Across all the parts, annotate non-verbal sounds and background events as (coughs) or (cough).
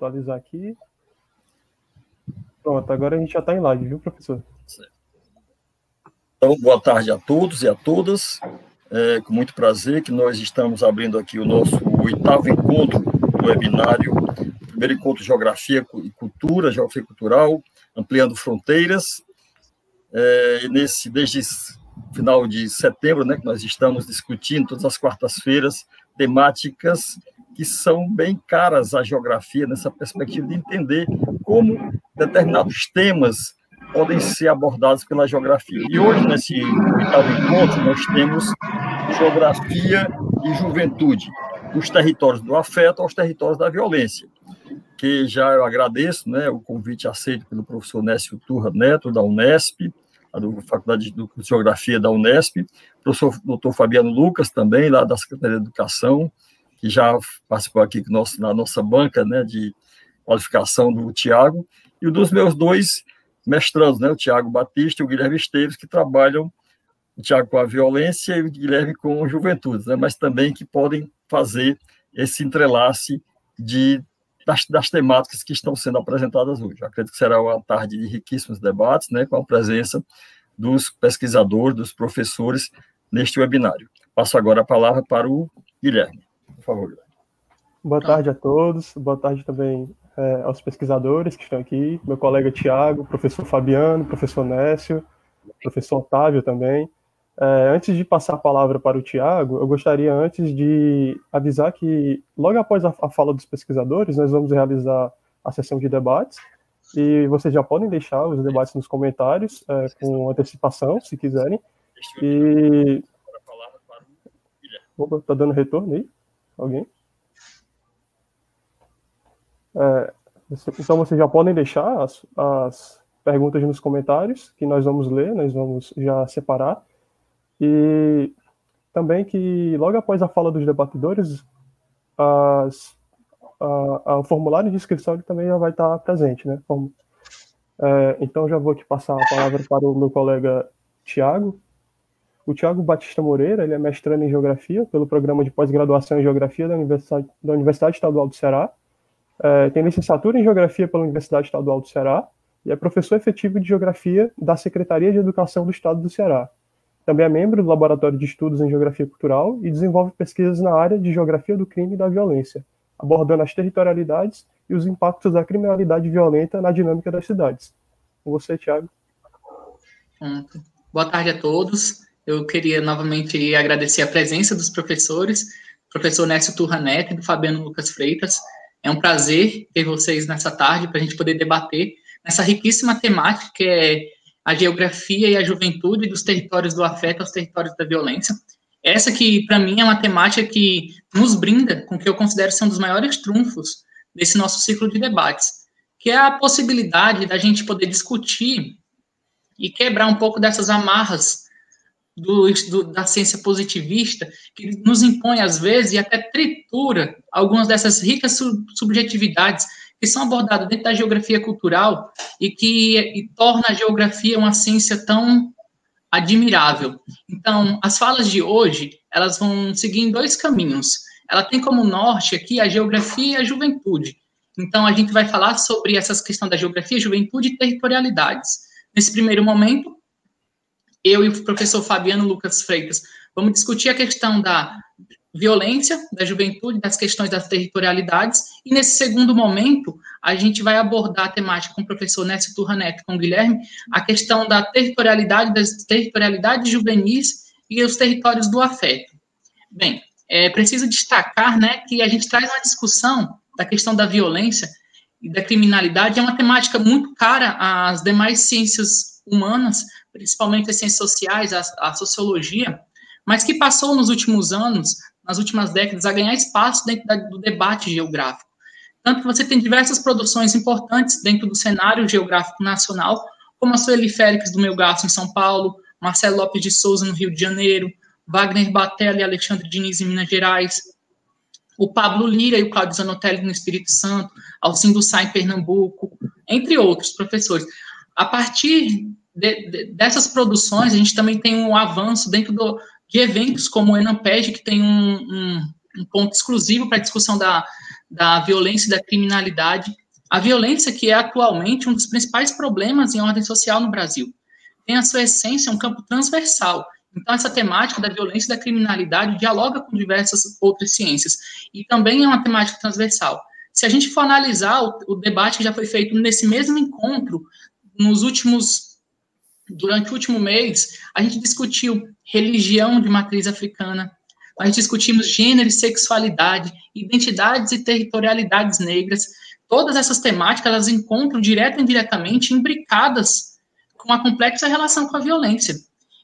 atualizar aqui. Pronto, agora a gente já está em live, viu, professor? Então, boa tarde a todos e a todas. É com muito prazer que nós estamos abrindo aqui o nosso oitavo encontro do webinário, primeiro encontro de Geografia e Cultura, Geografia Cultural, Ampliando Fronteiras. É, nesse, desde final de setembro, né, que nós estamos discutindo todas as quartas-feiras temáticas que são bem caras à geografia, nessa perspectiva de entender como determinados temas podem ser abordados pela geografia. E hoje, nesse oitavo encontro, nós temos geografia e juventude, dos territórios do afeto aos territórios da violência, que já eu agradeço né, o convite aceito pelo professor Nécio Turra Neto, da Unesp, da Faculdade de Geografia da Unesp, professor doutor Fabiano Lucas, também, lá da Secretaria de Educação, que já participou aqui na nossa banca né, de qualificação do Tiago, e o dos meus dois mestrandos, né, o Tiago Batista e o Guilherme Esteves, que trabalham, o Tiago com a violência e o Guilherme com juventude, né, mas também que podem fazer esse entrelace de, das, das temáticas que estão sendo apresentadas hoje. Eu acredito que será uma tarde de riquíssimos debates, né, com a presença dos pesquisadores, dos professores neste webinário. Passo agora a palavra para o Guilherme. Por favor, Guilherme. Boa tarde a todos, boa tarde também é, aos pesquisadores que estão aqui, meu colega Tiago, professor Fabiano, professor Nécio, professor Otávio também. É, antes de passar a palavra para o Tiago, eu gostaria antes de avisar que, logo após a, a fala dos pesquisadores, nós vamos realizar a sessão de debates, e vocês já podem deixar os debates nos comentários, é, com antecipação, se quiserem. E. Opa, tá dando retorno aí? Alguém? É, então vocês já podem deixar as, as perguntas nos comentários, que nós vamos ler, nós vamos já separar. E também que logo após a fala dos debatedores, as, a, a, o formulário de inscrição também já vai estar presente, né? Como, é, então já vou aqui passar a palavra para o meu colega Tiago. O Tiago Batista Moreira, ele é mestrando em Geografia pelo programa de pós-graduação em Geografia da Universidade, da Universidade Estadual do Ceará é, tem licenciatura em Geografia pela Universidade Estadual do Ceará e é professor efetivo de Geografia da Secretaria de Educação do Estado do Ceará. Também é membro do Laboratório de Estudos em Geografia Cultural e desenvolve pesquisas na área de Geografia do Crime e da Violência, abordando as territorialidades e os impactos da criminalidade violenta na dinâmica das cidades. Com você, Tiago. Boa tarde a todos. Eu queria novamente agradecer a presença dos professores, professor Nécio Turraneto e do Fabiano Lucas Freitas, é um prazer ter vocês nessa tarde para a gente poder debater nessa riquíssima temática que é a geografia e a juventude dos territórios do afeto aos territórios da violência. Essa que, para mim, é uma temática que nos brinda com o que eu considero ser um dos maiores trunfos desse nosso ciclo de debates, que é a possibilidade da gente poder discutir e quebrar um pouco dessas amarras do, do, da ciência positivista, que nos impõe, às vezes, e até tritura algumas dessas ricas subjetividades que são abordadas dentro da geografia cultural e que e torna a geografia uma ciência tão admirável. Então, as falas de hoje, elas vão seguir em dois caminhos. Ela tem como norte aqui a geografia e a juventude. Então, a gente vai falar sobre essas questões da geografia, juventude e territorialidades. Nesse primeiro momento, eu e o professor Fabiano Lucas Freitas vamos discutir a questão da violência da juventude, das questões das territorialidades, e nesse segundo momento, a gente vai abordar a temática com o professor Nécio Turra Neto, com o Guilherme, a questão da territorialidade, das territorialidades juvenis e os territórios do afeto. Bem, é preciso destacar, né, que a gente traz uma discussão da questão da violência e da criminalidade, é uma temática muito cara às demais ciências humanas, principalmente as ciências sociais, a, a sociologia, mas que passou nos últimos anos, nas últimas décadas, a ganhar espaço dentro da, do debate geográfico. Tanto que você tem diversas produções importantes dentro do cenário geográfico nacional, como a Sueli Félix do Melgaço, em São Paulo, Marcelo Lopes de Souza, no Rio de Janeiro, Wagner Batella e Alexandre Diniz, em Minas Gerais, o Pablo Lira e o Claudio Zanotelli, no Espírito Santo, Alcindo Sá, em Pernambuco, entre outros professores. A partir de, de, dessas produções, a gente também tem um avanço dentro do, de eventos como o Enamped, que tem um, um, um ponto exclusivo para a discussão da, da violência e da criminalidade. A violência que é atualmente um dos principais problemas em ordem social no Brasil. Tem a sua essência um campo transversal. Então, essa temática da violência e da criminalidade dialoga com diversas outras ciências. E também é uma temática transversal. Se a gente for analisar o, o debate que já foi feito nesse mesmo encontro, nos últimos durante o último mês, a gente discutiu religião de matriz africana, nós discutimos gênero e sexualidade, identidades e territorialidades negras. Todas essas temáticas, elas encontram direto e indiretamente imbricadas com a complexa relação com a violência.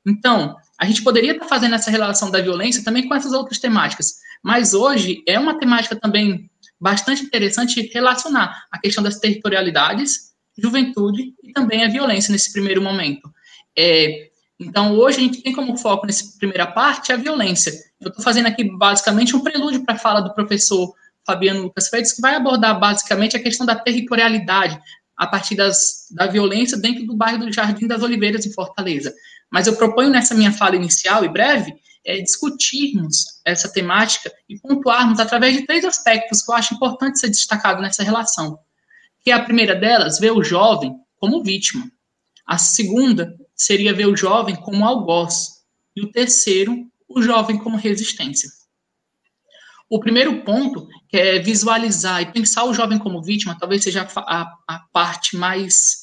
Então, a gente poderia estar fazendo essa relação da violência também com essas outras temáticas, mas hoje é uma temática também bastante interessante relacionar a questão das territorialidades, juventude e também a violência nesse primeiro momento. É, então, hoje a gente tem como foco nessa primeira parte a violência. Eu estou fazendo aqui basicamente um prelúdio para a fala do professor Fabiano Lucas Freitas, que vai abordar basicamente a questão da territorialidade a partir das, da violência dentro do bairro do Jardim das Oliveiras, em Fortaleza. Mas eu proponho nessa minha fala inicial e breve é, discutirmos essa temática e pontuarmos através de três aspectos que eu acho importante ser destacado nessa relação. Que a primeira delas, ver o jovem como vítima. A segunda seria ver o jovem como algoz. E o terceiro, o jovem como resistência. O primeiro ponto, que é visualizar e pensar o jovem como vítima, talvez seja a, a, parte mais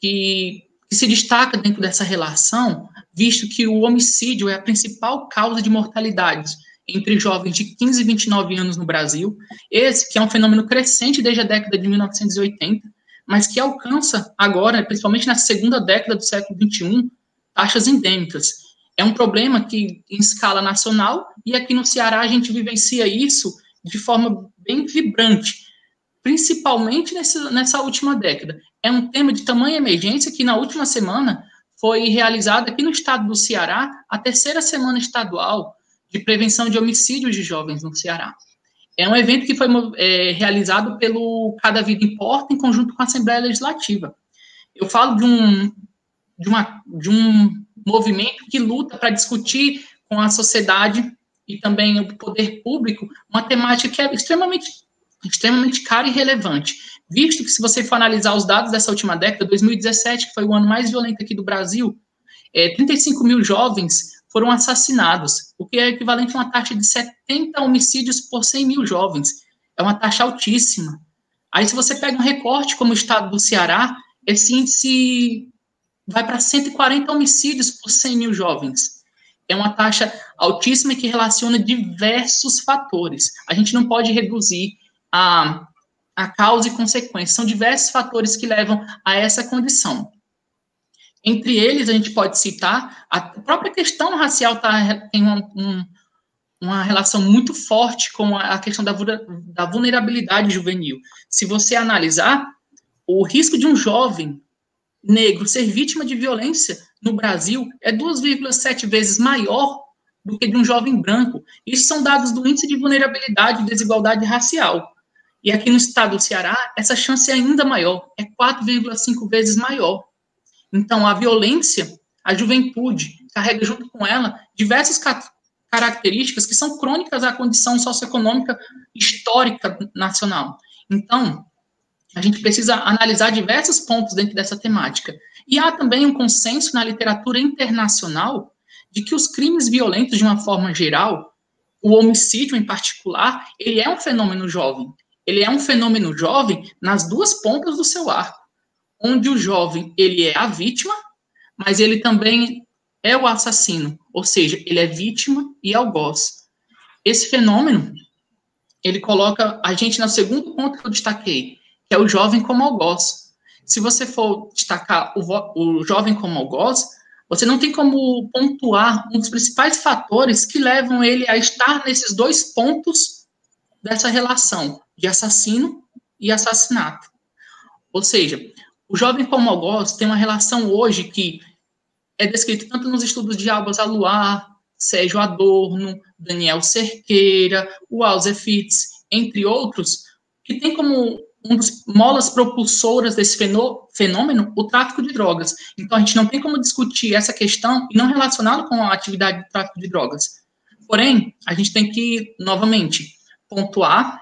que, que se destaca dentro dessa relação, visto que o homicídio é a principal causa de mortalidade entre jovens de 15 e 29 anos no Brasil. Esse que é um fenômeno crescente desde a década de 1980, mas que alcança agora, principalmente na segunda década do século XXI, taxas endêmicas. É um problema que, em escala nacional, e aqui no Ceará a gente vivencia isso de forma bem vibrante, principalmente nessa, nessa última década. É um tema de tamanha emergência que, na última semana, foi realizada aqui no estado do Ceará a terceira semana estadual de prevenção de homicídios de jovens no Ceará. É um evento que foi é, realizado pelo Cada Vida Importa, em conjunto com a Assembleia Legislativa. Eu falo de um, de uma, de um movimento que luta para discutir com a sociedade e também o poder público uma temática que é extremamente, extremamente cara e relevante, visto que se você for analisar os dados dessa última década, 2017, que foi o ano mais violento aqui do Brasil, é, 35 mil jovens foram assassinados, o que é equivalente a uma taxa de 70 homicídios por 100 mil jovens. É uma taxa altíssima. Aí, se você pega um recorte como o estado do Ceará, esse índice vai para 140 homicídios por 100 mil jovens. É uma taxa altíssima que relaciona diversos fatores. A gente não pode reduzir a, a causa e consequência. São diversos fatores que levam a essa condição. Entre eles, a gente pode citar a própria questão racial tá, tem uma, um, uma relação muito forte com a questão da, da vulnerabilidade juvenil. Se você analisar, o risco de um jovem negro ser vítima de violência no Brasil é 2,7 vezes maior do que de um jovem branco. Isso são dados do índice de vulnerabilidade e desigualdade racial. E aqui no estado do Ceará, essa chance é ainda maior, é 4,5 vezes maior. Então, a violência, a juventude, carrega junto com ela diversas características que são crônicas à condição socioeconômica histórica nacional. Então, a gente precisa analisar diversos pontos dentro dessa temática. E há também um consenso na literatura internacional de que os crimes violentos, de uma forma geral, o homicídio em particular, ele é um fenômeno jovem. Ele é um fenômeno jovem nas duas pontas do seu arco onde o jovem ele é a vítima, mas ele também é o assassino, ou seja, ele é vítima e algoz. Esse fenômeno, ele coloca a gente no segundo ponto que eu destaquei, que é o jovem como algoz. Se você for destacar o, o jovem como algoz, você não tem como pontuar um dos principais fatores que levam ele a estar nesses dois pontos dessa relação de assassino e assassinato. Ou seja, o jovem algoz tem uma relação hoje que é descrita tanto nos estudos de Albas Aluar, Sérgio Adorno, Daniel Cerqueira, o Fitz, entre outros, que tem como um dos molas propulsoras desse fenômeno o tráfico de drogas. Então, a gente não tem como discutir essa questão e não relacioná-lo com a atividade de tráfico de drogas. Porém, a gente tem que, novamente, pontuar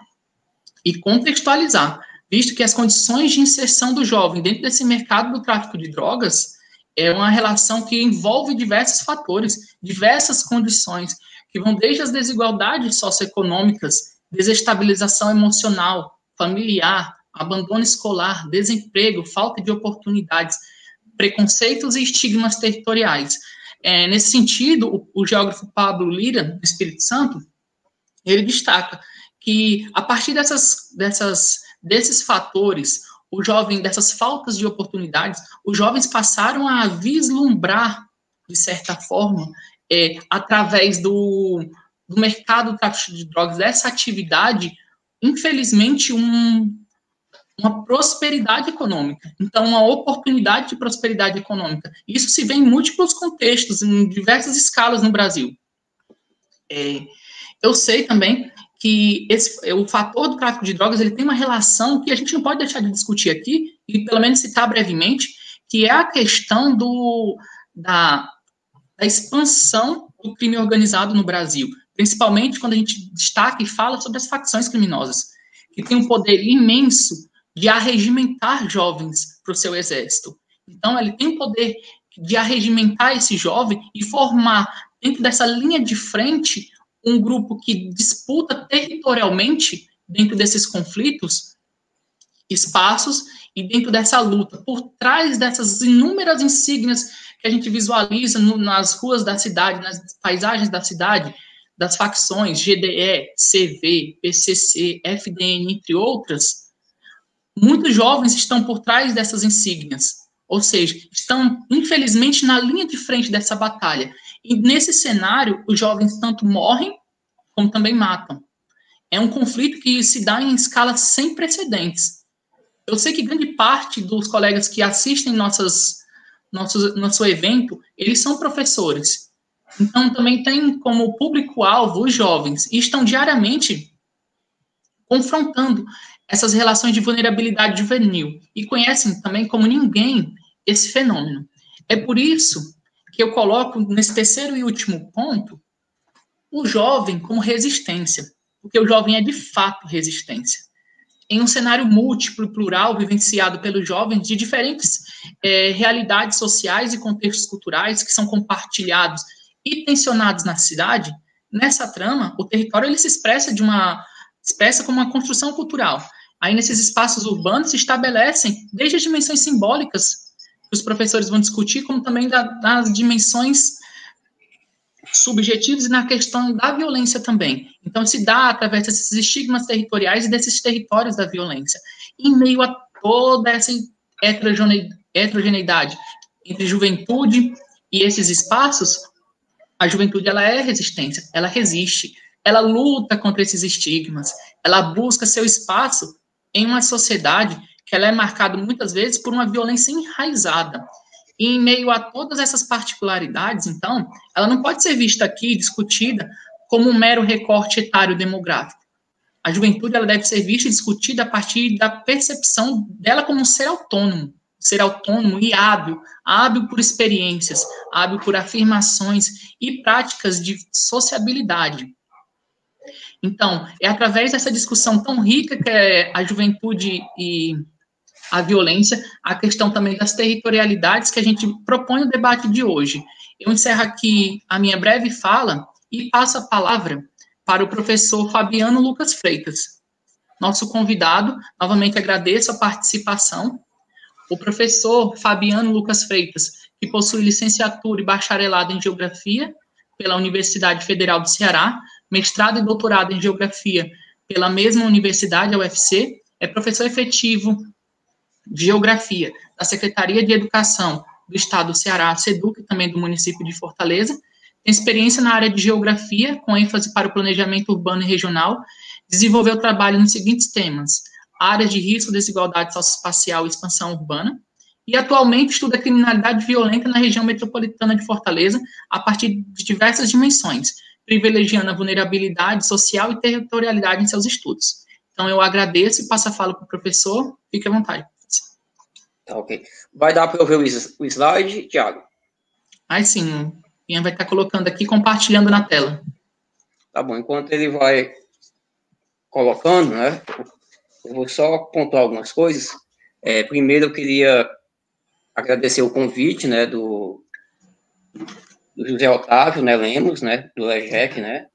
e contextualizar, visto que as condições de inserção do jovem dentro desse mercado do tráfico de drogas é uma relação que envolve diversos fatores, diversas condições, que vão desde as desigualdades socioeconômicas, desestabilização emocional, familiar, abandono escolar, desemprego, falta de oportunidades, preconceitos e estigmas territoriais. É, nesse sentido, o, o geógrafo Pablo Lira, do Espírito Santo, ele destaca que a partir dessas, dessas, desses fatores, o jovem, dessas faltas de oportunidades, os jovens passaram a vislumbrar, de certa forma, é, através do, do mercado do tráfico de drogas, dessa atividade, infelizmente, um, uma prosperidade econômica. Então, uma oportunidade de prosperidade econômica. Isso se vê em múltiplos contextos, em diversas escalas no Brasil. É, eu sei também que esse, o fator do tráfico de drogas ele tem uma relação que a gente não pode deixar de discutir aqui, e pelo menos citar brevemente, que é a questão do, da, da expansão do crime organizado no Brasil, principalmente quando a gente destaca e fala sobre as facções criminosas, que tem um poder imenso de arregimentar jovens para o seu exército. Então, ele tem o poder de arregimentar esse jovem e formar, dentro dessa linha de frente, um grupo que disputa territorialmente, dentro desses conflitos, espaços e dentro dessa luta, por trás dessas inúmeras insígnias que a gente visualiza no, nas ruas da cidade, nas paisagens da cidade, das facções GDE, CV, PCC, FDN, entre outras, muitos jovens estão por trás dessas insígnias, ou seja, estão, infelizmente, na linha de frente dessa batalha. E nesse cenário, os jovens tanto morrem, como também matam. É um conflito que se dá em escala sem precedentes. Eu sei que grande parte dos colegas que assistem nossas, nossos, nosso evento, eles são professores. Então, também tem como público-alvo os jovens, e estão diariamente confrontando essas relações de vulnerabilidade juvenil e conhecem também como ninguém esse fenômeno. É por isso que eu coloco nesse terceiro e último ponto o jovem como resistência, porque o jovem é de fato resistência. Em um cenário múltiplo plural vivenciado pelos jovens de diferentes é, realidades sociais e contextos culturais que são compartilhados e tensionados na cidade, nessa trama, o território ele se expressa de uma expressa como uma construção cultural, Aí, nesses espaços urbanos, se estabelecem desde as dimensões simbólicas, os professores vão discutir, como também da, das dimensões subjetivas e na questão da violência também. Então, se dá através desses estigmas territoriais e desses territórios da violência, em meio a toda essa heterogeneidade entre juventude e esses espaços, a juventude ela é resistência, ela resiste, ela luta contra esses estigmas, ela busca seu espaço em uma sociedade que ela é marcada muitas vezes por uma violência enraizada. E em meio a todas essas particularidades, então, ela não pode ser vista aqui, discutida, como um mero recorte etário demográfico. A juventude ela deve ser vista e discutida a partir da percepção dela como um ser autônomo, ser autônomo e hábil, hábil por experiências, hábil por afirmações e práticas de sociabilidade. Então, é através dessa discussão tão rica que é a juventude e a violência, a questão também das territorialidades que a gente propõe o debate de hoje. Eu encerro aqui a minha breve fala e passo a palavra para o professor Fabiano Lucas Freitas, nosso convidado. Novamente agradeço a participação. O professor Fabiano Lucas Freitas, que possui licenciatura e bacharelado em Geografia pela Universidade Federal do Ceará, mestrado e doutorado em Geografia pela mesma universidade, a UFC, é professor efetivo Geografia da Secretaria de Educação do Estado do Ceará, SEDUC, também do município de Fortaleza, tem experiência na área de Geografia, com ênfase para o planejamento urbano e regional, desenvolveu trabalho nos seguintes temas, áreas de risco, desigualdade socioespacial e expansão urbana, e atualmente estuda criminalidade violenta na região metropolitana de Fortaleza, a partir de diversas dimensões, privilegiando a vulnerabilidade social e territorialidade em seus estudos. Então, eu agradeço e passo a fala para o professor. Fique à vontade. Tá, ok. Vai dar para eu ver o slide, Tiago? Aí sim. Ian vai estar colocando aqui, compartilhando na tela. Tá bom. Enquanto ele vai colocando, né? eu vou só pontuar algumas coisas. É, primeiro, eu queria agradecer o convite, né, do, do José Otávio, né, Lemos, né, do LEGEC, né,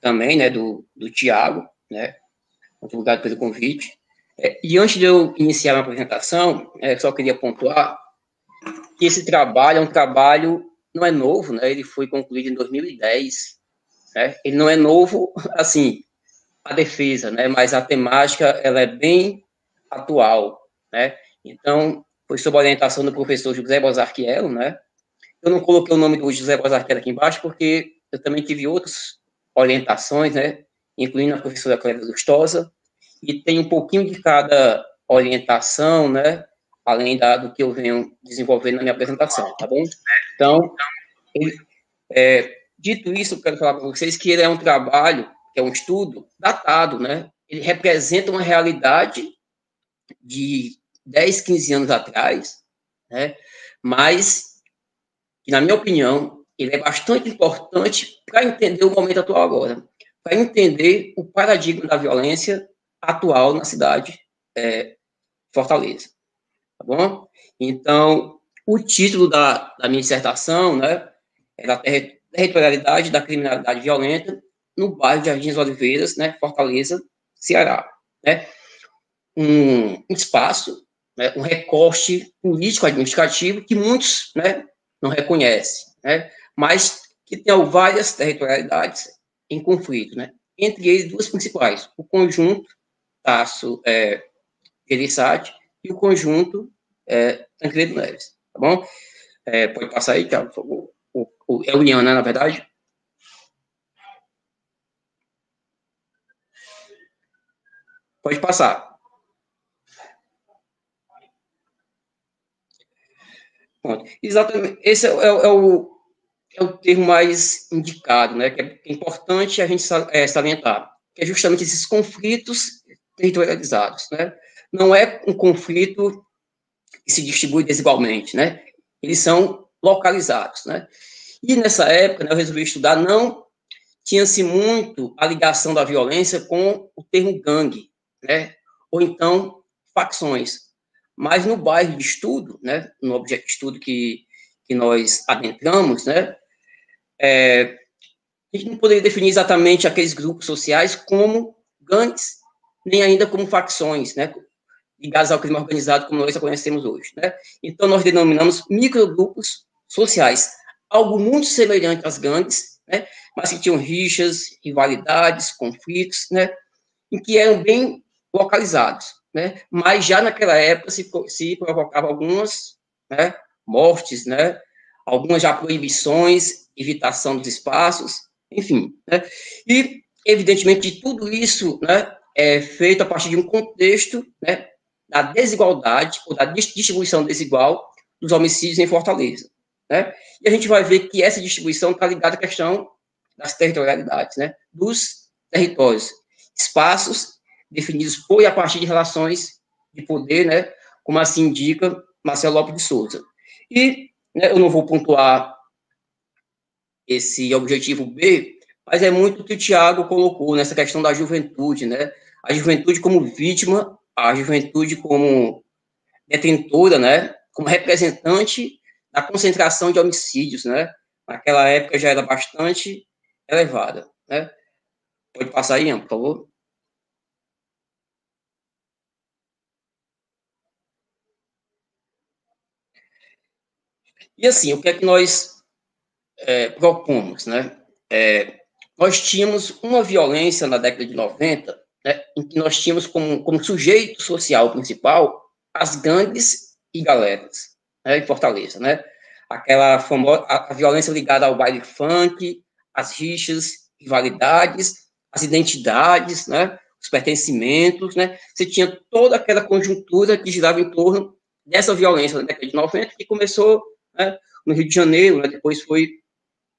também, né, do, do Tiago, né, muito obrigado pelo convite. É, e antes de eu iniciar a apresentação, é, só queria pontuar que esse trabalho é um trabalho, não é novo, né, ele foi concluído em 2010, né, ele não é novo, (laughs) assim, a defesa, né, mas a temática, ela é bem atual, né, então, foi sob a orientação do professor José Bozarquielo, né, eu não coloquei o nome do José Bozarquielo aqui embaixo, porque eu também tive outras orientações, né, incluindo a professora Clélia Lustosa, e tem um pouquinho de cada orientação, né, além da, do que eu venho desenvolvendo na minha apresentação, tá bom? Então, ele, é, dito isso, quero falar para vocês que ele é um trabalho, que é um estudo datado, né? Ele representa uma realidade de 10, 15 anos atrás, né? Mas, na minha opinião, ele é bastante importante para entender o momento atual agora, para entender o paradigma da violência atual na cidade é, Fortaleza. Tá bom? Então, o título da, da minha dissertação, né, é da territorialidade da criminalidade violenta no bairro de Jardins Oliveiras, né, Fortaleza, Ceará, né? Um espaço, né, um recorte político-administrativo que muitos, né, não reconhecem, né, mas que tem várias territorialidades em conflito, né? Entre eles, duas principais, o conjunto Tasso é, Gerissati e o conjunto é, Tancredo Neves, tá bom? É, pode passar aí, Thiago, por favor. O, o, é o Ian, né, na verdade? Pode passar. Pronto. Exatamente. Esse é, é, é, o, é o termo mais indicado, né? Que é importante a gente é, salientar, que é justamente esses conflitos territorializados, né? Não é um conflito que se distribui desigualmente, né? Eles são localizados, né? E nessa época, né, eu resolvi estudar, não tinha-se muito a ligação da violência com o termo gangue, né? Ou então facções. Mas no bairro de estudo, né, no objeto de estudo que, que nós adentramos, né, é, a gente não poderia definir exatamente aqueles grupos sociais como gangues nem ainda como facções, né, ligadas ao crime organizado como nós a conhecemos hoje, né? Então nós denominamos microgrupos sociais, algo muito semelhante às gangues, né, mas que tinham rixas, rivalidades, conflitos, né, em que eram bem localizados, né? Mas já naquela época se, se provocava algumas, né, mortes, né, algumas já proibições, evitação dos espaços, enfim, né? E evidentemente de tudo isso, né, é feito a partir de um contexto né, da desigualdade ou da distribuição desigual dos homicídios em Fortaleza. Né? E a gente vai ver que essa distribuição está ligada à questão das territorialidades, né? dos territórios, espaços definidos por e a partir de relações de poder, né? como assim indica Marcelo Lopes de Souza. E né, eu não vou pontuar esse objetivo B, mas é muito o que o Tiago colocou nessa questão da juventude, né? A juventude como vítima, a juventude como detentora, né, como representante da concentração de homicídios, né, naquela época já era bastante elevada, né. Pode passar aí, por favor. E assim, o que é que nós é, propomos, né? É, nós tínhamos uma violência na década de 90 né, em que nós tínhamos como, como sujeito social principal as gangues e galeras, né, em Fortaleza, né? Aquela famosa, a, violência ligada ao baile funk, as rixas, rivalidades, as identidades, né? Os pertencimentos, né? Você tinha toda aquela conjuntura que girava em torno dessa violência da década de 90, que começou né, no Rio de Janeiro, né, depois foi,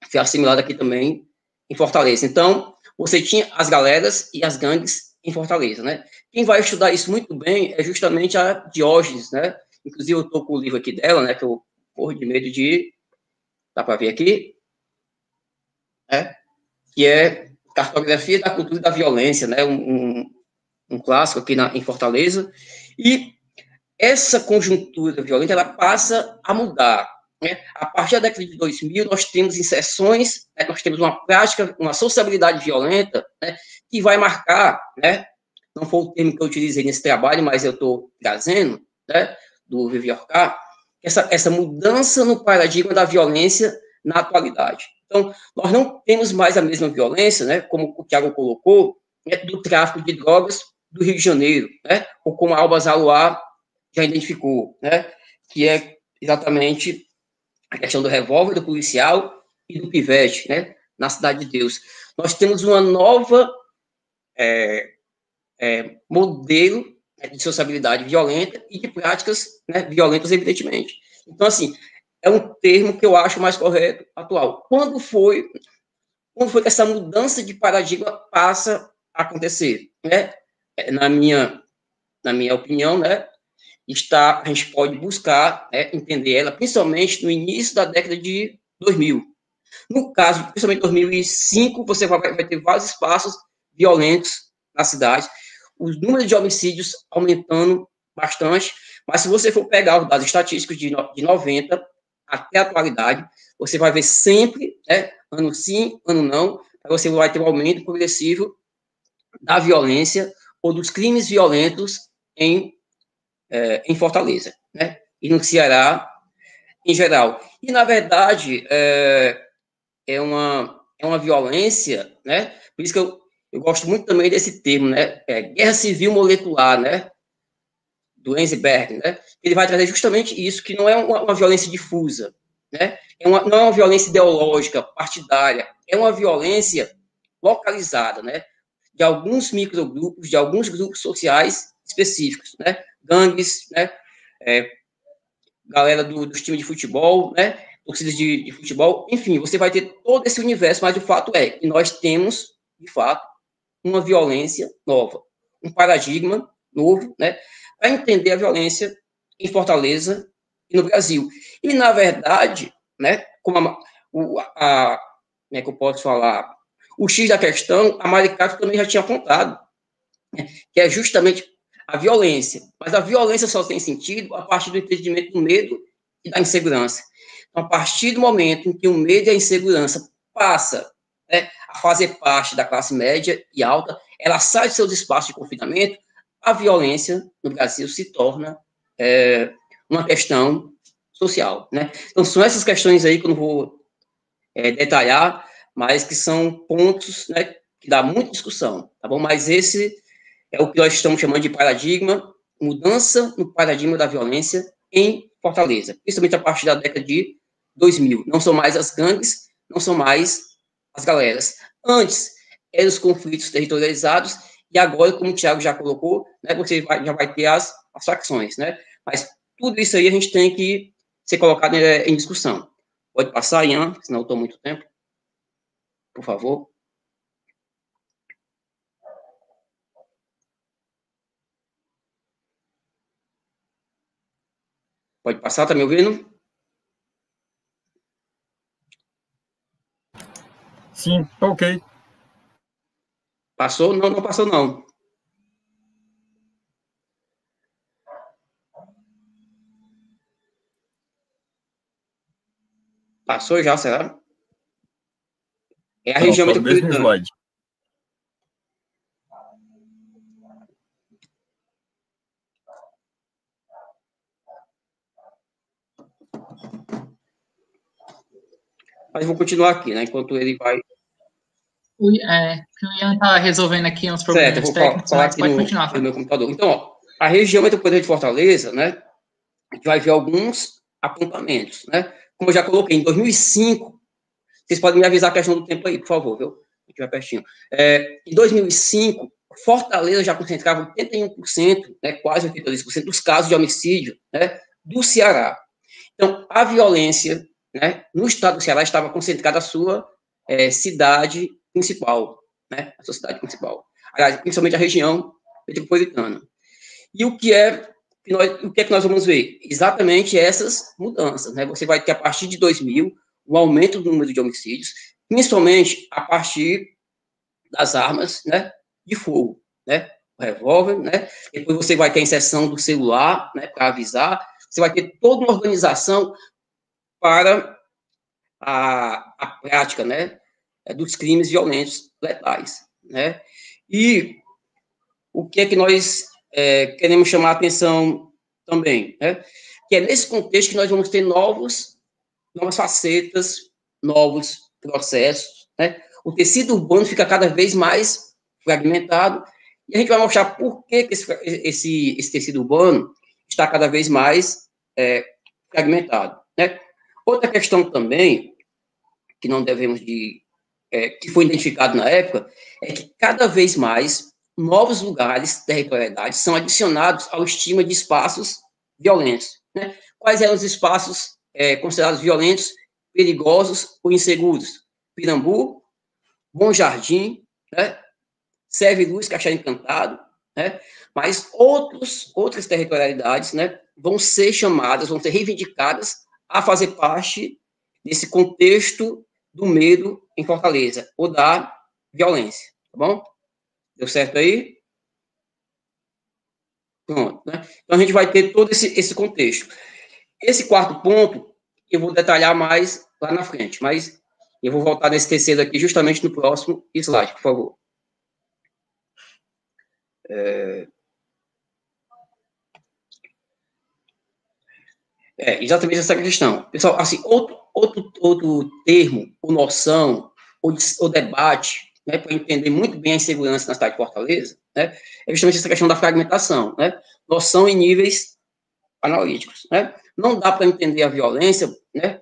foi assimilada aqui também em Fortaleza. Então, você tinha as galeras e as gangues em Fortaleza, né? Quem vai estudar isso muito bem é justamente a Diógenes, né? Inclusive, eu estou com o livro aqui dela, né? Que eu corro de medo de... Dá para ver aqui? É? Que é Cartografia da Cultura da Violência, né? Um, um, um clássico aqui na, em Fortaleza, e essa conjuntura violenta, ela passa a mudar, né? A partir da década de 2000, nós temos inserções, né? nós temos uma prática, uma sociabilidade violenta, né? Que vai marcar, né? não foi o termo que eu utilizei nesse trabalho, mas eu estou trazendo, né? do Viviorcar, essa, essa mudança no paradigma da violência na atualidade. Então, nós não temos mais a mesma violência, né, como o Thiago colocou, né, do tráfico de drogas do Rio de Janeiro, né, ou como a Alba Zaluá já identificou, né, que é exatamente a questão do revólver do policial e do pivete, né, na Cidade de Deus. Nós temos uma nova é, é, modelo de sociabilidade violenta e de práticas né, violentas, evidentemente. Então, assim, é um termo que eu acho mais correto atual. Quando foi, quando foi que essa mudança de paradigma passa a acontecer? Né? É, na minha, na minha opinião, né, está, a gente pode buscar né, entender ela, principalmente no início da década de 2000. No caso, principalmente 2005, você vai, vai ter vários espaços violentos na cidade, os números de homicídios aumentando bastante, mas se você for pegar os dados estatísticos de, de 90 até a atualidade, você vai ver sempre, né, ano sim, ano não, você vai ter um aumento progressivo da violência ou dos crimes violentos em, é, em Fortaleza, né, e no Ceará em geral. E, na verdade, é, é, uma, é uma violência, né, por isso que eu, eu gosto muito também desse termo, né? É, guerra civil molecular, né? Do Enzberg, né? Ele vai trazer justamente isso, que não é uma, uma violência difusa, né? É uma, não é uma violência ideológica, partidária, é uma violência localizada, né? De alguns microgrupos, de alguns grupos sociais específicos, né? Gangues, né? É, galera do, dos times de futebol, né? Torcidas de, de futebol, enfim, você vai ter todo esse universo, mas o fato é que nós temos, de fato, uma violência nova, um paradigma novo, né, para entender a violência em Fortaleza e no Brasil. E, na verdade, né, como a, o, a, como é que eu posso falar, o X da questão, a Maricato também já tinha apontado, né, que é justamente a violência. Mas a violência só tem sentido a partir do entendimento do medo e da insegurança. Então, a partir do momento em que o medo e a insegurança passa né, fazer parte da classe média e alta, ela sai de seus espaços de confinamento, a violência no Brasil se torna é, uma questão social, né? Então, são essas questões aí que eu não vou é, detalhar, mas que são pontos, né, que dá muita discussão, tá bom? Mas esse é o que nós estamos chamando de paradigma, mudança no paradigma da violência em Fortaleza, principalmente a partir da década de 2000. Não são mais as gangues, não são mais as galeras. Antes, eram os conflitos territorializados, e agora, como o Tiago já colocou, né, você vai, já vai ter as, as facções, né? Mas tudo isso aí a gente tem que ser colocado em, em discussão. Pode passar, Ian, senão eu estou muito tempo. Por favor. Pode passar, tá me ouvindo? Sim, ok. Passou? Não, não passou, não. Passou já, será? É a não, região metropolitana. Mas vou continuar aqui, né? Enquanto ele vai o, é, o Ian está resolvendo aqui uns problemas certo, técnicos, falar mas pode no, continuar. No meu computador. Então, ó, a região metropolitana de Fortaleza, né, a gente vai ver alguns apontamentos, né? Como eu já coloquei, em 2005, vocês podem me avisar a questão do tempo aí, por favor, viu? A gente vai pertinho. É, em 2005, Fortaleza já concentrava 81%, né, quase 82% dos casos de homicídio né, do Ceará. Então, a violência né, no estado do Ceará estava concentrada a sua é, cidade principal, né? A sua cidade principal. Aliás, principalmente a região metropolitana. E o que é que nós, o que é que nós vamos ver? Exatamente essas mudanças, né? Você vai ter a partir de 2000 o aumento do número de homicídios, principalmente a partir das armas, né? De fogo, né? o revólver, né? Depois você vai ter a inserção do celular, né, para avisar. Você vai ter toda uma organização para a, a prática, né, dos crimes violentos letais, né? E o que é que nós é, queremos chamar a atenção também, né? Que é nesse contexto que nós vamos ter novos, novas facetas, novos processos, né? O tecido urbano fica cada vez mais fragmentado e a gente vai mostrar por que, que esse, esse, esse, tecido urbano está cada vez mais é, fragmentado, né? Outra questão também que não devemos de é, que foi identificado na época é que cada vez mais novos lugares, territorialidades, são adicionados ao estima de espaços violentos. Né? Quais eram os espaços é, considerados violentos, perigosos ou inseguros? Pirambu, Bom Jardim, né? Serve Luz, Cachorro Encantado, né? mas outros, outras territorialidades né, vão ser chamadas, vão ser reivindicadas a fazer parte desse contexto do medo em Fortaleza, ou da violência, tá bom? Deu certo aí? Pronto, né? Então, a gente vai ter todo esse, esse contexto. Esse quarto ponto, eu vou detalhar mais lá na frente, mas eu vou voltar nesse terceiro aqui justamente no próximo slide, por favor. É... É, exatamente essa questão. Pessoal, assim, outro, outro, outro termo, ou noção, ou, ou debate, né, para entender muito bem a insegurança na cidade de Fortaleza, né, é justamente essa questão da fragmentação, né, noção em níveis analíticos, né. Não dá para entender a violência, né,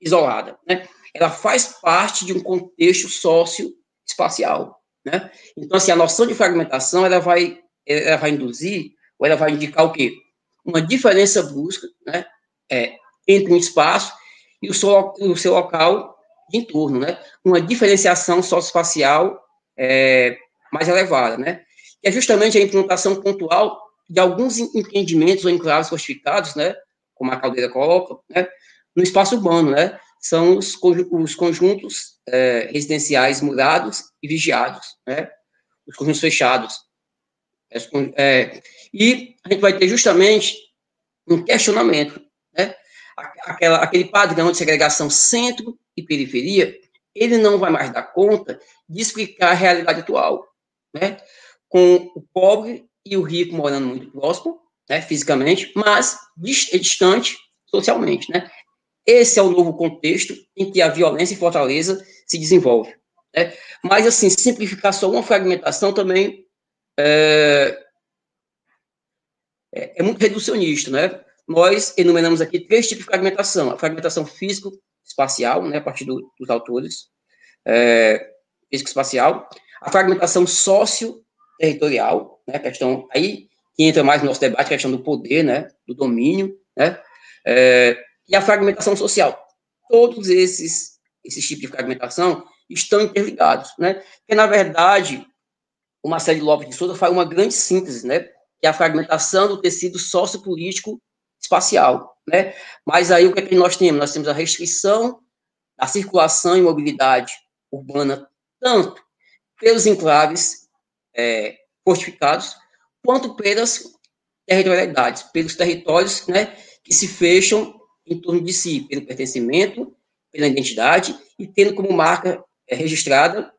isolada, né. Ela faz parte de um contexto sócio-espacial, né. Então, assim, a noção de fragmentação, ela vai, ela vai induzir, ou ela vai indicar o quê? Uma diferença brusca, né, é, entre um espaço e o seu, o seu local de entorno, né? Uma diferenciação socioespacial é, mais elevada, né? Que é justamente a implantação pontual de alguns empreendimentos ou enclaves fortificados, né? Como a Caldeira coloca, né? No espaço urbano, né? São os, os conjuntos é, residenciais murados e vigiados, né? Os conjuntos fechados. É, e a gente vai ter justamente um questionamento? Aquela, aquele padrão de segregação centro e periferia, ele não vai mais dar conta de explicar a realidade atual, né? Com o pobre e o rico morando muito próximo, né, fisicamente, mas é distante socialmente, né? Esse é o novo contexto em que a violência em Fortaleza se desenvolve. Né? Mas, assim, simplificar só uma fragmentação também é, é, é muito reducionista, né? Nós enumeramos aqui três tipos de fragmentação. A fragmentação físico, espacial, né, a partir do, dos autores, é, físico-espacial, a fragmentação sócio-territorial, né, a questão aí que entra mais no nosso debate, a questão do poder, né, do domínio, né, é, e a fragmentação social. Todos esses, esses tipos de fragmentação estão interligados, né, porque, na verdade, o Marcelo Lopes de Souza faz uma grande síntese, né, que é a fragmentação do tecido sociopolítico espacial, né? Mas aí o que, é que nós temos? Nós temos a restrição da circulação e mobilidade urbana, tanto pelos enclaves é, fortificados, quanto pelas territorialidades, pelos territórios né, que se fecham em torno de si, pelo pertencimento, pela identidade, e tendo como marca é, registrada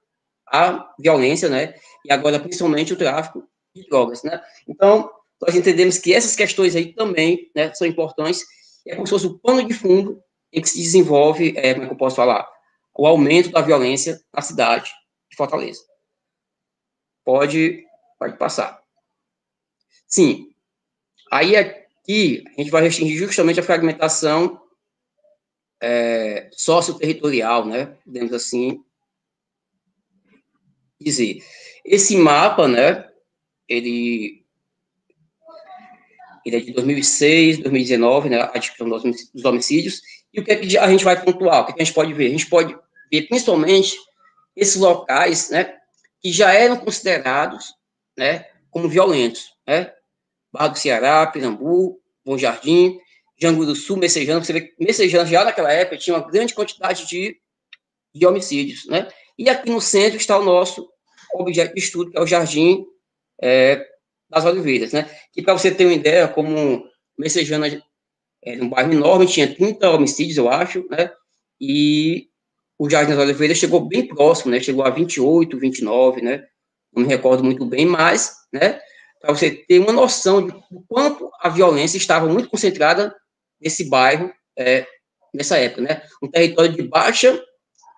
a violência, né, e agora principalmente o tráfico de drogas, né. Então, nós entendemos que essas questões aí também né, são importantes, é como se fosse o pano de fundo em que se desenvolve, é, como é eu posso falar, o aumento da violência na cidade de Fortaleza. Pode, pode passar. Sim, aí aqui a gente vai restringir justamente a fragmentação é, socioterritorial, né, podemos assim dizer. Esse mapa, né, ele ele é de 2006, 2019, né, a discussão dos homicídios, e o que, é que a gente vai pontuar, o que, é que a gente pode ver? A gente pode ver, principalmente, esses locais, né, que já eram considerados, né, como violentos, né, Barra do Ceará, Pirambu, Bom Jardim, Jangu do Sul, Messejano, você vê que Messejano já naquela época tinha uma grande quantidade de, de homicídios, né, e aqui no centro está o nosso objeto de estudo, que é o Jardim é, das Oliveiras, né? Que para você ter uma ideia, como Messejana era um bairro enorme, tinha 30 homicídios, eu acho, né? E o Jardim das Oliveiras chegou bem próximo, né? Chegou a 28, 29, né? Não me recordo muito bem, mas, né? Para você ter uma noção de quanto a violência estava muito concentrada nesse bairro é, nessa época, né? Um território de baixa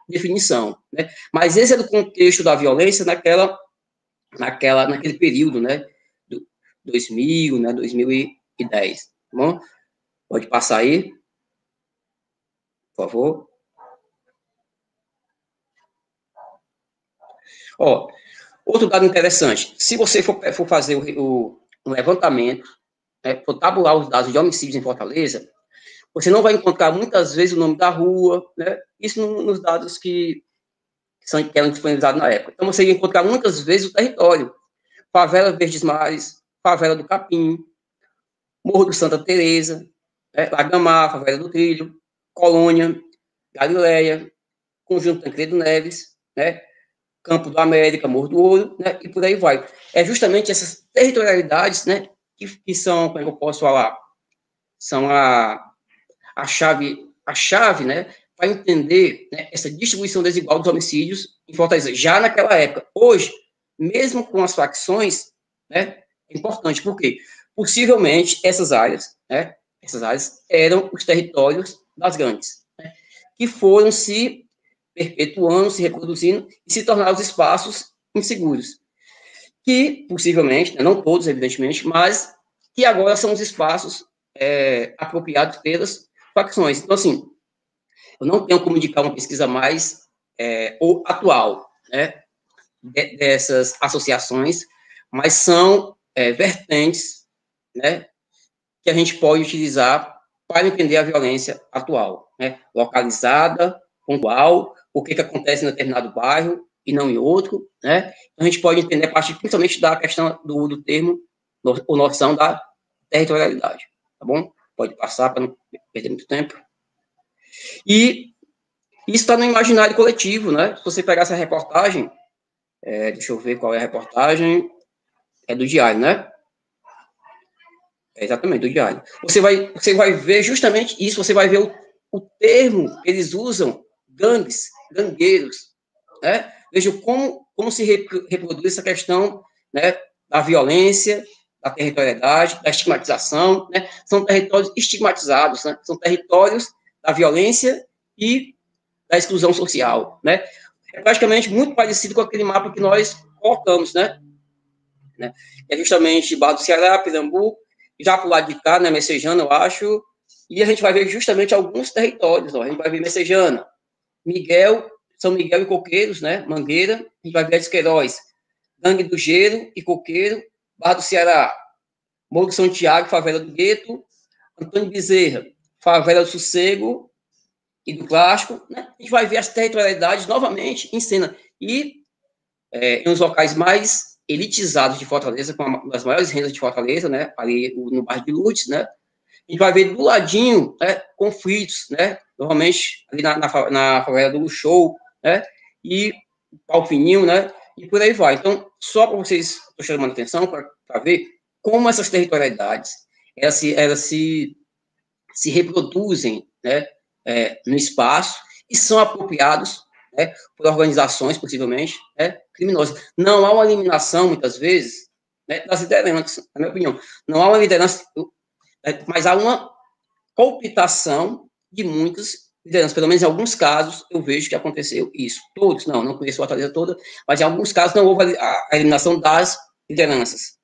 definição, né? Mas esse é o contexto da violência naquela, naquela, naquele período, né? Do 2000, né? 2010, tá bom? Pode passar aí, por favor. Ó, outro dado interessante, se você for, for fazer o, o levantamento, né, for tabular os dados de homicídios em Fortaleza, você não vai encontrar muitas vezes o nome da rua, né? Isso no, nos dados que, são, que eram disponibilizados na época. Então, você ia encontrar muitas vezes o território. Favela Verdes Mares, Favela do Capim, Morro do Santa Teresa, né? Lagamar, Favela do Trilho, Colônia, Galileia, Conjunto Tancredo Neves, né? Campo do América, Morro do Ouro, né? E por aí vai. É justamente essas territorialidades, né? Que, que são, como é eu posso falar, são a, a chave, a chave, né, para entender né, essa distribuição desigual dos homicídios em Fortaleza, já naquela época. Hoje, mesmo com as facções, né, importante, porque possivelmente essas áreas, né, essas áreas eram os territórios das grandes, né, que foram se perpetuando, se reproduzindo e se tornaram os espaços inseguros, que possivelmente, né, não todos, evidentemente, mas que agora são os espaços é, apropriados pelas facções. Então, assim, eu não tenho como indicar uma pesquisa mais é, ou atual, né, de, dessas associações, mas são é, vertentes, né, que a gente pode utilizar para entender a violência atual, né, localizada, pontual, o que, que acontece em determinado bairro e não em outro, né, então a gente pode entender a partir principalmente da questão do, do termo, ou noção da territorialidade, tá bom? Pode passar para não perder muito tempo. E isso está no imaginário coletivo, né? Se você pegar essa reportagem, é, deixa eu ver qual é a reportagem, é do diário, né? É exatamente, do diário. Você vai, você vai ver justamente isso, você vai ver o, o termo que eles usam, gangues, gangueiros, né? Veja como, como se reproduz essa questão né, da violência, da territorialidade, da estigmatização, né? São territórios estigmatizados, né? São territórios da violência e da exclusão social, né? É praticamente muito parecido com aquele mapa que nós colocamos, né? Né? É justamente Barra do Ceará, Pernambuco, já para o lado de cá, né, Messejana, eu acho, e a gente vai ver justamente alguns territórios, ó. a gente vai ver Messejana, Miguel, São Miguel e Coqueiros, né, Mangueira, a gente vai ver Esqueiroz, Gangue do Gelo e Coqueiro, Barra do Ceará, Morro de São Tiago, Favela do Gueto, Antônio Bezerra, Favela do Sossego e do Clássico, né? A gente vai ver as territorialidades novamente em cena. E é, em uns locais mais elitizados de Fortaleza, com as maiores rendas de Fortaleza, né? Ali no bairro de Lourdes, né? A gente vai ver do ladinho, né? Conflitos, né? Normalmente ali na, na, na favela do Show, né? E Pau Fininho, né? e por aí vai. Então, só para vocês, estou chamando atenção para ver como essas territorialidades, elas se, elas se, se reproduzem né, é, no espaço e são apropriados né, por organizações, possivelmente, né, criminosas. Não há uma eliminação, muitas vezes, né, das lideranças, na minha opinião. Não há uma liderança, mas há uma cooptação de muitas liderança. Pelo menos em alguns casos eu vejo que aconteceu isso. Todos, não, não conheço a Fortaleza toda, mas em alguns casos não houve a, eliminação das lideranças.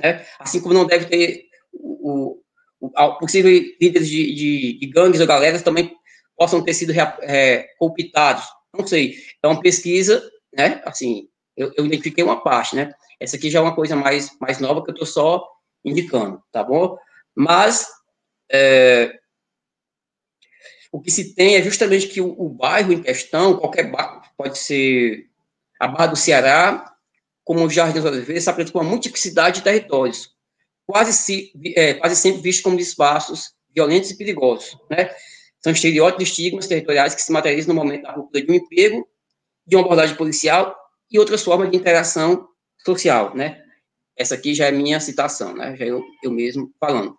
Né? Assim como não deve ter o, o, o possível líderes de, de, de, gangues ou galeras também possam ter sido é, cooptados. Não sei. É uma pesquisa, né? Assim, eu, eu identifiquei uma parte, né? Essa aqui já é uma coisa mais, mais nova que eu estou só indicando, tá bom? Mas é, o que se tem é justamente que o, o bairro em questão, qualquer bairro, pode ser a Barra do Ceará, como o Jardim das Oliveiras, se apresenta com uma multiplicidade de territórios, quase, se, é, quase sempre vistos como espaços violentos e perigosos, né? São estereótipos e estigmas territoriais que se materializam no momento da ruptura de um emprego, de uma abordagem policial e outras formas de interação social, né? essa aqui já é minha citação, né? Já eu, eu mesmo falando.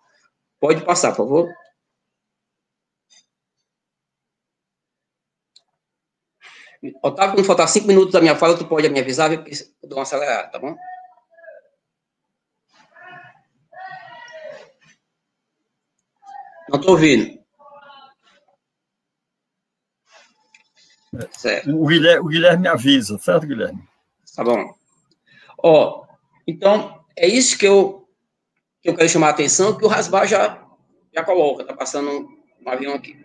Pode passar, por favor. Otávio, quando faltar cinco minutos da minha fala, tu pode me avisar, porque eu dou uma acelerada, tá bom? Não estou ouvindo. Certo. O Guilherme, o Guilherme avisa, certo, Guilherme? Tá bom. Ó, então, é isso que eu, que eu quero chamar a atenção, que o Rasbar já, já coloca, tá passando um avião aqui.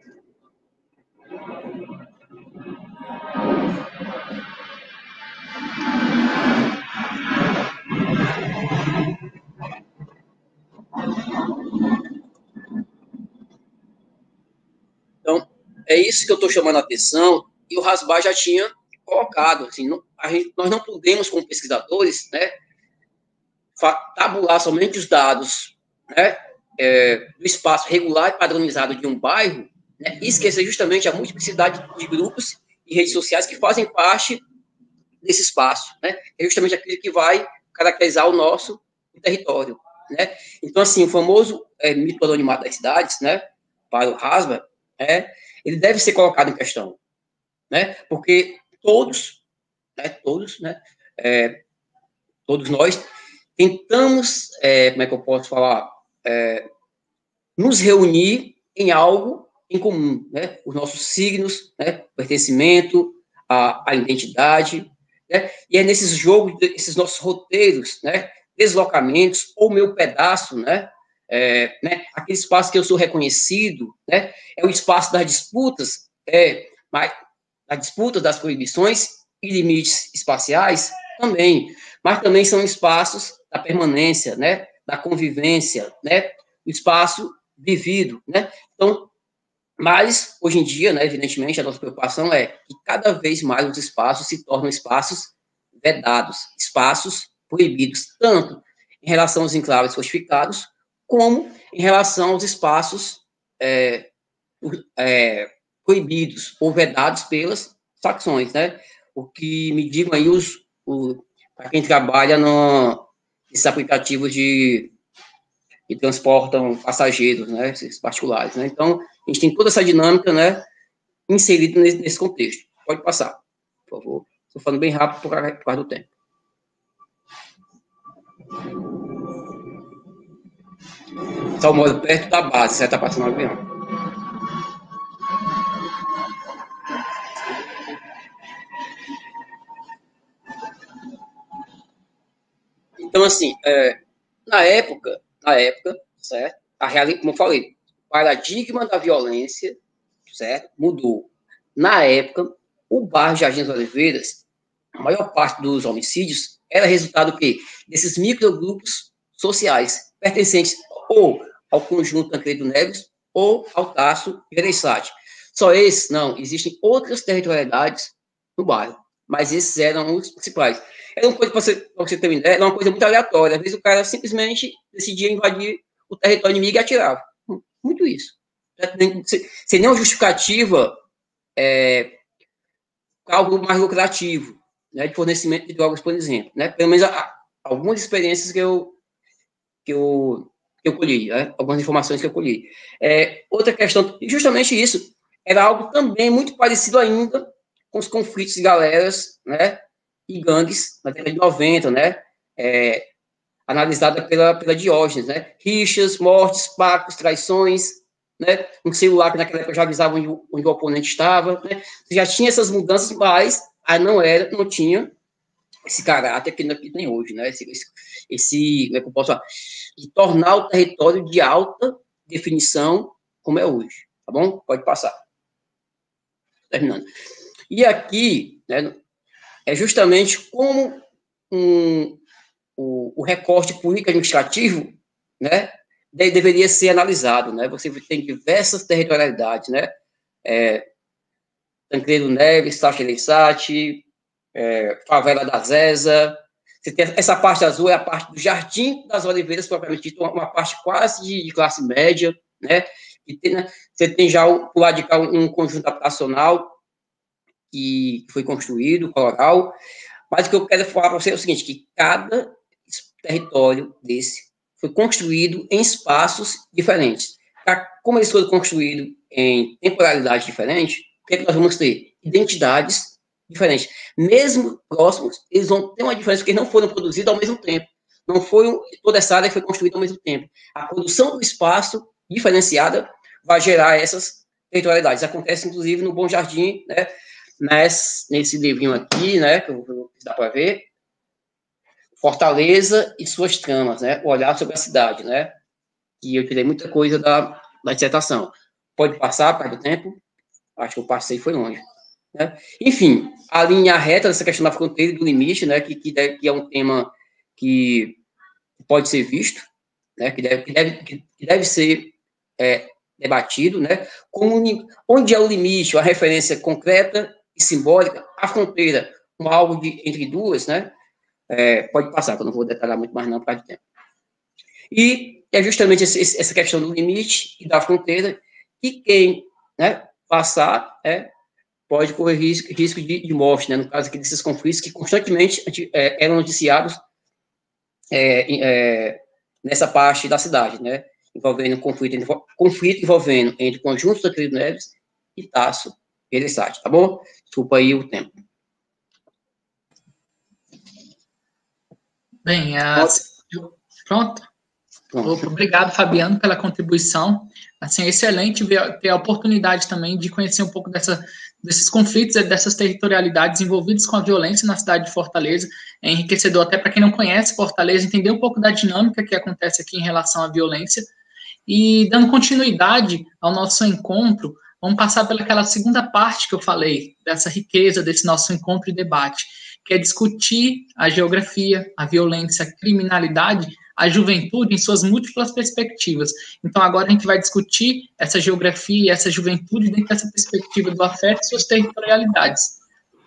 Então, é isso que eu estou chamando a atenção, e o Rasbar já tinha colocado. Assim, não, gente, nós não podemos, como pesquisadores, né, tabular somente os dados né, é, do espaço regular e padronizado de um bairro né, e esquecer justamente a multiplicidade de grupos e redes sociais que fazem parte desse espaço. Né, é justamente aquilo que vai caracterizar o nosso território. Né? Então, assim, o famoso é, mito anonimato das cidades, né, para o Hasber, é, ele deve ser colocado em questão, né? Porque todos, né, todos, né, é, todos nós tentamos, é, como é que eu posso falar, é, nos reunir em algo em comum, né? Os nossos signos, né? O pertencimento, a, a identidade, né? E é nesses jogos, esses nossos roteiros, né? Deslocamentos, ou meu pedaço, né? É, né? Aquele espaço que eu sou reconhecido, né? É o espaço das disputas, é, mas das disputas, das proibições e limites espaciais também, mas também são espaços da permanência, né? Da convivência, né? O espaço vivido, né? Então, mas, hoje em dia, né, evidentemente, a nossa preocupação é que cada vez mais os espaços se tornam espaços vedados, espaços proibidos, tanto em relação aos enclaves fortificados, como em relação aos espaços é, é, proibidos ou vedados pelas facções, né? O que me digam aí os, para quem trabalha no, nesses aplicativos de que transportam passageiros, né, esses particulares, né? Então, a gente tem toda essa dinâmica, né, inserida nesse, nesse contexto. Pode passar, por favor. Estou falando bem rápido por causa, do tempo. Moro perto da base, você está passando o avião. Então, assim, é, na época, na época, certo? A realidade, como eu falei, o paradigma da violência, certo? Mudou. Na época, o bairro Jardim das Oliveiras, a maior parte dos homicídios era resultado do quê? Desses microgrupos sociais, pertencentes ou ao conjunto Tancredo Neves ou ao Tasso Gereissati. Só esses, não, existem outras territorialidades no bairro, mas esses eram os principais. Era uma coisa, para você, você ter uma ideia, era uma coisa muito aleatória. Às vezes o cara simplesmente decidia invadir o território inimigo e atirava. Muito isso. Sem nenhuma justificativa, é, algo mais lucrativo, né, de fornecimento de drogas, por exemplo. Né? Pelo menos algumas experiências que eu, que eu, que eu colhi, né? algumas informações que eu colhi. É, outra questão, justamente isso, era algo também muito parecido ainda com os conflitos de galeras, né, e gangues na década de 90, né? É, analisada pela, pela Diógenes, né? Rixas, mortes, pactos, traições, né? Um celular que naquela época já avisava onde, onde o oponente estava, né? Já tinha essas mudanças, mas aí não era, não tinha esse caráter que, tem hoje, né? Esse, esse, esse como é que eu posso falar? De tornar o território de alta definição como é hoje, tá bom? Pode passar. Terminando. E aqui, né, é justamente como um, o, o recorte político administrativo, né, deveria ser analisado, né? Você tem diversas territorialidades, né? É, Tancredo Neves, Sacha Elisati, é, Favela da tem essa parte azul é a parte do Jardim das Oliveiras, propriamente dito, uma parte quase de, de classe média, né? E tem, né? Você tem já o, o lado de cá um, um conjunto habitacional que foi construído, coloral. Mas o que eu quero falar para você é o seguinte, que cada território desse foi construído em espaços diferentes. Como eles foram construídos em temporalidade diferente, o que, é que nós vamos ter? Identidades diferentes. Mesmo próximos, eles vão ter uma diferença porque não foram produzidos ao mesmo tempo. Não foi toda essa área foi construída ao mesmo tempo. A produção do espaço diferenciada vai gerar essas territorialidades. Acontece, inclusive, no Bom Jardim, né? Nesse, nesse livrinho aqui, né? Que dá para ver. Fortaleza e suas tramas, né? O olhar sobre a cidade, né? E eu tirei muita coisa da, da dissertação. Pode passar, para do tempo? Acho que eu passei foi longe. Né? Enfim, a linha reta dessa questão da fronteira e do limite, né? Que, que, deve, que é um tema que pode ser visto, né? Que deve, que deve, que deve ser é, debatido, né? Como, onde é o limite, a referência concreta e simbólica, a fronteira, como algo de, entre duas, né? É, pode passar, que eu não vou detalhar muito mais não de tempo. E é justamente esse, essa questão do limite e da fronteira que quem né, passar é, pode correr risco, risco de, de, morte, né? No caso aqui desses conflitos que constantemente é, eram noticiados é, é, nessa parte da cidade, né? envolvendo conflito, conflito envolvendo entre conjuntos da Tancredo Neves e Tasso Gereissati, tá bom? Desculpa aí o tempo. Bem, as... pronto? Pronto. Obrigado, Fabiano, pela contribuição. Assim, é excelente ver, ter a oportunidade também de conhecer um pouco dessa, desses conflitos, dessas territorialidades envolvidas com a violência na cidade de Fortaleza. É enriquecedor até para quem não conhece Fortaleza, entender um pouco da dinâmica que acontece aqui em relação à violência e dando continuidade ao nosso encontro, vamos passar pelaquela segunda parte que eu falei, dessa riqueza desse nosso encontro e debate, que é discutir a geografia, a violência, a criminalidade, a juventude em suas múltiplas perspectivas. Então, agora a gente vai discutir essa geografia e essa juventude dentro dessa perspectiva do afeto e suas territorialidades.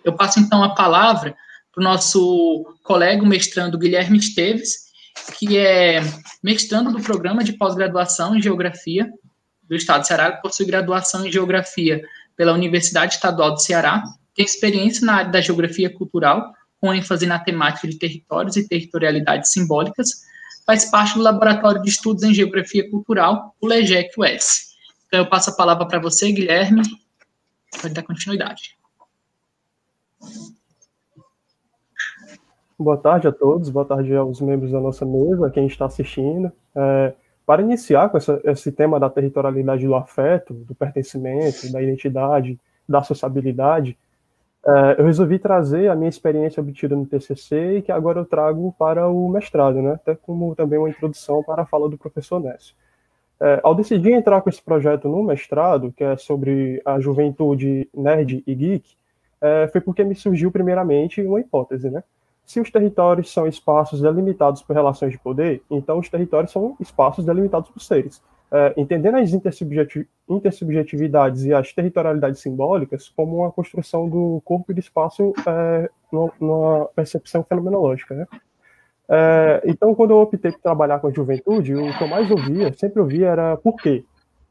Eu passo, então, a palavra para o nosso colega, mestrando Guilherme Esteves, que é mestrando do programa de pós-graduação em Geografia do Estado do Ceará, possui graduação em Geografia pela Universidade Estadual do Ceará, tem experiência na área da Geografia Cultural, com ênfase na temática de territórios e territorialidades simbólicas, faz parte do Laboratório de Estudos em Geografia Cultural, o LEGEC-US. Então, eu passo a palavra para você, Guilherme, para dar continuidade. Boa tarde a todos, boa tarde aos membros da nossa mesa, quem está assistindo. É, para iniciar com essa, esse tema da territorialidade do afeto, do pertencimento, da identidade, da sociabilidade, é, eu resolvi trazer a minha experiência obtida no TCC e que agora eu trago para o mestrado, né? até como também uma introdução para a fala do professor Nécio. É, ao decidir entrar com esse projeto no mestrado, que é sobre a juventude nerd e geek, é, foi porque me surgiu primeiramente uma hipótese, né? Se os territórios são espaços delimitados por relações de poder, então os territórios são espaços delimitados por seres. É, entendendo as intersubjetividades e as territorialidades simbólicas como uma construção do corpo e do espaço é, numa percepção fenomenológica. Né? É, então, quando eu optei por trabalhar com a juventude, o que eu mais ouvia, sempre ouvia, era por quê?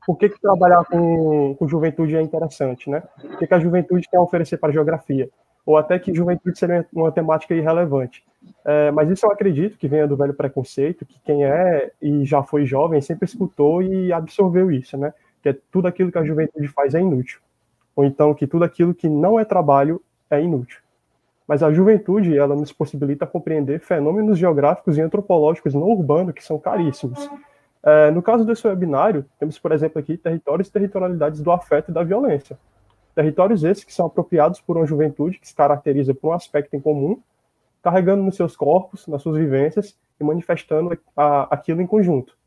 Por que, que trabalhar com, com juventude é interessante? Né? O que, que a juventude a oferecer para a geografia? Ou até que juventude seria uma temática irrelevante. É, mas isso eu acredito que venha do velho preconceito, que quem é e já foi jovem sempre escutou e absorveu isso, né? Que é tudo aquilo que a juventude faz é inútil. Ou então que tudo aquilo que não é trabalho é inútil. Mas a juventude, ela nos possibilita compreender fenômenos geográficos e antropológicos não urbanos que são caríssimos. É, no caso desse webinário, temos, por exemplo, aqui territórios e territorialidades do afeto e da violência. Territórios esses que são apropriados por uma juventude que se caracteriza por um aspecto em comum, carregando nos seus corpos, nas suas vivências e manifestando a, aquilo em conjunto.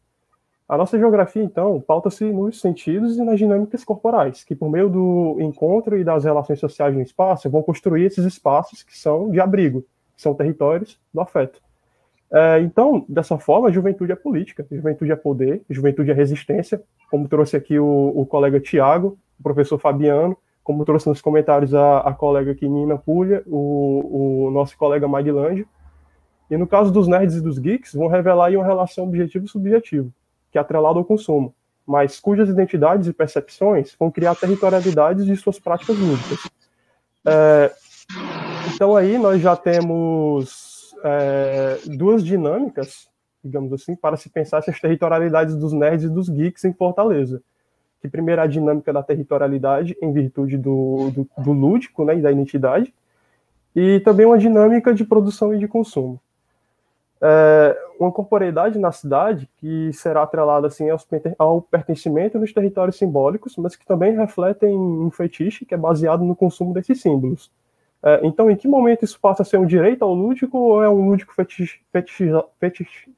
A nossa geografia, então, pauta-se nos sentidos e nas dinâmicas corporais, que por meio do encontro e das relações sociais no espaço vão construir esses espaços que são de abrigo, que são territórios do afeto. É, então, dessa forma, a juventude é política, a juventude é poder, a juventude é resistência, como trouxe aqui o, o colega Tiago, o professor Fabiano, como trouxe nos comentários a, a colega aqui, Nina Pulha, o, o nosso colega Maglange. E no caso dos nerds e dos geeks, vão revelar aí uma relação objetivo-subjetivo, que é atrelada ao consumo, mas cujas identidades e percepções vão criar territorialidades de suas práticas lúdicas. É, então aí nós já temos é, duas dinâmicas, digamos assim, para se pensar essas territorialidades dos nerds e dos geeks em Fortaleza. Que primeiro a dinâmica da territorialidade em virtude do, do, do lúdico né, e da identidade, e também uma dinâmica de produção e de consumo. É, uma corporeidade na cidade que será atrelada assim ao pertencimento nos territórios simbólicos, mas que também refletem um fetiche que é baseado no consumo desses símbolos. É, então, em que momento isso passa a ser um direito ao lúdico ou é um lúdico fetich, fetich, fetich,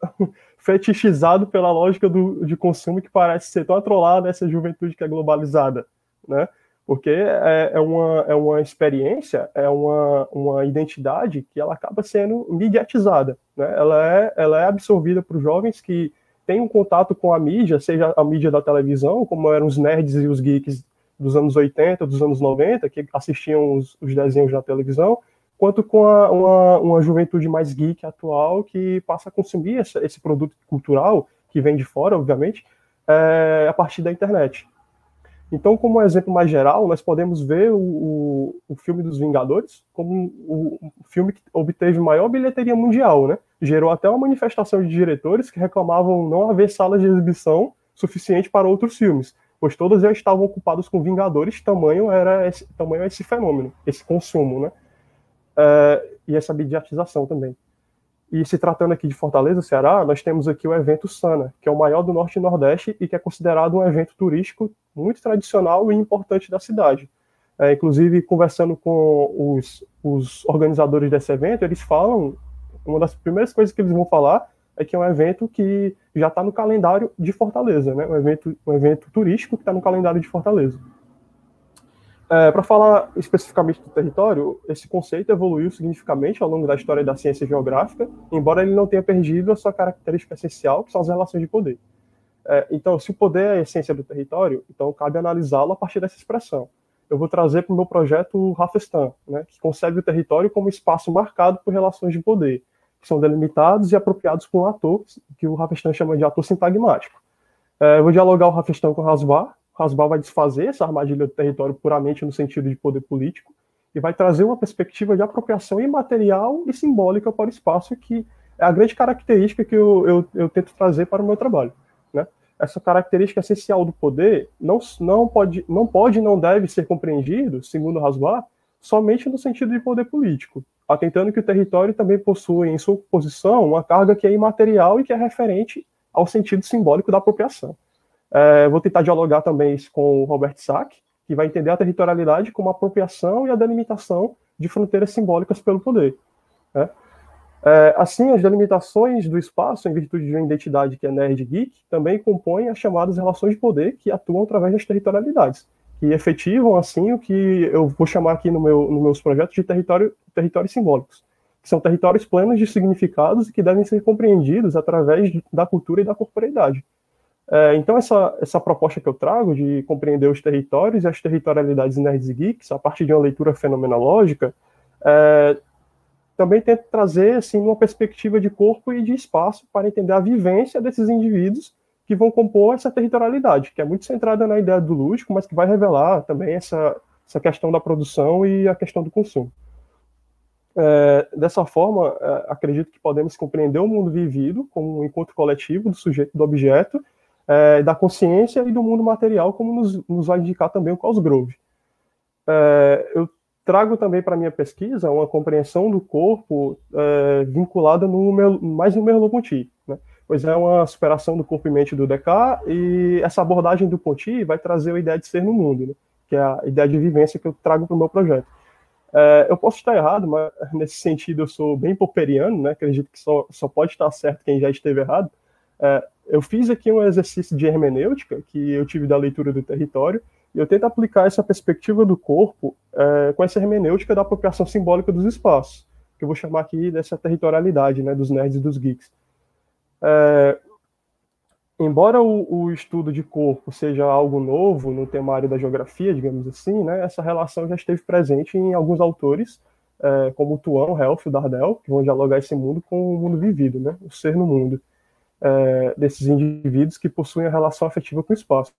(laughs) fetichizado pela lógica do, de consumo que parece ser tão atrolada essa juventude que é globalizada, né? Porque é, é, uma, é uma experiência, é uma, uma identidade que ela acaba sendo mediatizada, né? Ela é, ela é absorvida por jovens que têm um contato com a mídia, seja a mídia da televisão, como eram os nerds e os geeks dos anos 80, dos anos 90, que assistiam os, os desenhos na televisão, quanto com a, uma, uma juventude mais geek atual que passa a consumir essa, esse produto cultural, que vem de fora, obviamente, é, a partir da internet. Então, como um exemplo mais geral, nós podemos ver o, o, o filme dos Vingadores como o, o, filme que obteve maior bilheteria mundial, né? Gerou até uma manifestação de diretores que reclamavam não haver salas de exibição suficiente para outros filmes, pois todos já estavam ocupados com Vingadores, tamanho era esse, tamanho esse fenômeno, esse consumo, né? É, e essa mediatização também. E se tratando aqui de Fortaleza, Ceará, nós temos aqui o evento Sana, que é o maior do Norte e Nordeste e que é considerado um evento turístico muito tradicional e importante da cidade. É, inclusive, conversando com os, os organizadores desse evento, eles falam, uma das primeiras coisas que eles vão falar é que é um evento que já está no calendário de Fortaleza, né? um, evento, um evento turístico que está no calendário de Fortaleza. É, Para falar especificamente do território, esse conceito evoluiu significativamente ao longo da história da ciência geográfica, embora ele não tenha perdido a sua característica essencial, que são as relações de poder. É, então, se o poder é a essência do território, então cabe analisá-lo a partir dessa expressão. Eu vou trazer para o meu projeto o Rafestan, né, que concebe o território como espaço marcado por relações de poder, que são delimitados e apropriados por um ator, que o Rafestan chama de ator sintagmático. É, eu vou dialogar o Rafestan com Rasbar. O Rasbar vai desfazer essa armadilha do território puramente no sentido de poder político e vai trazer uma perspectiva de apropriação imaterial e simbólica para o espaço, que é a grande característica que eu, eu, eu tento trazer para o meu trabalho. Né? Essa característica essencial do poder não, não, pode, não pode e não deve ser compreendido, segundo Rasbar, somente no sentido de poder político, atentando que o território também possui em sua posição uma carga que é imaterial e que é referente ao sentido simbólico da apropriação. É, vou tentar dialogar também isso com o Robert Sack, que vai entender a territorialidade como a apropriação e a delimitação de fronteiras simbólicas pelo poder. Né? É, assim, as delimitações do espaço, em virtude de uma identidade que é nerd geek, também compõem as chamadas relações de poder que atuam através das territorialidades, que efetivam, assim, o que eu vou chamar aqui no meu, nos meus projetos de território, territórios simbólicos, que são territórios plenos de significados e que devem ser compreendidos através da cultura e da corporeidade. É, então, essa, essa proposta que eu trago de compreender os territórios e as territorialidades nerds e geeks, a partir de uma leitura fenomenológica, é, também tenta trazer assim uma perspectiva de corpo e de espaço para entender a vivência desses indivíduos que vão compor essa territorialidade, que é muito centrada na ideia do lúdico, mas que vai revelar também essa, essa questão da produção e a questão do consumo. É, dessa forma, é, acredito que podemos compreender o mundo vivido como um encontro coletivo do sujeito do objeto, é, da consciência e do mundo material, como nos, nos vai indicar também o Cosgrove. É, eu trago também para minha pesquisa uma compreensão do corpo é, vinculada no mais no Merleau-Ponty, né? pois é uma superação do corpo e mente do Descartes, e essa abordagem do Ponty vai trazer a ideia de ser no mundo, né? que é a ideia de vivência que eu trago para o meu projeto. É, eu posso estar errado, mas nesse sentido eu sou bem popperiano, né? acredito que só, só pode estar certo quem já esteve errado. É, eu fiz aqui um exercício de hermenêutica que eu tive da leitura do território, e eu tento aplicar essa perspectiva do corpo é, com essa hermenêutica da apropriação simbólica dos espaços, que eu vou chamar aqui dessa territorialidade né, dos nerds e dos geeks. É, embora o, o, estudo de corpo seja algo novo no temário da geografia, digamos assim, né, essa relação já esteve presente em alguns autores, é, como Tuan, Helf Dardel, que vão dialogar esse mundo com o mundo vivido, né, o ser no mundo, é, desses indivíduos que possuem a relação afetiva com o espaço.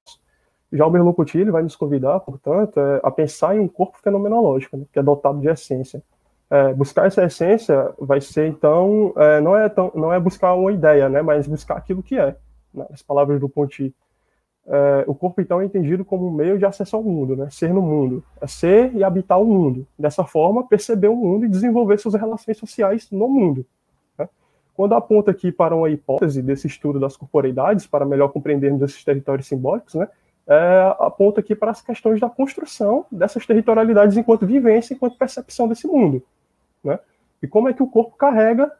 Já o Merleau-Ponty vai nos convidar, portanto, é, a pensar em um corpo fenomenológico, né, que é dotado de essência. É, buscar essa essência vai ser, então, não, é tão, não é buscar uma ideia, né, mas buscar aquilo que é. Né, as palavras do Ponti. O corpo, então, é entendido como um meio de acesso ao mundo, né, ser no mundo. É ser e habitar o mundo. Dessa forma, perceber o mundo e desenvolver suas relações sociais no mundo. Quando aponta aqui para uma hipótese desse estudo das corporeidades, para melhor compreendermos esses territórios simbólicos, né, é, aponta aqui para as questões da construção dessas territorialidades enquanto vivência, enquanto percepção desse mundo. Né? E como é que o corpo carrega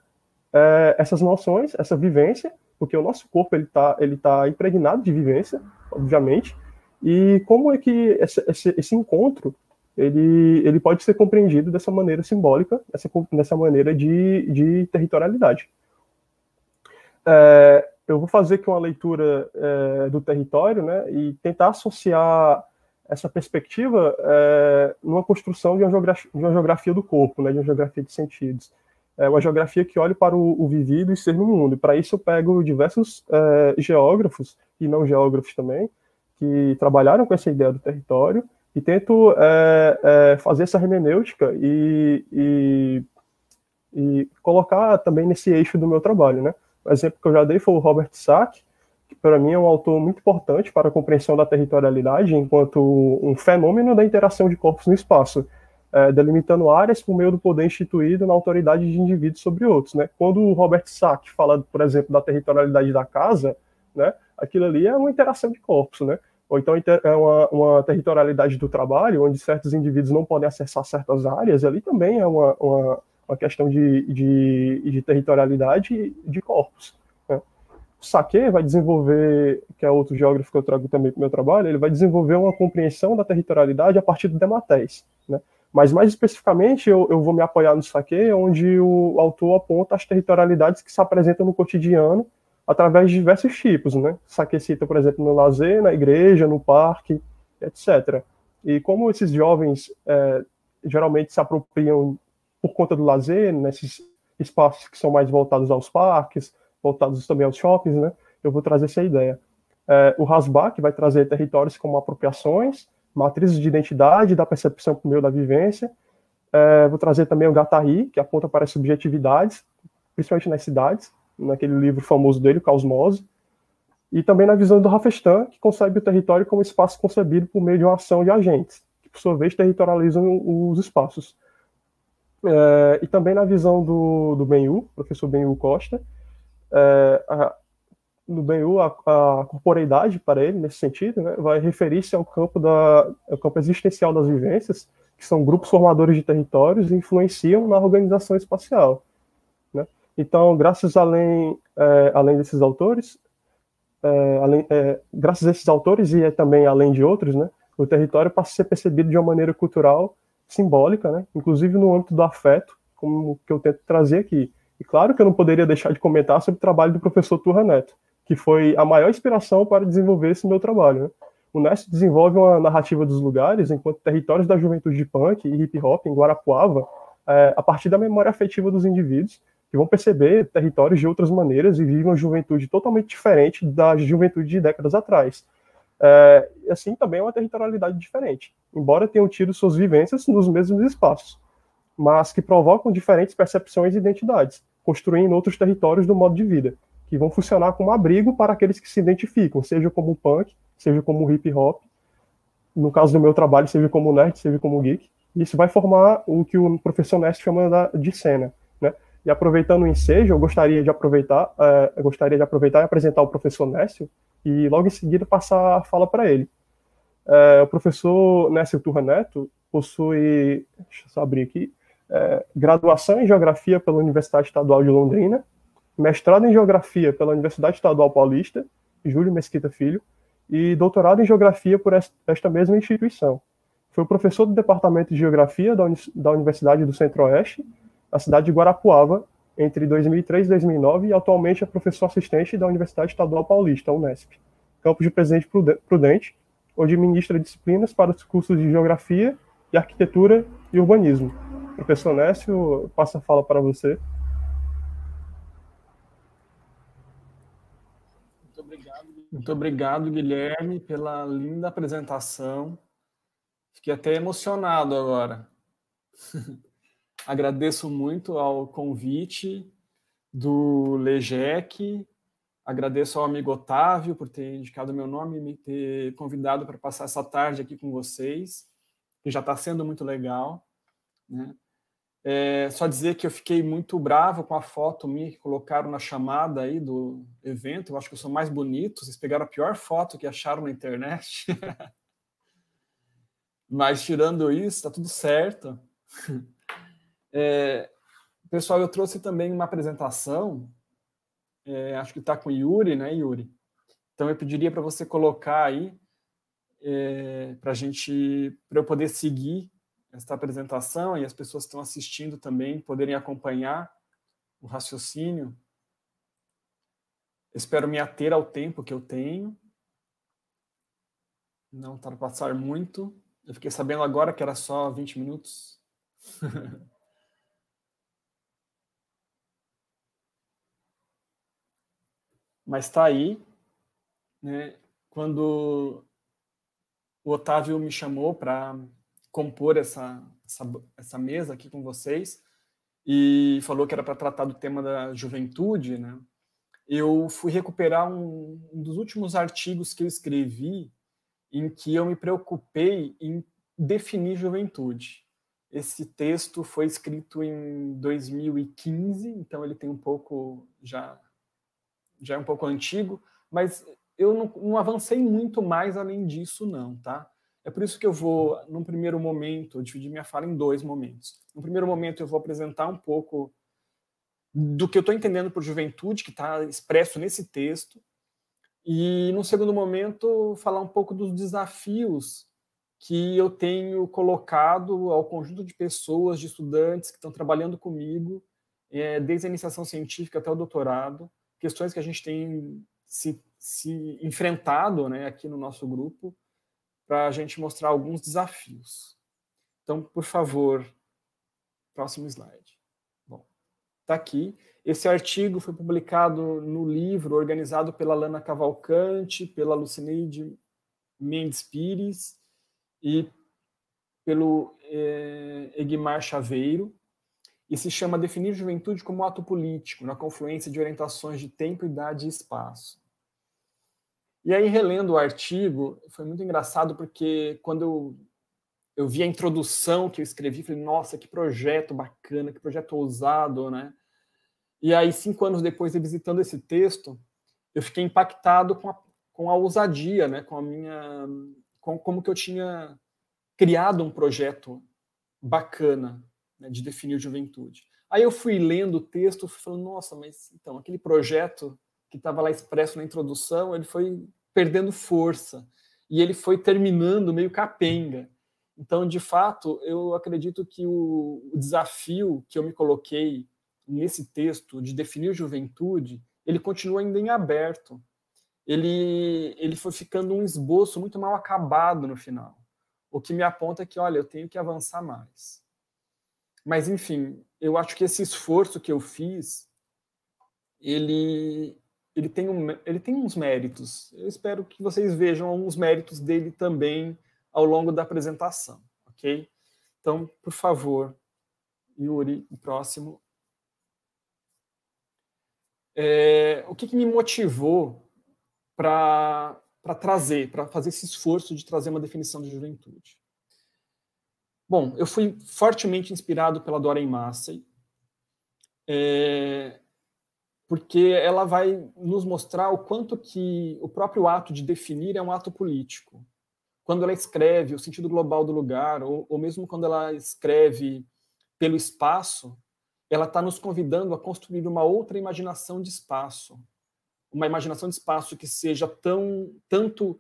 é, essas noções, essa vivência, porque o nosso corpo ele está ele tá impregnado de vivência, obviamente, e como é que esse, esse, esse, encontro ele, ele pode ser compreendido dessa maneira simbólica, dessa, dessa maneira de, de territorialidade. É, eu vou fazer aqui uma leitura é, do território né, e tentar associar essa perspectiva é, numa construção de uma, geografia, de uma geografia do corpo, né, de uma geografia de sentidos. É uma geografia que olhe para o, o vivido e ser no mundo. E para isso eu pego diversos é, geógrafos, e não geógrafos também, que trabalharam com essa ideia do território, e tento é, é, fazer essa hermenêutica e, e, e colocar também nesse eixo do meu trabalho, né? O exemplo que eu já dei foi o Robert Sack, que para mim é um autor muito importante para a compreensão da territorialidade enquanto um fenômeno da interação de corpos no espaço, é, delimitando áreas por meio do poder instituído na autoridade de indivíduos sobre outros. Né? Quando o Robert Sack fala, por exemplo, da territorialidade da casa, né, aquilo ali é uma interação de corpos, né? ou então é uma, uma, territorialidade do trabalho, onde certos indivíduos não podem acessar certas áreas, ali também é uma, uma uma questão de, de, de territorialidade de corpos. Né? O Sake vai desenvolver, que é outro geógrafo que eu trago também para o meu trabalho, ele vai desenvolver uma compreensão da territorialidade a partir do Dematés. Né? Mas mais especificamente, eu, eu vou me apoiar no Sake, onde o autor aponta as territorialidades que se apresentam no cotidiano através de diversos tipos. Né? Sake cita, por exemplo, no lazer, na igreja, no parque, etc. E como esses jovens é, geralmente se apropriam por conta do lazer, nesses espaços que são mais voltados aos parques, voltados também aos shoppings, né? Eu vou trazer essa ideia. É, o Hasbach vai trazer territórios como apropriações, matrizes de identidade, da percepção por meio da vivência. É, vou trazer também o Guattari, que aponta para as subjetividades, principalmente nas cidades, naquele livro famoso dele, o. E também na visão do Rafestan, que concebe o território como espaço concebido por meio de uma ação de agentes, que por sua vez territorializam os espaços. É, e também na visão do, do Benhu, professor Benhu Costa, é, a, no Benhu, a, a corporeidade para ele, nesse sentido, né, vai referir-se ao campo, da, ao campo existencial das vivências, que são grupos formadores de territórios e influenciam na organização espacial. Né? Então, graças além, é, além desses autores, é, além, é, graças a esses autores e também além de outros, né, o território passa a ser percebido de uma maneira cultural simbólica, né? inclusive no âmbito do afeto, como que eu tento trazer aqui. E claro que eu não poderia deixar de comentar sobre o trabalho do professor Turra Neto, que foi a maior inspiração para desenvolver esse meu trabalho. Né? O Neto desenvolve uma narrativa dos lugares enquanto territórios da juventude punk e hip hop em Guarapuava, é, a partir da memória afetiva dos indivíduos, que vão perceber territórios de outras maneiras e vivem uma juventude totalmente diferente da juventude de décadas atrás. É, assim também é uma territorialidade diferente, embora tenham tido suas vivências nos mesmos espaços, mas que provocam diferentes percepções e identidades, construindo outros territórios do modo de vida, que vão funcionar como abrigo para aqueles que se identificam, seja como punk, seja como hip hop, no caso do meu trabalho, seja como nerd, seja como geek, isso vai formar o que o professor Nest chama de cena, né? E aproveitando o ensejo, eu gostaria de aproveitar, é, gostaria de aproveitar e apresentar o professor Nécio, e logo em seguida passar a fala para ele. É, o professor Nécio Turra Neto possui, deixa eu só abrir aqui, é, graduação em Geografia pela Universidade Estadual de Londrina, mestrado em Geografia pela Universidade Estadual Paulista, Júlio Mesquita Filho, e doutorado em Geografia por esta mesma instituição. Foi professor do Departamento de Geografia da, Uni da Universidade do Centro-Oeste, na cidade de Guarapuava, entre 2003 e 2009 e atualmente é professor assistente da Universidade Estadual Paulista, Unesp, campus de Presidente Prudente, onde ministra disciplinas para os cursos de Geografia e Arquitetura e Urbanismo. Professor Nécio, passo a fala para você. Muito obrigado, Muito obrigado, Guilherme, pela linda apresentação. Fiquei até emocionado agora. (laughs) agradeço muito ao convite do Legec, agradeço ao amigo Otávio por ter indicado meu nome e me ter convidado para passar essa tarde aqui com vocês, que já está sendo muito legal. Né? É, só dizer que eu fiquei muito bravo com a foto minha que colocaram na chamada aí do evento. Eu acho que eu sou mais bonito. Vocês pegaram a pior foto que acharam na internet. (laughs) Mas tirando isso, está tudo certo. (laughs) É, pessoal, eu trouxe também uma apresentação. É, acho que está com o Yuri, né, Yuri? Então eu pediria para você colocar aí é, para a gente, para eu poder seguir esta apresentação e as pessoas que estão assistindo também poderem acompanhar o raciocínio. Espero me ater ao tempo que eu tenho, não passar muito. Eu fiquei sabendo agora que era só 20 minutos. (laughs) Mas está aí, né? Quando o Otávio me chamou para compor essa, essa, essa mesa aqui com vocês e falou que era para tratar do tema da juventude, né? Eu fui recuperar um, um, dos últimos artigos que eu escrevi em que eu me preocupei em definir juventude. Esse texto foi escrito em 2015, então ele tem um pouco já já é um pouco antigo, mas eu não, não avancei muito mais além disso não, tá? É por isso que eu vou, num primeiro momento, dividir minha fala em dois momentos. No primeiro momento, eu vou apresentar um pouco do que eu estou entendendo por juventude, que está expresso nesse texto, e no segundo momento, falar um pouco dos desafios que eu tenho colocado ao conjunto de pessoas, de estudantes que estão trabalhando comigo, é, desde a iniciação científica até o doutorado, questões que a gente tem se, se enfrentado né, aqui no nosso grupo, para a gente mostrar alguns desafios. Então, por favor, próximo slide. Bom, está aqui. Esse artigo foi publicado no livro organizado pela Lana Cavalcante, pela Lucineide Mendes Pires e pelo eh, Egmar Chaveiro, e se chama Definir Juventude como Ato Político, na confluência de orientações de tempo, idade e espaço. E aí, relendo o artigo, foi muito engraçado, porque quando eu, eu vi a introdução que eu escrevi, falei, nossa, que projeto bacana, que projeto ousado, né? E aí, cinco anos depois, revisitando esse texto, eu fiquei impactado com a, com a ousadia, né? Com a minha... Com, como que eu tinha criado um projeto bacana né, de definir juventude. Aí eu fui lendo o texto, falando, nossa, mas então, aquele projeto que estava lá expresso na introdução, ele foi perdendo força e ele foi terminando meio capenga. Então, de fato, eu acredito que o, o desafio que eu me coloquei nesse texto de definir juventude, ele continua ainda em aberto. Ele, ele foi ficando um esboço muito mal acabado no final, o que me aponta que, olha, eu tenho que avançar mais. Mas, enfim, eu acho que esse esforço que eu fiz, ele, ele tem, um, ele tem uns méritos. Eu espero que vocês vejam alguns méritos dele também ao longo da apresentação, ok? Então, por favor, Yuri, o próximo. É, o que, que me motivou para trazer, para fazer esse esforço de trazer uma definição de juventude? Bom, eu fui fortemente inspirado pela Doreen Massey, é, porque ela vai nos mostrar o quanto que o próprio ato de definir é um ato político. Quando ela escreve o sentido global do lugar, ou, ou mesmo quando ela escreve pelo espaço, ela está nos convidando a construir uma outra imaginação de espaço, uma imaginação de espaço que seja tão tanto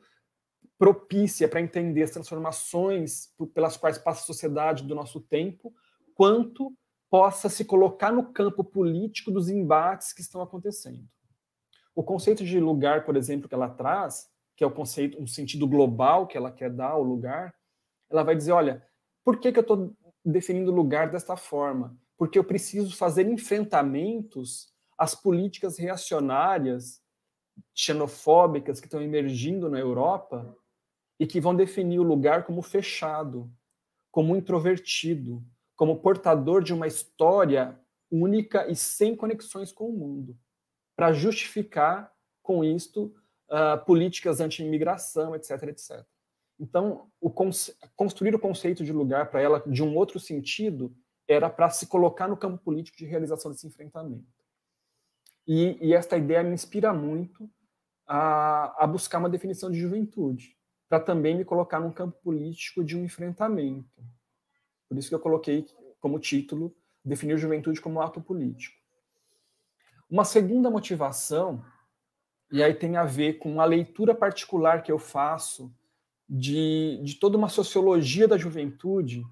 propícia para entender as transformações pelas quais passa a sociedade do nosso tempo, quanto possa se colocar no campo político dos embates que estão acontecendo. O conceito de lugar, por exemplo, que ela traz, que é o conceito, um sentido global que ela quer dar ao lugar, ela vai dizer, olha, por que, que eu estou definindo lugar desta forma? Porque eu preciso fazer enfrentamentos às políticas reacionárias, xenofóbicas que estão emergindo na Europa e que vão definir o lugar como fechado, como introvertido, como portador de uma história única e sem conexões com o mundo, para justificar com isto uh, políticas anti-imigração, etc, etc. Então, o construir o conceito de lugar para ela de um outro sentido era para se colocar no campo político de realização desse enfrentamento. E, e esta ideia me inspira muito a, a buscar uma definição de juventude, para também me colocar num campo político de um enfrentamento. Por isso que eu coloquei como título definir juventude como ato político. Uma segunda motivação, e aí tem a ver com a leitura particular que eu faço de, de toda uma sociologia da juventude,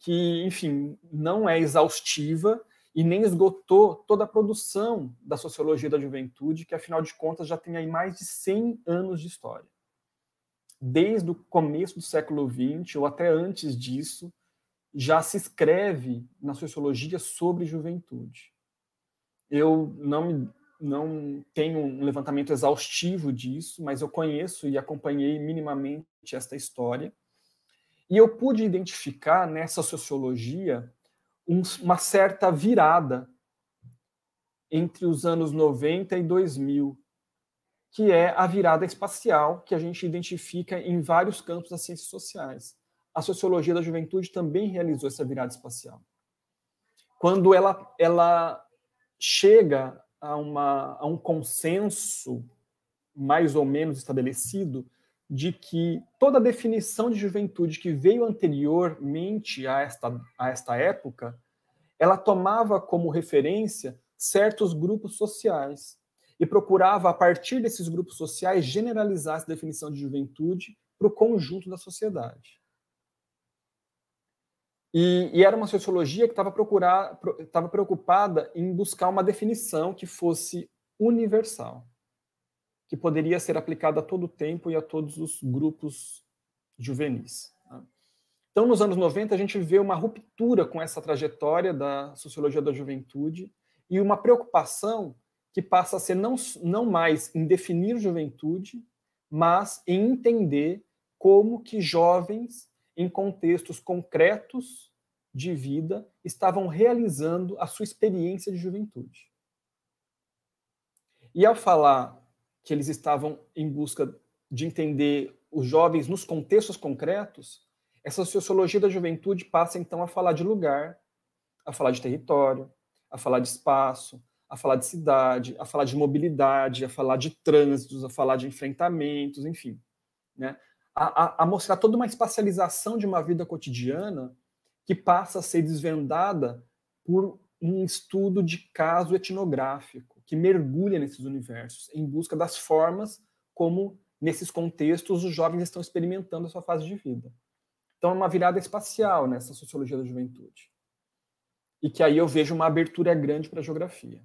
que, enfim, não é exaustiva e nem esgotou toda a produção da sociologia da juventude, que, afinal de contas, já tem aí mais de 100 anos de história. Desde o começo do século XX, ou até antes disso, já se escreve na sociologia sobre juventude. Eu não, não tenho um levantamento exaustivo disso, mas eu conheço e acompanhei minimamente esta história. E eu pude identificar nessa sociologia um, uma certa virada entre os anos 90 e 2000, que é a virada espacial que a gente identifica em vários campos das ciências sociais a sociologia da juventude também realizou essa virada espacial. Quando ela, ela chega a, uma, a um consenso mais ou menos estabelecido de que toda a definição de juventude que veio anteriormente a esta, a esta época, ela tomava como referência certos grupos sociais e procurava, a partir desses grupos sociais, generalizar essa definição de juventude para o conjunto da sociedade. E, e, era uma sociologia que estava preocupada em buscar uma definição que fosse universal, que poderia ser aplicada a todo tempo e a todos os grupos juvenis. Né? Então, nos anos 90, a gente vê uma ruptura com essa trajetória da sociologia da juventude e uma preocupação que passa a ser não, não mais em definir juventude, mas em entender como que jovens em contextos concretos de vida, estavam realizando a sua experiência de juventude. E ao falar que eles estavam em busca de entender os jovens nos contextos concretos, essa sociologia da juventude passa então a falar de lugar, a falar de território, a falar de espaço, a falar de cidade, a falar de mobilidade, a falar de trânsitos, a falar de enfrentamentos, enfim. Né? a, a, a mostrar toda uma espacialização de uma vida cotidiana que passa a ser desvendada por um estudo de caso etnográfico, que mergulha nesses universos, em busca das formas como, nesses contextos, os jovens estão experimentando a sua fase de vida. Então, é uma virada espacial nessa sociologia da juventude. E que aí eu vejo uma abertura grande para a geografia.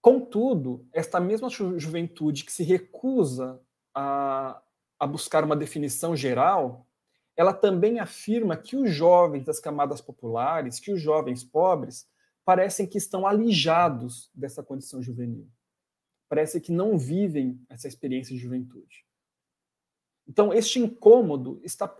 Contudo, esta mesma juventude que se recusa a, a buscar uma definição geral, ela também afirma que os jovens das camadas populares, que os jovens pobres, parecem que estão alijados dessa condição juvenil. Parece que não vivem essa experiência de juventude. Então, este incômodo está,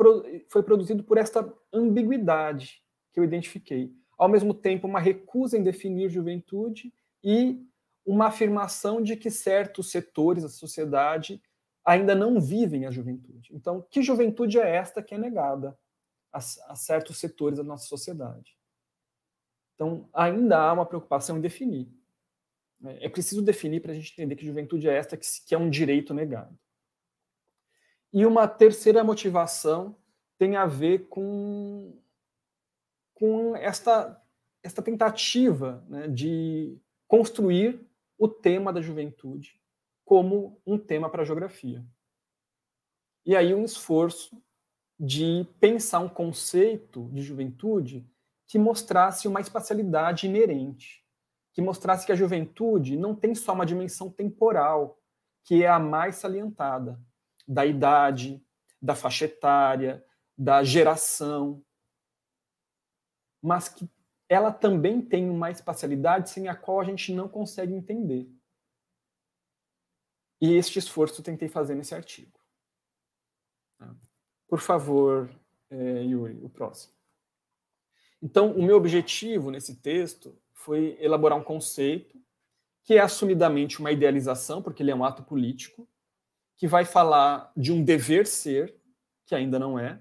foi produzido por esta ambiguidade que eu identifiquei. Ao mesmo tempo, uma recusa em definir juventude e uma afirmação de que certos setores da sociedade ainda não vivem a juventude. Então, que juventude é esta que é negada a, a certos setores da nossa sociedade? Então, ainda há uma preocupação em definir. É preciso definir para a gente entender que juventude é esta que, que é um direito negado. E uma terceira motivação tem a ver com, com esta, esta tentativa né, de construir o tema da juventude como um tema para a geografia. E aí um esforço de pensar um conceito de juventude que mostrasse uma espacialidade inerente, que mostrasse que a juventude não tem só uma dimensão temporal, que é a mais salientada, da idade, da faixa etária, da geração, mas que ela também tem uma espacialidade sem a qual a gente não consegue entender. E este esforço tentei fazer nesse artigo. Tá? Por favor, é, Yuri, o próximo. Então, o meu objetivo nesse texto foi elaborar um conceito que é assumidamente uma idealização, porque ele é um ato político, que vai falar de um dever ser, que ainda não é,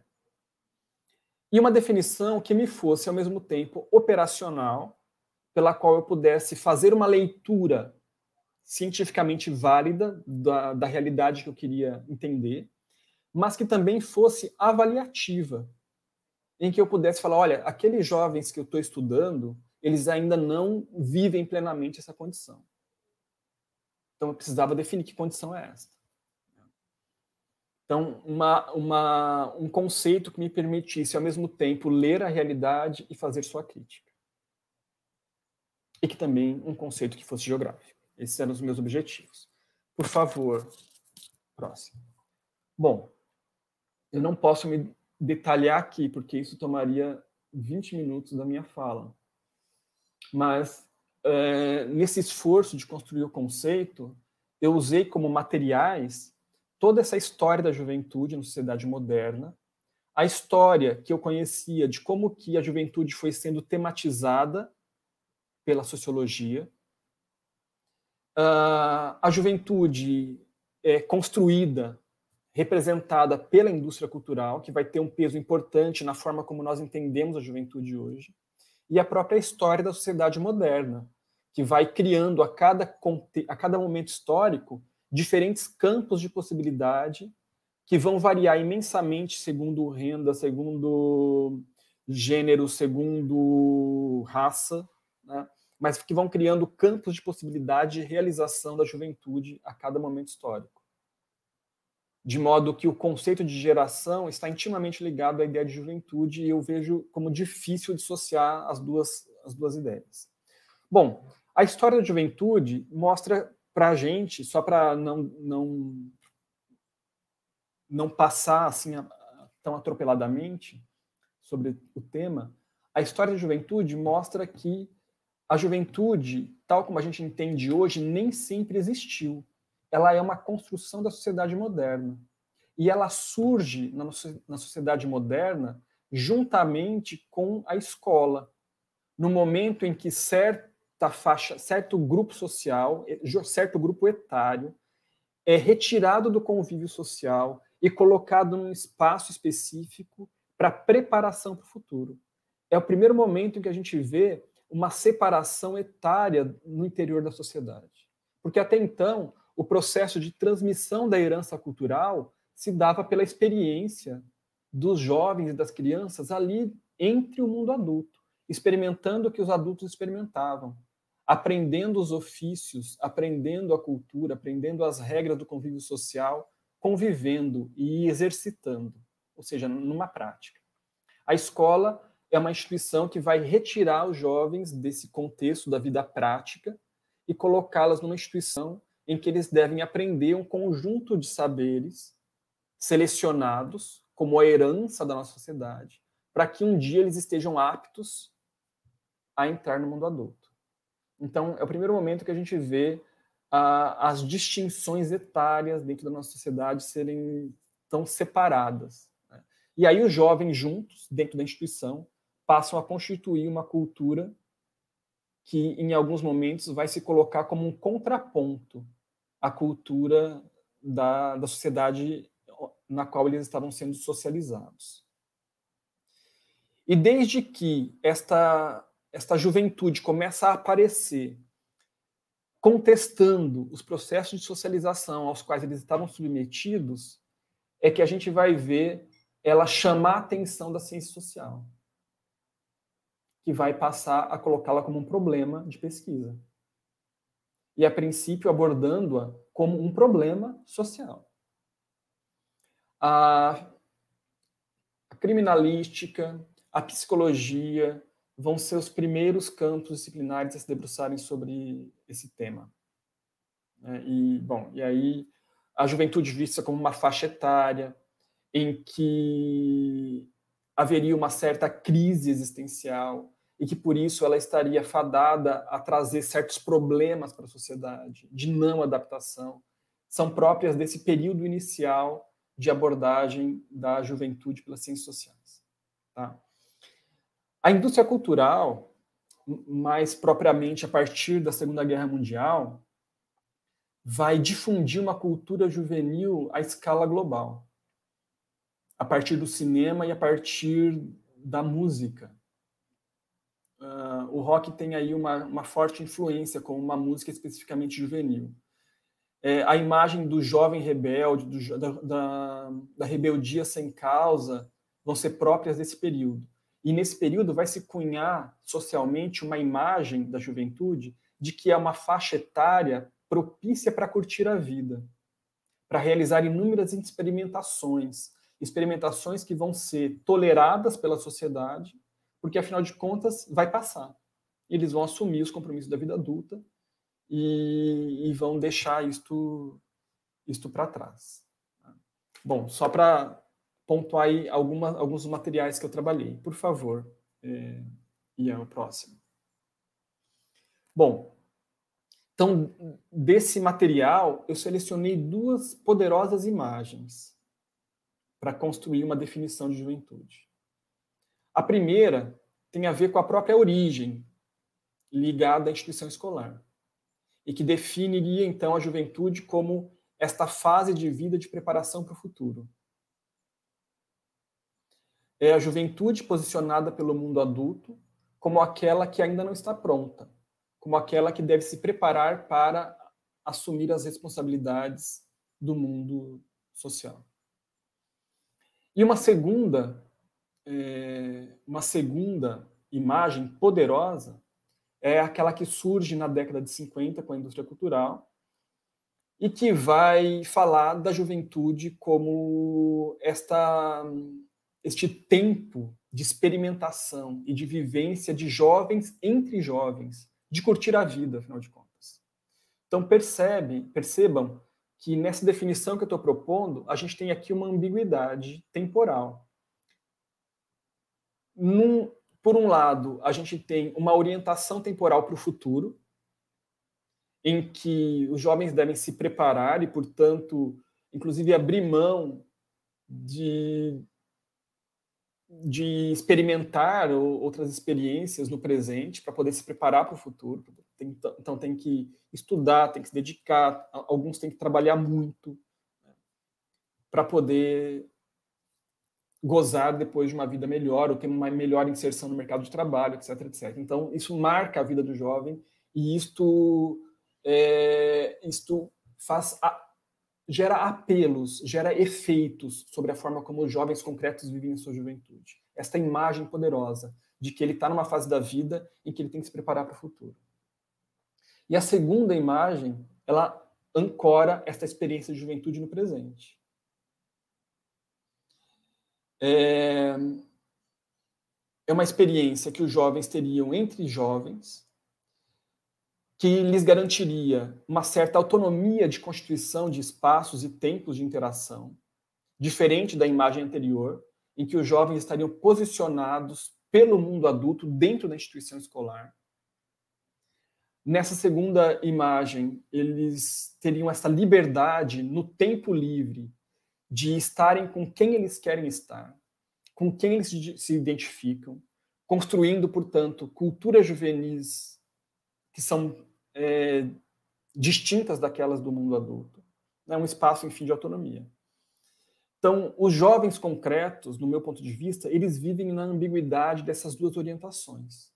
e uma definição que me fosse, ao mesmo tempo, operacional, pela qual eu pudesse fazer uma leitura cientificamente válida da, da realidade que eu queria entender, mas que também fosse avaliativa, em que eu pudesse falar, olha, aqueles jovens que eu estou estudando, eles ainda não vivem plenamente essa condição. Então eu precisava definir que condição é esta. Então, uma, uma, um conceito que me permitisse, ao mesmo tempo, ler a realidade e fazer sua crítica. E que também um conceito que fosse geográfico. Esses eram os meus objetivos. Por favor, próximo. Bom, eu não posso me detalhar aqui, porque isso tomaria 20 minutos da minha fala. Mas, é, nesse esforço de construir o conceito, eu usei como materiais toda essa história da juventude na sociedade moderna, a história que eu conhecia de como que a juventude foi sendo tematizada pela sociologia, uh, a juventude é construída, representada pela indústria cultural, que vai ter um peso importante na forma como nós entendemos a juventude hoje, e a própria história da sociedade moderna, que vai criando a cada, a cada momento histórico diferentes campos de possibilidade que vão variar imensamente segundo renda, segundo gênero, segundo raça, né? mas que vão criando campos de possibilidade de realização da juventude a cada momento histórico. De modo que o conceito de geração está intimamente ligado à ideia de juventude e eu vejo como difícil dissociar as duas, as duas ideias. Bom, a história da juventude mostra para a gente, só para não, não, não passar assim tão atropeladamente sobre o tema, a história da juventude mostra que a juventude, tal como a gente entende hoje, nem sempre existiu. Ela é uma construção da sociedade moderna. E ela surge na, na sociedade moderna juntamente com a escola. No momento em que certo certa faixa, certo grupo social, certo grupo etário é retirado do convívio social e colocado num espaço específico para preparação para o futuro. É o primeiro momento em que a gente vê uma separação etária no interior da sociedade. Porque até então, o processo de transmissão da herança cultural se dava pela experiência dos jovens e das crianças ali entre o mundo adulto, experimentando o que os adultos experimentavam aprendendo os ofícios, aprendendo a cultura, aprendendo as regras do convívio social, convivendo e exercitando, ou seja, numa prática. A escola é uma instituição que vai retirar os jovens desse contexto da vida prática e colocá-las numa instituição em que eles devem aprender um conjunto de saberes selecionados como a herança da nossa sociedade, para que um dia eles estejam aptos a entrar no mundo adulto. Então, é o primeiro momento que a gente vê as distinções etárias dentro da nossa sociedade serem tão separadas. Né? E aí os jovens juntos, dentro da instituição, passam a constituir uma cultura que, em alguns momentos, vai se colocar como um contraponto à cultura da, da sociedade na qual eles estavam sendo socializados. E desde que esta esta juventude começa a aparecer contestando os processos de socialização aos quais eles estavam submetidos, é que a gente vai ver ela chamar a atenção da ciência social, que vai passar a colocá-la como um problema de pesquisa. E, a princípio, abordando-a como um problema social. A criminalística, a psicologia, vão ser os primeiros campos disciplinares a se debruçarem sobre esse tema. Né? E, bom, e aí a juventude vista como uma faixa etária em que haveria uma certa crise existencial e que por isso ela estaria fadada a trazer certos problemas para a sociedade de não adaptação são próprias desse período inicial de abordagem da juventude pelas ciências sociais. Tá? A indústria cultural, mais propriamente a partir da Segunda Guerra Mundial, vai difundir uma cultura juvenil à escala global, a partir do cinema e a partir da música. Uh, o rock tem aí uma, uma, forte influência com uma música especificamente juvenil. É, a imagem do jovem rebelde, do, da, da, da rebeldia sem causa, vão ser próprias desse período. E nesse período vai se cunhar socialmente uma imagem da juventude de que é uma faixa etária propícia para curtir a vida, para realizar inúmeras experimentações, experimentações que vão ser toleradas pela sociedade, porque afinal de contas vai passar. Eles vão assumir os compromissos da vida adulta e, e vão deixar isto, isto para trás. Bom, só para pontuar aí alguma, alguns materiais que eu trabalhei. Por favor, é, Ian, o próximo. Bom, então, desse material, eu selecionei duas poderosas imagens para construir uma definição de juventude. A primeira tem a ver com a própria origem ligada à instituição escolar e que definiria então a juventude como esta fase de vida de preparação para o futuro. É a juventude posicionada pelo mundo adulto como aquela que ainda não está pronta, como aquela que deve se preparar para assumir as responsabilidades do mundo social. E uma segunda, é, uma segunda imagem poderosa é aquela que surge na década de 50 com a indústria cultural e que vai falar da juventude como esta este tempo de experimentação e de vivência de jovens entre jovens, de curtir a vida, afinal de contas. Então percebe, percebam que nessa definição que eu estou propondo, a gente tem aqui uma ambiguidade temporal. Num, por um lado, a gente tem uma orientação temporal para o futuro, em que os jovens devem se preparar e, portanto, inclusive abrir mão de, de experimentar outras experiências no presente para poder se preparar para o futuro. Tem, então tem que estudar, tem que se dedicar, alguns têm que trabalhar muito né, para poder gozar depois de uma vida melhor ou ter uma melhor inserção no mercado de trabalho, etc, etc. Então isso marca a vida do jovem e isto é, isto faz a, gera apelos, gera efeitos sobre a forma como os jovens concretos vivem em sua juventude. Esta imagem poderosa de que ele está numa fase da vida em que ele tem que se preparar para o futuro. E a segunda imagem, ela ancora esta experiência de juventude no presente. É, é uma experiência que os jovens teriam entre jovens, que lhes garantiria uma certa autonomia de constituição de espaços e tempos de interação, diferente da imagem anterior, em que os jovens estariam posicionados pelo mundo adulto dentro da instituição escolar. Nessa segunda imagem, eles teriam essa liberdade no tempo livre de estarem com quem eles querem estar, com quem eles se identificam, construindo, portanto, culturas juvenis que são é, distintas daquelas do mundo adulto. É um espaço, enfim, de autonomia. Então, os jovens concretos, no meu ponto de vista, eles vivem na ambiguidade dessas duas orientações.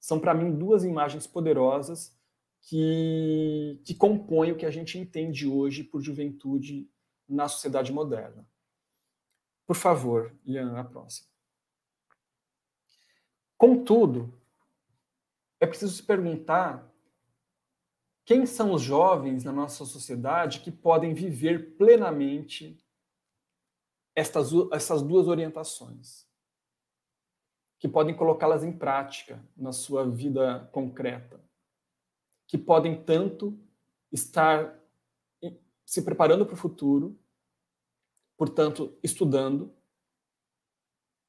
São, para mim, duas imagens poderosas que, que compõem o que a gente entende hoje por juventude na sociedade moderna. Por favor, Ian, a próxima. Contudo, é preciso se perguntar quem são os jovens na nossa sociedade que podem viver plenamente estas, essas duas orientações? Que podem colocá-las em prática na sua vida concreta? Que podem tanto estar se preparando para o futuro, portanto, estudando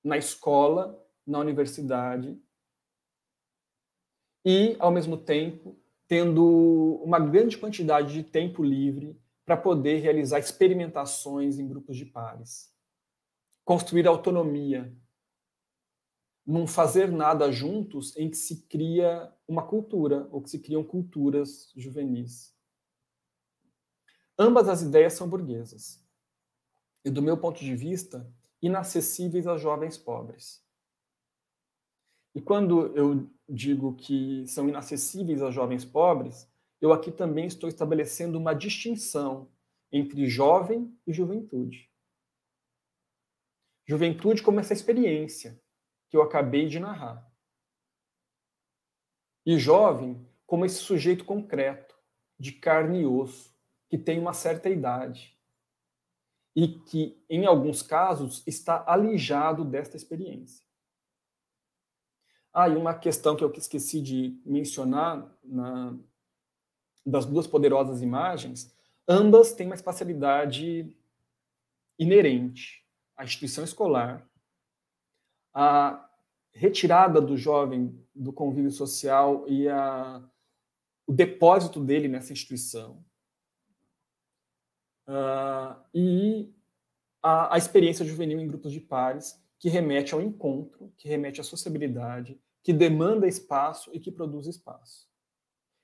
na escola, na universidade, e, ao mesmo tempo, tendo uma grande quantidade de tempo livre para poder realizar experimentações em grupos de pares, construir autonomia, num fazer nada juntos em que se cria uma cultura, ou que se criam culturas juvenis. Ambas as ideias são burguesas. E, do meu ponto de vista, inacessíveis a jovens pobres. E quando eu digo que são inacessíveis a jovens pobres, eu aqui também estou estabelecendo uma distinção entre jovem e juventude. Juventude como essa experiência que eu acabei de narrar. E jovem como esse sujeito concreto, de carne e osso, que tem uma certa idade e que, em alguns casos, está alijado desta experiência. Ah, e uma questão que eu esqueci de mencionar na, das duas poderosas imagens, ambas têm uma espacialidade inerente à instituição escolar, a retirada do jovem do convívio social e a, o depósito dele nessa instituição, uh, e a, a experiência juvenil em grupos de pares, que remete ao encontro, que remete à sociabilidade, que demanda espaço e que produz espaço.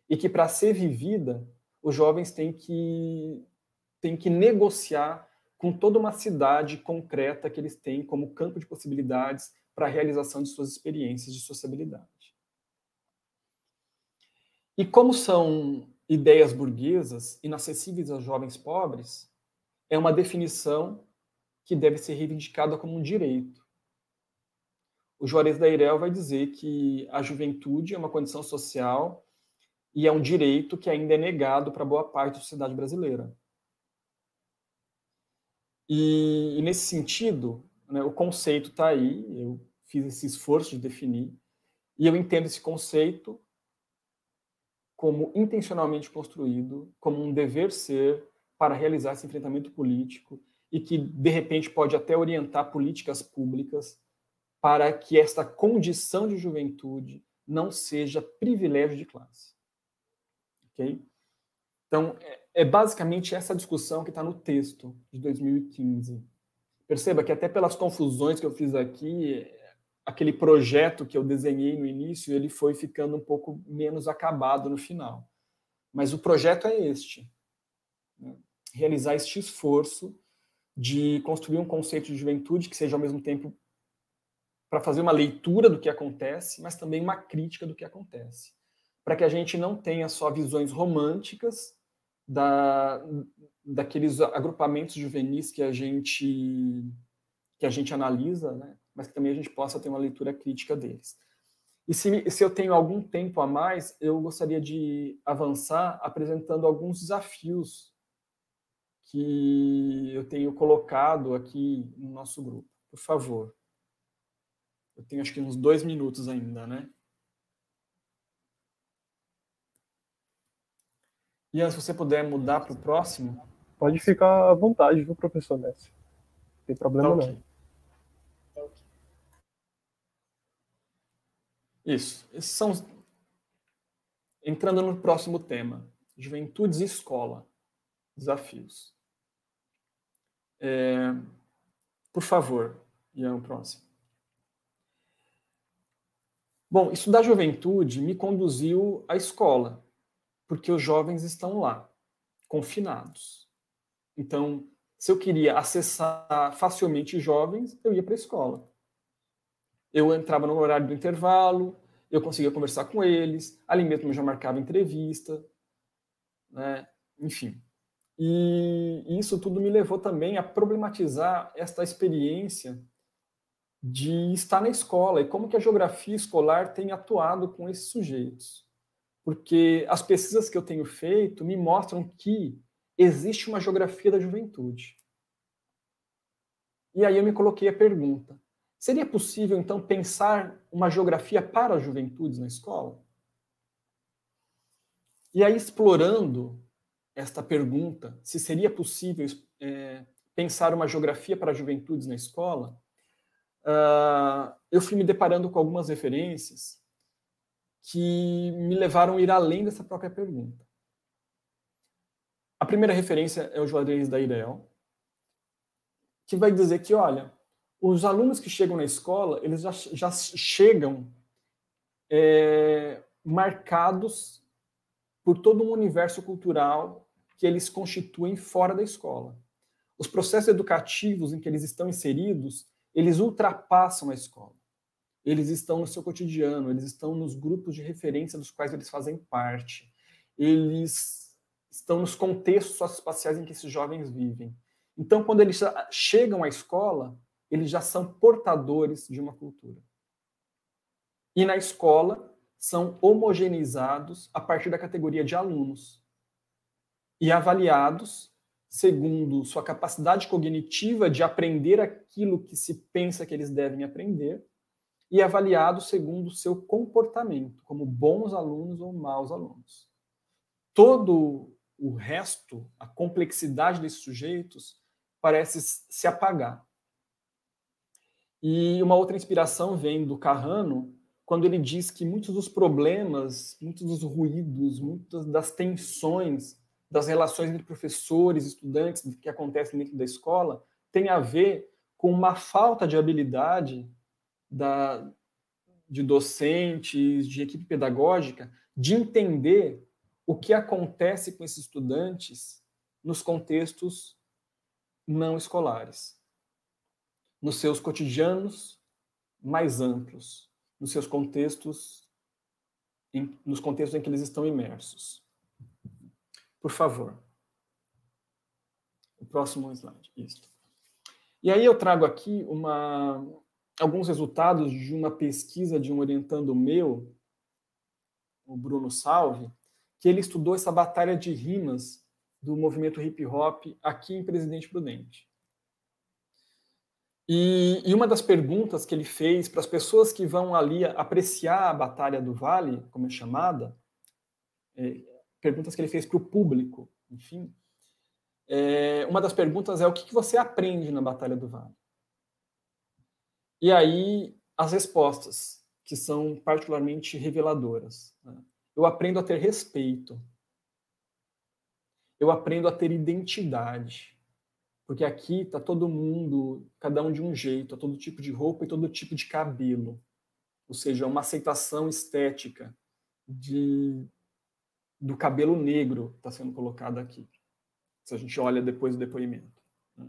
E que, para ser vivida, os jovens têm que, têm que negociar com toda uma cidade concreta que eles têm como campo de possibilidades para a realização de suas experiências de sociabilidade. E como são ideias burguesas inacessíveis aos jovens pobres, é uma definição que deve ser reivindicada como um direito. O Juarez da Irel vai dizer que a juventude é uma condição social e é um direito que ainda é negado para boa parte da sociedade brasileira. E, e nesse sentido, né, o conceito está aí, eu fiz esse esforço de definir, e eu entendo esse conceito como intencionalmente construído, como um dever ser para realizar esse enfrentamento político e que, de repente, pode até orientar políticas públicas para que esta condição de juventude não seja privilégio de classe. Ok? Então, é, é basicamente essa discussão que está no texto de 2015. Perceba que até pelas confusões que eu fiz aqui, aquele projeto que eu desenhei no início, ele foi ficando um pouco menos acabado no final. Mas o projeto é este: né? realizar este esforço de construir um conceito de juventude que seja ao mesmo tempo para fazer uma leitura do que acontece, mas também uma crítica do que acontece, para que a gente não tenha só visões românticas da, daqueles agrupamentos juvenis que a gente que a gente analisa, né? mas que também a gente possa ter uma leitura crítica deles. E se, se eu tenho algum tempo a mais, eu gostaria de avançar apresentando alguns desafios que eu tenho colocado aqui no nosso grupo. Por favor. Eu tenho acho que uns dois minutos ainda, né? Ian, se você puder mudar para o próximo. Pode ficar à vontade, viu, professor Messi? Não tem problema okay. não. Isso. Esses são. Entrando no próximo tema: juventudes e escola. Desafios. É... Por favor, Ian, o próximo. Bom, estudar juventude me conduziu à escola, porque os jovens estão lá, confinados. Então, se eu queria acessar facilmente jovens, eu ia para a escola. Eu entrava no horário do intervalo, eu conseguia conversar com eles, ali mesmo eu já marcava entrevista, né? enfim. E isso tudo me levou também a problematizar esta experiência de estar na escola e como que a geografia escolar tem atuado com esses sujeitos. Porque as pesquisas que eu tenho feito me mostram que existe uma geografia da juventude. E aí eu me coloquei a pergunta: Seria possível, então, pensar uma geografia para as juventudes na escola? E aí, explorando esta pergunta, se seria possível é, pensar uma geografia para as juventudes na escola, uh, eu fui me deparando com algumas referências que me levaram a ir além dessa própria pergunta. A primeira referência é o Juarez da Irel, que vai dizer que, olha, os alunos que chegam na escola, eles já, já chegam é, marcados por todo um universo cultural que eles constituem fora da escola. Os processos educativos em que eles estão inseridos, eles ultrapassam a escola. Eles estão no seu cotidiano, eles estão nos grupos de referência dos quais eles fazem parte. Eles estão nos contextos socioespaciais em que esses jovens vivem. Então, quando eles chegam à escola, eles já são portadores de uma cultura. E na escola, são homogeneizados a partir da categoria de alunos e avaliados segundo sua capacidade cognitiva de aprender aquilo que se pensa que eles devem aprender e avaliados segundo seu comportamento, como bons alunos ou maus alunos. Todo o resto, a complexidade desses sujeitos, parece se apagar. E uma outra inspiração vem do Carrano, quando ele diz que muitos dos problemas, muitos dos ruídos, muitas das tensões das relações entre professores e estudantes que acontecem dentro da escola tem a ver com uma falta de habilidade da, de docentes, de equipe pedagógica, de entender o que acontece com esses estudantes nos contextos não escolares, nos seus cotidianos mais amplos nos seus contextos, em, nos contextos em que eles estão imersos. Por favor. O próximo slide. Isso. E aí eu trago aqui uma, alguns resultados de uma pesquisa de um orientando meu, o Bruno Salve, que ele estudou essa batalha de rimas do movimento hip hop aqui em Presidente Prudente. E, e, uma das perguntas que ele fez para as pessoas que vão ali apreciar a Batalha do Vale, como é chamada, é, perguntas que ele fez para o público, enfim, é, uma das perguntas é o que, que você aprende na Batalha do Vale? E aí as respostas, que são particularmente reveladoras. Né? Eu aprendo a ter respeito. Eu aprendo a ter identidade porque aqui está todo mundo, cada um de um jeito, a todo tipo de roupa e todo tipo de cabelo. Ou seja, uma aceitação estética de, do cabelo negro está sendo colocada aqui. Se a gente olha depois do depoimento. Né?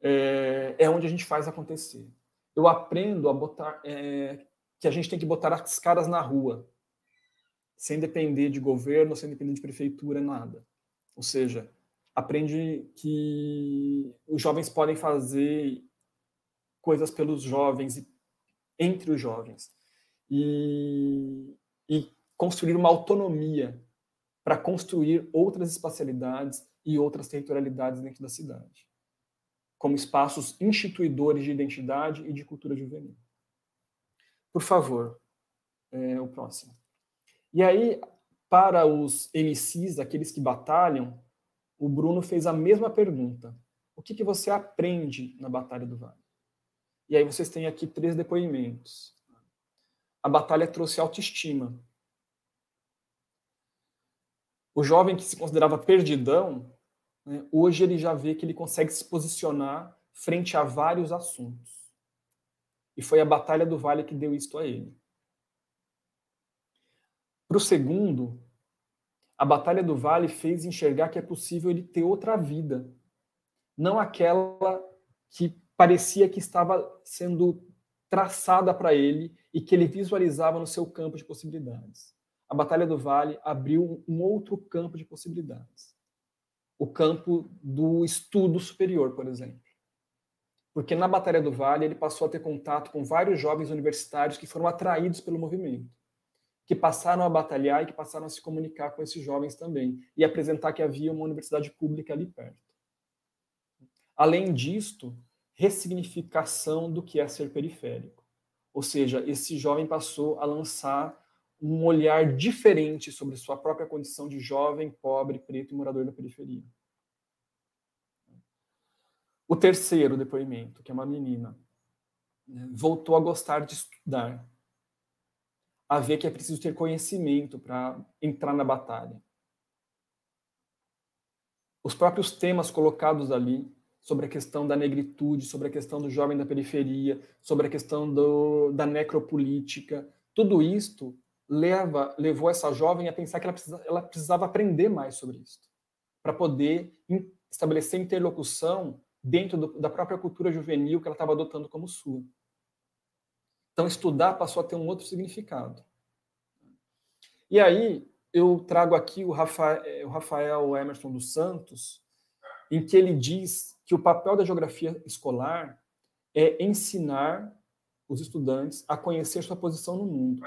É, é onde a gente faz acontecer. Eu aprendo a botar é, que a gente tem que botar as caras na rua, sem depender de governo, sem depender de prefeitura, nada. Ou seja, aprende que os jovens podem fazer coisas pelos jovens e entre os jovens e, e construir uma autonomia para construir outras espacialidades e outras territorialidades dentro da cidade, como espaços instituidores de identidade e de cultura juvenil. Por favor, é, o próximo. E aí, para os MCs, aqueles que batalham, o Bruno fez a mesma pergunta. O que, que você aprende na Batalha do Vale? E aí vocês têm aqui três depoimentos. A batalha trouxe autoestima. O jovem que se considerava perdidão, né, hoje ele já vê que ele consegue se posicionar frente a vários assuntos. E foi a Batalha do Vale que deu isto a ele. Para o segundo, a Batalha do Vale fez enxergar que é possível ele ter outra vida, não aquela que parecia que estava sendo traçada para ele e que ele visualizava no seu campo de possibilidades. A Batalha do Vale abriu um outro campo de possibilidades. O campo do estudo superior, por exemplo. Porque na Batalha do Vale ele passou a ter contato com vários jovens universitários que foram atraídos pelo movimento que passaram a batalhar e que passaram a se comunicar com esses jovens também e apresentar que havia uma universidade pública ali perto. Além disto, ressignificação do que é ser periférico. Ou seja, esse jovem passou a lançar um olhar diferente sobre sua própria condição de jovem, pobre, preto e morador da periferia. O terceiro depoimento, que é uma menina, né, voltou a gostar de estudar, a ver que é preciso ter conhecimento para entrar na batalha. Os próprios temas colocados ali sobre a questão da negritude, sobre a questão do jovem da periferia, sobre a questão do, da necropolítica. Tudo isto leva, levou essa jovem a pensar que ela, precisa, ela precisava aprender mais sobre isso, para poder in, estabelecer interlocução dentro do, da própria cultura juvenil que ela estava adotando como sua. Então, estudar passou a ter um outro significado. E aí, eu trago aqui o Rafael, o Rafael Emerson dos Santos, em que ele diz que o papel da geografia escolar é ensinar os estudantes a conhecer sua posição no mundo,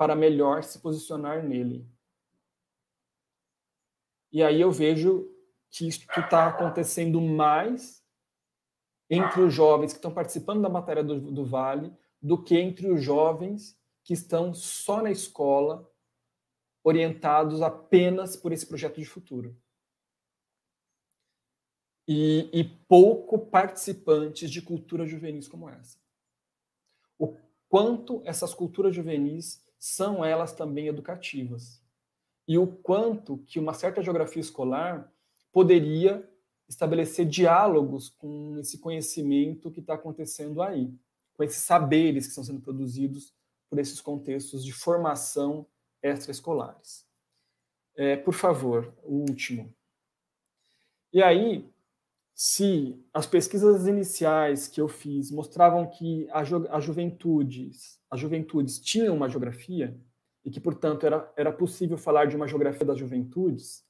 para melhor se posicionar nele. E aí eu vejo que isso está acontecendo mais entre os jovens que estão participando da matéria do, do Vale do que entre os jovens que estão só na escola, orientados apenas por esse projeto de futuro e, e pouco participantes de culturas juvenis como essa. O quanto essas culturas juvenis são elas também educativas e o quanto que uma certa geografia escolar poderia estabelecer diálogos com esse conhecimento que está acontecendo aí, com esses saberes que estão sendo produzidos por esses contextos de formação extraescolares. É, por favor, o último. E aí, se as pesquisas iniciais que eu fiz mostravam que a, ju a juventudes, as juventudes tinham uma geografia e que, portanto, era, era possível falar de uma geografia das juventudes,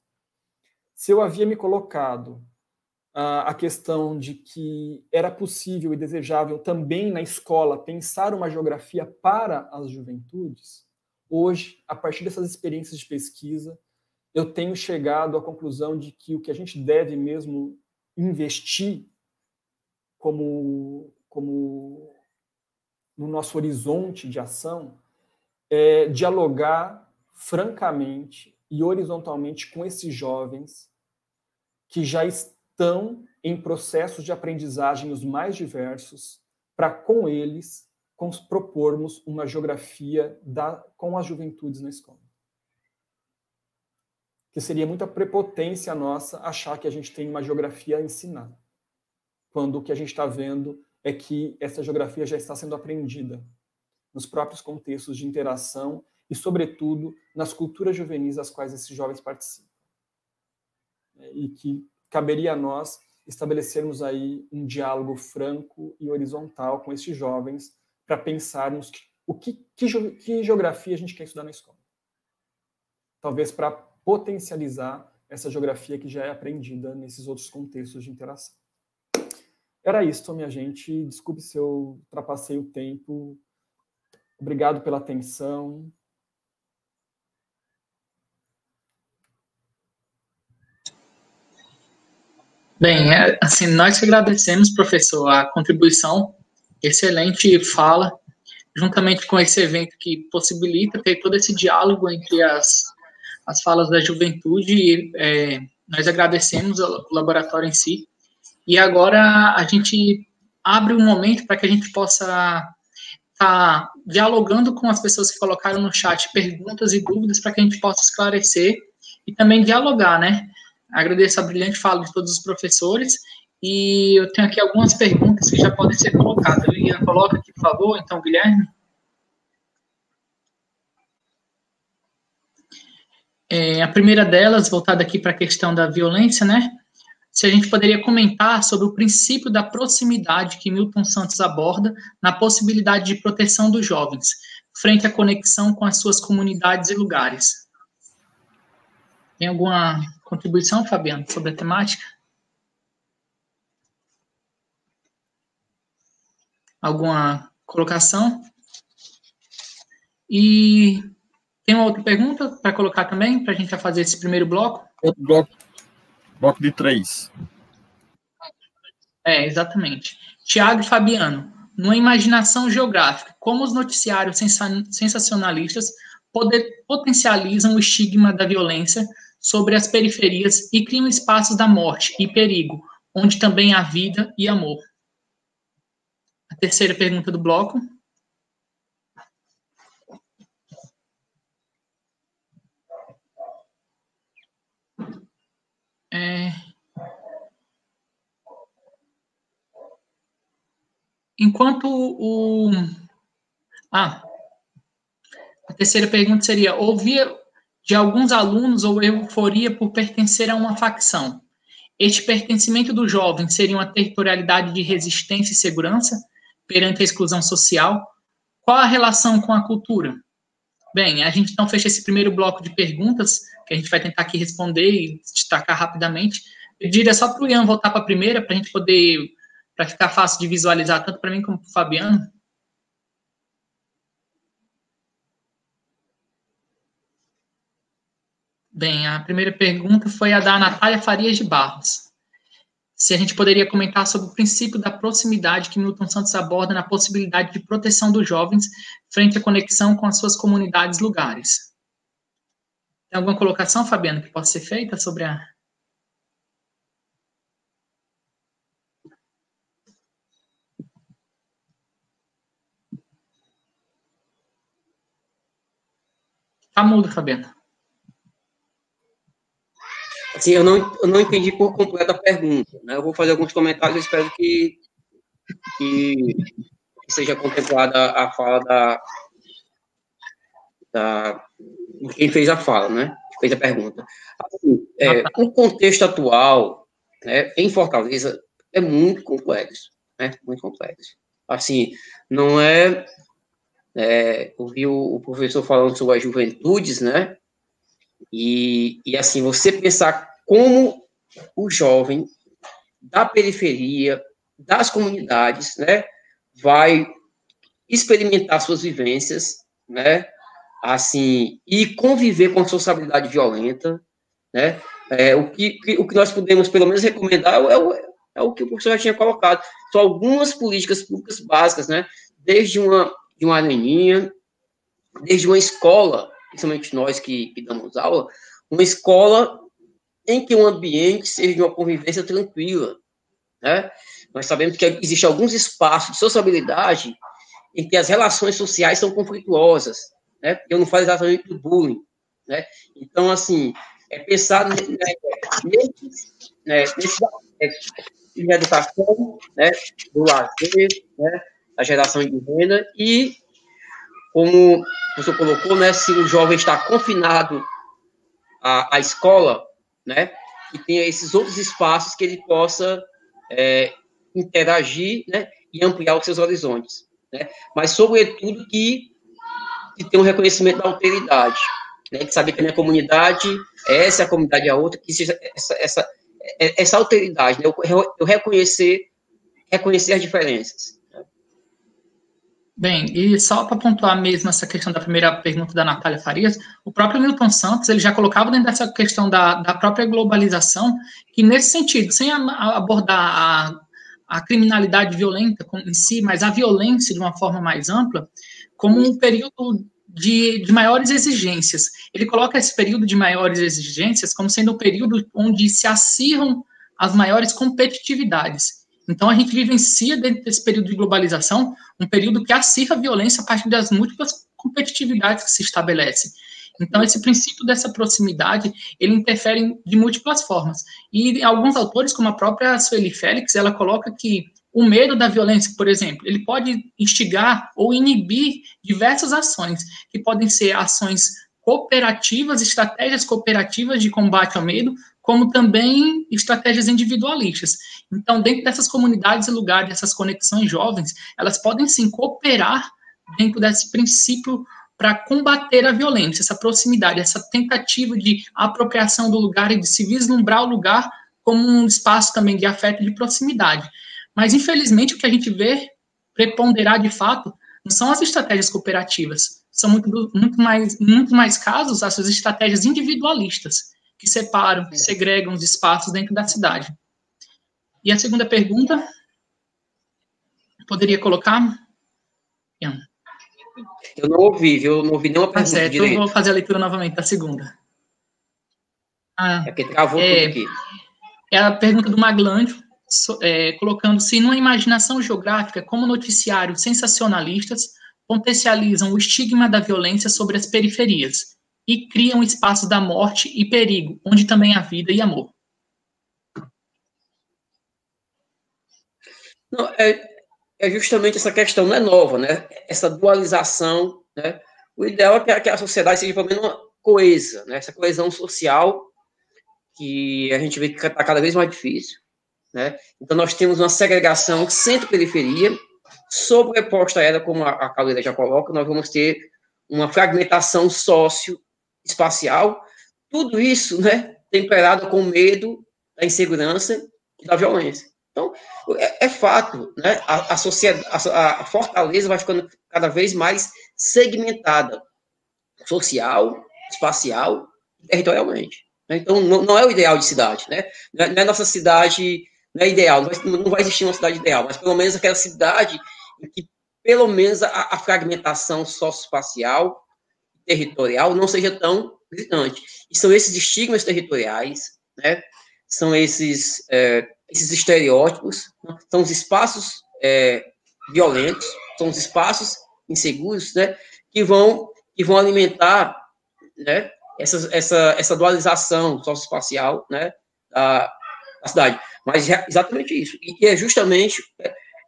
se eu havia me colocado uh, a questão de que era possível e desejável também na escola pensar uma geografia para as juventudes, hoje, a partir dessas experiências de pesquisa, eu tenho chegado à conclusão de que o que a gente deve mesmo investir como, como no nosso horizonte de ação é dialogar francamente e horizontalmente com esses jovens que já estão em processos de aprendizagem os mais diversos, para com eles propormos uma geografia da, com as juventudes na escola que seria muita prepotência nossa achar que a gente tem uma geografia a ensinar, quando o que a gente está vendo é que essa geografia já está sendo aprendida nos próprios contextos de interação e, sobretudo, nas culturas juvenis às quais esses jovens participam. E que caberia a nós estabelecermos aí um diálogo franco e horizontal com esses jovens para pensarmos o que, que, que geografia a gente quer estudar na escola. Talvez para potencializar essa geografia que já é aprendida nesses outros contextos de interação. Era isso, minha gente. Desculpe se eu ultrapassei o tempo. Obrigado pela atenção. Bem, é, assim, nós agradecemos, professor, a contribuição, excelente fala, juntamente com esse evento que possibilita ter todo esse diálogo entre as as falas da juventude. É, nós agradecemos o laboratório em si. E agora a gente abre um momento para que a gente possa estar tá dialogando com as pessoas que colocaram no chat perguntas e dúvidas para que a gente possa esclarecer e também dialogar, né? Agradeço a brilhante fala de todos os professores e eu tenho aqui algumas perguntas que já podem ser colocadas. Ian, coloca aqui, por favor, então, Guilherme. É, a primeira delas, voltada aqui para a questão da violência, né? Se a gente poderia comentar sobre o princípio da proximidade que Milton Santos aborda na possibilidade de proteção dos jovens, frente à conexão com as suas comunidades e lugares. Tem alguma contribuição, Fabiano, sobre a temática? Alguma colocação? E tem uma outra pergunta para colocar também, para a gente já fazer esse primeiro bloco? Outro bloco. Bloco de três. É, exatamente. Tiago e Fabiano, numa imaginação geográfica, como os noticiários sensacionalistas poder, potencializam o estigma da violência sobre as periferias e criam espaços da morte e perigo, onde também há vida e amor? A terceira pergunta do bloco. É, enquanto o. Ah, a terceira pergunta seria: ouvia de alguns alunos ou euforia por pertencer a uma facção. Este pertencimento do jovem seria uma territorialidade de resistência e segurança perante a exclusão social? Qual a relação com a cultura? Bem, a gente então fecha esse primeiro bloco de perguntas, que a gente vai tentar aqui responder e destacar rapidamente. Eu diria só para o Ian voltar para a primeira, para a gente poder, para ficar fácil de visualizar, tanto para mim como para o Fabiano. Bem, a primeira pergunta foi a da Natália Farias de Barros. Se a gente poderia comentar sobre o princípio da proximidade que Milton Santos aborda na possibilidade de proteção dos jovens frente à conexão com as suas comunidades lugares. Tem alguma colocação, Fabiano, que possa ser feita sobre a. Tá mudo, Fabiano. Assim, eu não, eu não entendi por completo a pergunta. Né? Eu vou fazer alguns comentários, e espero que, que seja contemplada a fala da, da quem fez a fala, né? Fez a pergunta. Assim, é, o contexto atual, né, em Fortaleza, é muito complexo, né? Muito complexo. Assim, não é, é ouvi o, o professor falando sobre as juventudes, né? E, e assim, você pensar como o jovem da periferia, das comunidades, né, vai experimentar suas vivências, né, assim, e conviver com a sociabilidade violenta, né, é, o, que, o que nós podemos, pelo menos, recomendar é o, é o que o professor já tinha colocado, são algumas políticas públicas básicas, né, desde uma, de uma areninha, desde uma escola, principalmente nós que, que damos aula, uma escola em que o ambiente seja de uma convivência tranquila, né? Nós sabemos que existem alguns espaços de sociabilidade em que as relações sociais são conflituosas, né? Eu não falo exatamente do bullying, né? Então, assim, é pensar né, né, nesse de educação, né, do lazer, né, da geração de renda e, como você colocou, né, se o jovem está confinado à, à escola, né, e tenha esses outros espaços que ele possa é, interagir, né, e ampliar os seus horizontes, né, mas sobretudo que, que tenha um reconhecimento da alteridade, né, que saber que a minha comunidade, essa é a comunidade é a outra, que seja essa, essa, essa alteridade, né, eu, eu reconhecer, reconhecer as diferenças. Bem, e só para pontuar mesmo essa questão da primeira pergunta da Natália Farias, o próprio Milton Santos, ele já colocava dentro dessa questão da, da própria globalização, que nesse sentido, sem abordar a, a criminalidade violenta em si, mas a violência de uma forma mais ampla, como um período de, de, maiores exigências. Ele coloca esse período de maiores exigências como sendo o período onde se acirram as maiores competitividades. Então, a gente vivencia, dentro desse período de globalização, um período que acirra a violência a partir das múltiplas competitividades que se estabelecem. Então, esse princípio dessa proximidade, ele interfere de múltiplas formas. E alguns autores, como a própria Sueli Félix, ela coloca que o medo da violência, por exemplo, ele pode instigar ou inibir diversas ações, que podem ser ações cooperativas, estratégias cooperativas de combate ao medo, como também estratégias individualistas. Então, dentro dessas comunidades e lugares, dessas conexões jovens, elas podem sim cooperar dentro desse princípio para combater a violência, essa proximidade, essa tentativa de apropriação do lugar e de se vislumbrar o lugar como um espaço também de afeto e de proximidade. Mas, infelizmente, o que a gente vê preponderar de fato não são as estratégias cooperativas, são muito, muito, mais, muito mais casos as estratégias individualistas, que separam, que segregam os espaços dentro da cidade. E a segunda pergunta, poderia colocar? Eu não ouvi, viu? Eu não ouvi nenhuma pergunta tá certo, direito. eu vou fazer a leitura novamente da segunda. Ah, é que travou é, tudo aqui. É a pergunta do Maglândio, é, colocando se numa imaginação geográfica, como noticiários sensacionalistas potencializam o estigma da violência sobre as periferias, e criam espaços da morte e perigo, onde também há vida e amor. Não, é, é justamente essa questão, não é nova, né? Essa dualização, né? O ideal é que a, sociedade seja pelo menos coesa, né? Essa coesão social que a gente vê que está cada vez mais difícil, né? Então nós temos uma segregação centro-periferia, sobreposta a ela, como a, a Caldeira já coloca, nós vamos ter uma fragmentação sócio-espacial, tudo isso, né, temperado com medo da insegurança e da violência. Então, é, é fato, né, a, a sociedade, a, a Fortaleza vai ficando cada vez mais segmentada, social, espacial, territorialmente. Então, não, não, é o ideal de cidade, né? Não é, é nossa cidade, não é ideal, não vai, não vai, existir uma cidade ideal, mas pelo menos aquela cidade em que, pelo menos, a, a fragmentação socioespacial, territorial, não seja tão gritante. E são esses estigmas territoriais, né? São esses, é, esses estereótipos, são os espaços é, violentos, são os espaços inseguros, né? Que vão, que vão alimentar, né? essa, essa, essa dualização socioespacial né, da, da cidade. Mas é exatamente isso. E é justamente,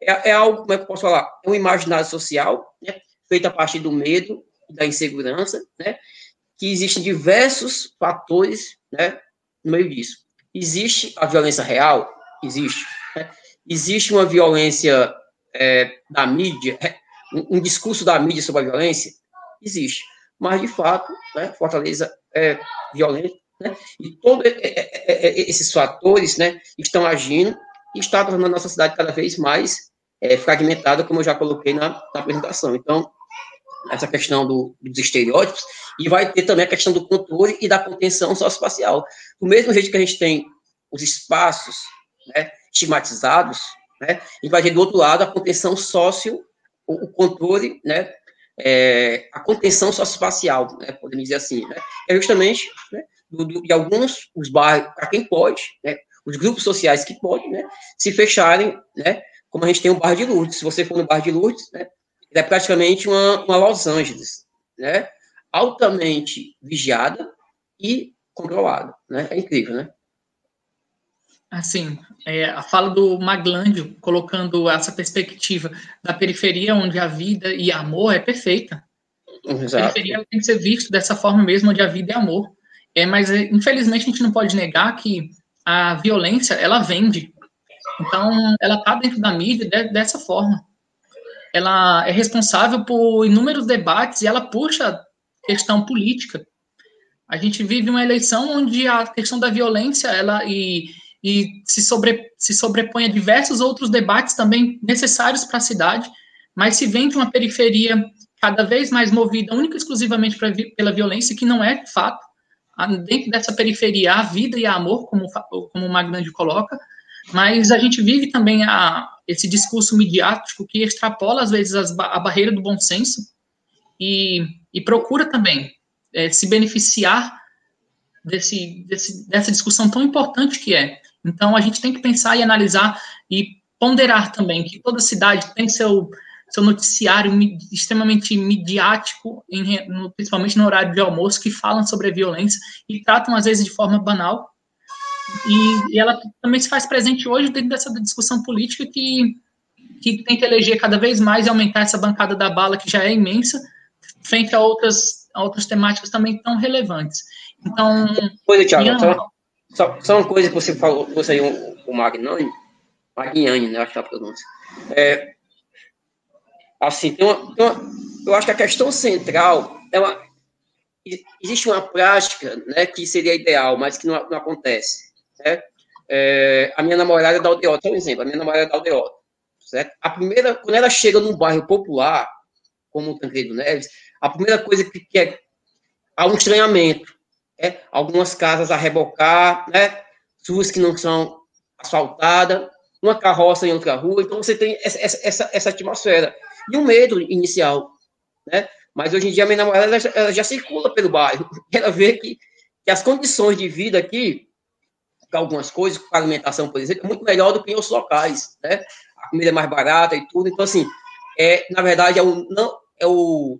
é, é, algo, como é que eu posso falar? É um imaginário social, né, feito a partir do medo, da insegurança, né, que existem diversos fatores né, no meio disso. Existe a violência real? Existe. Né? Existe uma violência é, da mídia, um, um discurso da mídia sobre a violência? Existe mas de fato, né, Fortaleza é violento, né, e todos esses fatores né, estão agindo e está tornando a nossa cidade cada vez mais é, fragmentada, como eu já coloquei na, na apresentação. Então, essa questão do, dos estereótipos, e vai ter também a questão do controle e da contenção socioespacial. Do mesmo jeito que a gente tem os espaços né, estigmatizados, né, a gente vai ter do outro lado a contenção sócio, o, controle né, é, a contenção socioespacial, né, podemos dizer assim, né, é justamente né, do, do, de alguns os bairros, para quem pode, né, os grupos sociais que podem, né, se fecharem, né, como a gente tem o bairro de Lourdes. Se você for no bairro de Lourdes, né, é praticamente uma, uma Los Angeles, né, altamente vigiada e controlada, né, é incrível, né. Assim, é, a fala do Maglândio, colocando essa perspectiva da periferia, onde a vida e amor é perfeita. Exato. A periferia tem que ser visto dessa forma mesmo, onde a vida é amor. É, mas, é, infelizmente, a gente não pode negar que a violência, ela vende. Então, ela está dentro da mídia de, dessa forma. Ela é responsável por inúmeros debates e ela puxa questão política. A gente vive uma eleição onde a questão da violência, ela e e se, sobre, se sobrepõe a diversos outros debates também necessários para a cidade, mas se vem de uma periferia cada vez mais movida única e exclusivamente pra, pela violência, que não é fato. Dentro dessa periferia há vida e há amor, como, como o Magnandi coloca, mas a gente vive também a, esse discurso midiático que extrapola, às vezes, as, a barreira do bom senso e, e procura também é, se beneficiar desse, desse, dessa discussão tão importante que é então, a gente tem que pensar e analisar e ponderar também que toda cidade tem seu, seu noticiário extremamente midiático, em, principalmente no horário de almoço, que falam sobre a violência e tratam, às vezes, de forma banal. E, e ela também se faz presente hoje dentro dessa discussão política que, que tem que eleger cada vez mais e aumentar essa bancada da bala, que já é imensa, frente a outras, a outras temáticas também tão relevantes. Então, Coisa, Thiago, só, só, só uma coisa que você falou, você aí, o, o Magnani, Magnani, né, acho que é a pronúncia. É, assim, tem uma, tem uma, eu acho que a questão central é uma, existe uma prática, né, que seria ideal, mas que não, não acontece, né? É, a minha namorada é da Aldeota, um exemplo, a minha namorada é da Aldeota, certo? A primeira, quando ela chega num bairro popular, como o Tancredo Neves, a primeira coisa que, que é, há um estranhamento, é, algumas casas a rebocar, né, ruas que não são asfaltadas, uma carroça em outra rua, então você tem essa, essa, essa atmosfera. E um medo inicial, né? Mas hoje em dia a minha namorada ela já, ela já circula pelo bairro, (laughs) ela vê que, que as condições de vida aqui, algumas coisas, com alimentação, por exemplo, é muito melhor do que em outros locais, né? A comida é mais barata e tudo, então assim, é, na verdade, é, o, não, é o,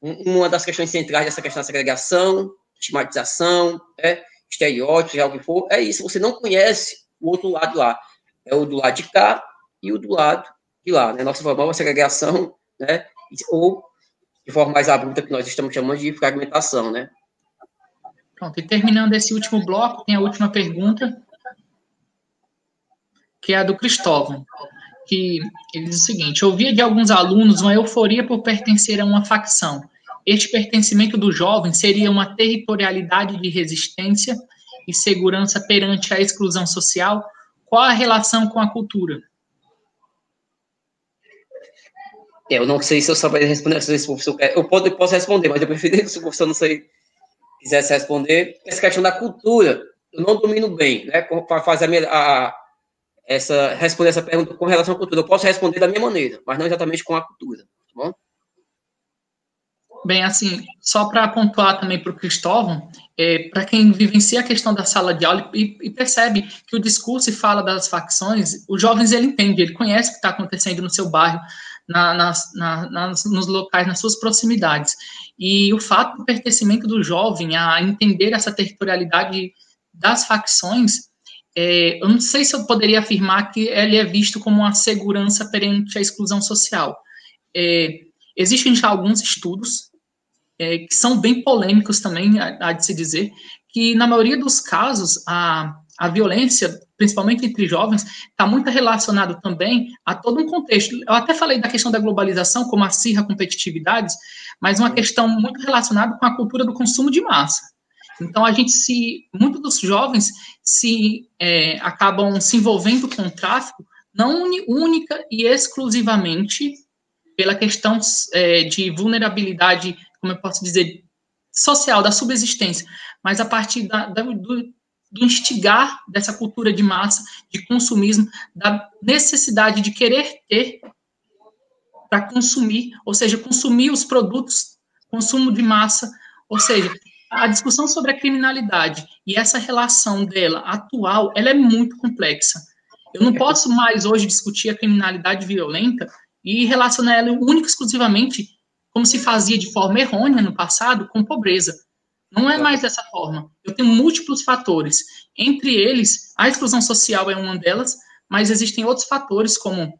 uma das questões centrais dessa questão da segregação, estigmatização, é, estereótipos, é o que for, é isso. Você não conhece o outro lado lá. É o do lado de cá e o do lado de lá, né? Nossa formal segregação, né? Ou de forma mais abrupta que nós estamos chamando de fragmentação, né? Pronto, e terminando esse último bloco, tem a última pergunta, que é a do Cristóvão, que ele diz o seguinte: ouvia de alguns alunos uma euforia por pertencer a uma facção. Este pertencimento do jovem seria uma territorialidade de resistência e segurança perante a exclusão social? Qual a relação com a cultura? Eu não sei se eu saberia responder o professor. Eu posso, responder, mas eu prefiro (laughs) se o professor não sei, quisesse responder. Essa questão da cultura, eu não domino bem, né? Para fazer a, minha, a, essa, responder essa pergunta com relação à cultura. Eu posso responder da minha maneira, mas não exatamente com a cultura, tá bom? Bem, assim, só para pontuar também para o Cristóvão, é, para quem vivencia a questão da sala de aula e, e, percebe que o discurso e fala das facções, os jovens ele entende, ele conhece o que está acontecendo no seu bairro, na, nas, na, nas, nos locais, nas suas proximidades. E o fato do pertencimento do jovem a entender essa territorialidade das facções, é, eu não sei se eu poderia afirmar que ele é visto como uma segurança perante a exclusão social. É, existem já alguns estudos é, que são bem polêmicos também, há de se dizer, que na maioria dos casos a, a violência, principalmente entre jovens, está muito relacionado também a todo um contexto. Eu até falei da questão da globalização, como acirra competitividades, mas uma questão muito relacionada com a cultura do consumo de massa. Então, a gente se, muitos dos jovens se é, acabam se envolvendo com o tráfico, não única e exclusivamente pela questão é, de vulnerabilidade como eu posso dizer, social, da subsistência, mas a partir da, da, do, do instigar dessa cultura de massa, de consumismo, da necessidade de querer ter para consumir, ou seja, consumir os produtos, consumo de massa, ou seja, a discussão sobre a criminalidade e essa relação dela atual, ela é muito complexa. Eu não posso mais hoje discutir a criminalidade violenta e relacionar ela única exclusivamente como se fazia de forma errônea no passado, com pobreza. Não é mais dessa forma. Eu tenho múltiplos fatores. Entre eles, a exclusão social é uma delas, mas existem outros fatores, como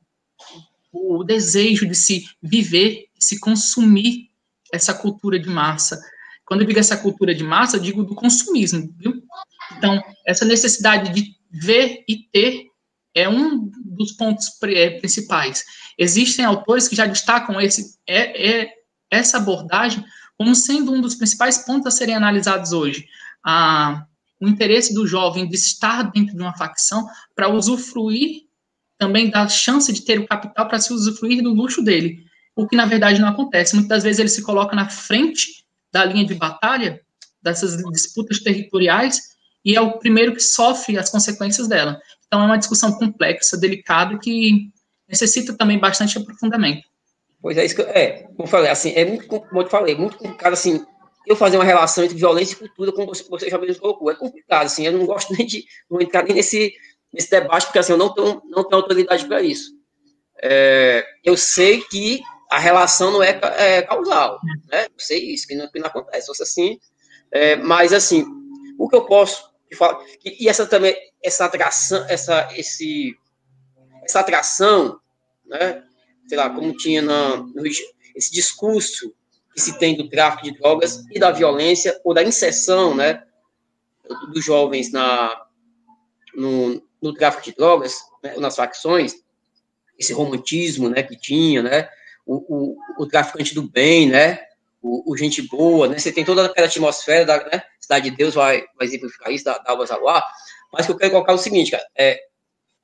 o desejo de se viver, de se consumir essa cultura de massa. Quando eu digo essa cultura de massa, eu digo do consumismo, viu? Então, essa necessidade de ver e ter é um dos pontos principais. Existem autores que já destacam esse é, é essa abordagem como sendo um dos principais pontos a serem analisados hoje. A, o interesse do jovem de estar dentro de uma facção para usufruir também da chance de ter o capital para se usufruir do luxo dele, o que na verdade não acontece. Muitas vezes ele se coloca na frente da linha de batalha dessas disputas territoriais e é o primeiro que sofre as consequências dela. Então é uma discussão complexa, delicada que necessita também bastante aprofundamento. Pois é, isso que eu, é, como eu falei, assim, é muito, como eu falei, muito complicado, assim, eu fazer uma relação entre violência e cultura, como você, você já mesmo colocou, é complicado, assim, eu não gosto (laughs) nem de, não entrar nem nesse, nesse debate, porque, assim, eu não tenho, não tenho autoridade para isso. É, eu sei que a relação não é, é causal, né, eu sei isso, que não, que não acontece, fosse assim, é, mas, assim, o que eu posso falar, e, e essa também, essa atração, essa, esse, essa atração, né, sei lá, como tinha na, no, esse discurso que se tem do tráfico de drogas e da violência ou da inserção, né, dos jovens na, no, no tráfico de drogas, né, nas facções, esse romantismo, né, que tinha, né, o, o, o traficante do bem, né, o, o, gente boa, né, você tem toda aquela atmosfera da né, Cidade de Deus vai, vai exemplificar isso, da, da Alba mas que eu quero colocar é o seguinte, cara, é,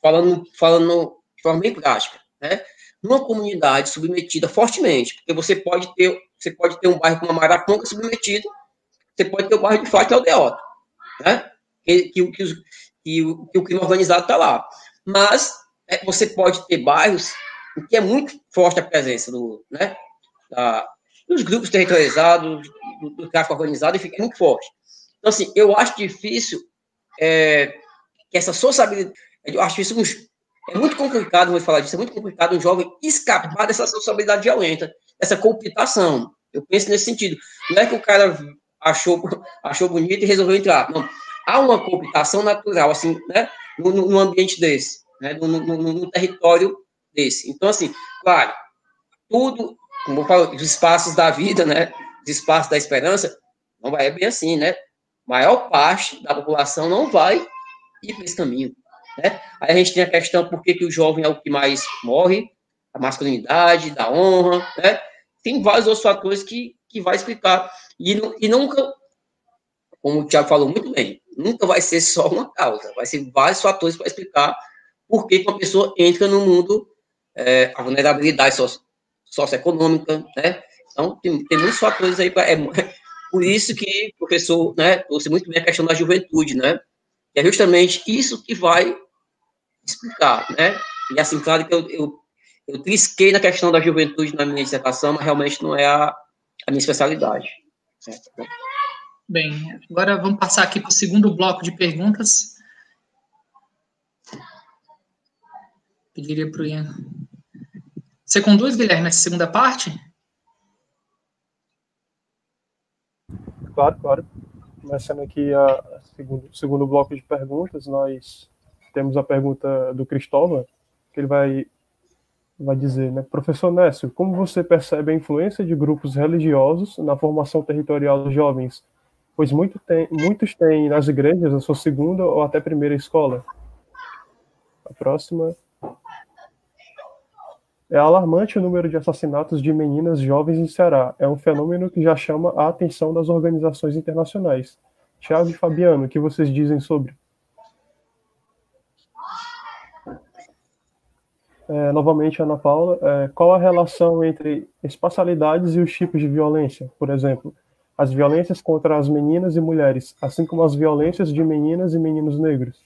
falando, falando de forma bem prática, né, numa comunidade submetida fortemente, porque você pode ter, você pode ter um bairro como a Maraponga submetido, você pode ter o bairro de Fátima Aldeota, né? Que, que, que, que, que o crime organizado está lá. Mas é, você pode ter bairros em que é muito forte a presença do, né, da, dos grupos territorializados, do, do tráfico organizado, e fica muito forte. Então, assim, eu acho difícil é, que essa sociabilidade, eu acho isso é muito complicado, vou falar disso, é muito complicado um jovem escapar dessa sociabilidade violenta, dessa cooptação. Eu penso nesse sentido. Não é que o cara achou, achou bonito e resolveu entrar. Não. Há uma cooptação natural, assim, né, no ambiente desse, né, no, no território desse. Então, assim, claro, tudo, como eu falo, os espaços da vida, né? Os espaços da esperança, não vai bem assim, né? A maior parte da população não vai ir para esse caminho. Né? Aí a gente tem a questão por que, que o jovem é o que mais morre, a masculinidade, da honra, né? Tem vários outros fatores que, que vai explicar. E, e nunca, como o Tiago falou muito bem, nunca vai ser só uma causa, vai ser vários fatores para explicar por que uma pessoa entra no mundo, é, a vulnerabilidade socio, socioeconômica, né? Então, tem, tem muitos fatores aí. Pra, é, por isso que o professor, né, trouxe muito bem a questão da juventude, né? Que é justamente isso que vai explicar, né? E assim, claro que eu, eu, eu trisquei na questão da juventude na minha dissertação, mas realmente não é a, a minha especialidade. Bem, agora vamos passar aqui para o segundo bloco de perguntas. Pediria para o Ian. Você conduz, Guilherme, essa segunda parte? Claro, claro. Começando aqui a segundo, segundo bloco de perguntas, nós temos a pergunta do Cristóvão, que ele vai, vai dizer, né? Professor Nécio, como você percebe a influência de grupos religiosos na formação territorial dos jovens? Pois muito tem, muitos têm nas igrejas a sua segunda ou até primeira escola. A próxima. É alarmante o número de assassinatos de meninas jovens em Ceará. É um fenômeno que já chama a atenção das organizações internacionais. Tiago e Fabiano, o que vocês dizem sobre? É, novamente, Ana Paula, é, qual a relação entre espacialidades e os tipos de violência? Por exemplo, as violências contra as meninas e mulheres, assim como as violências de meninas e meninos negros.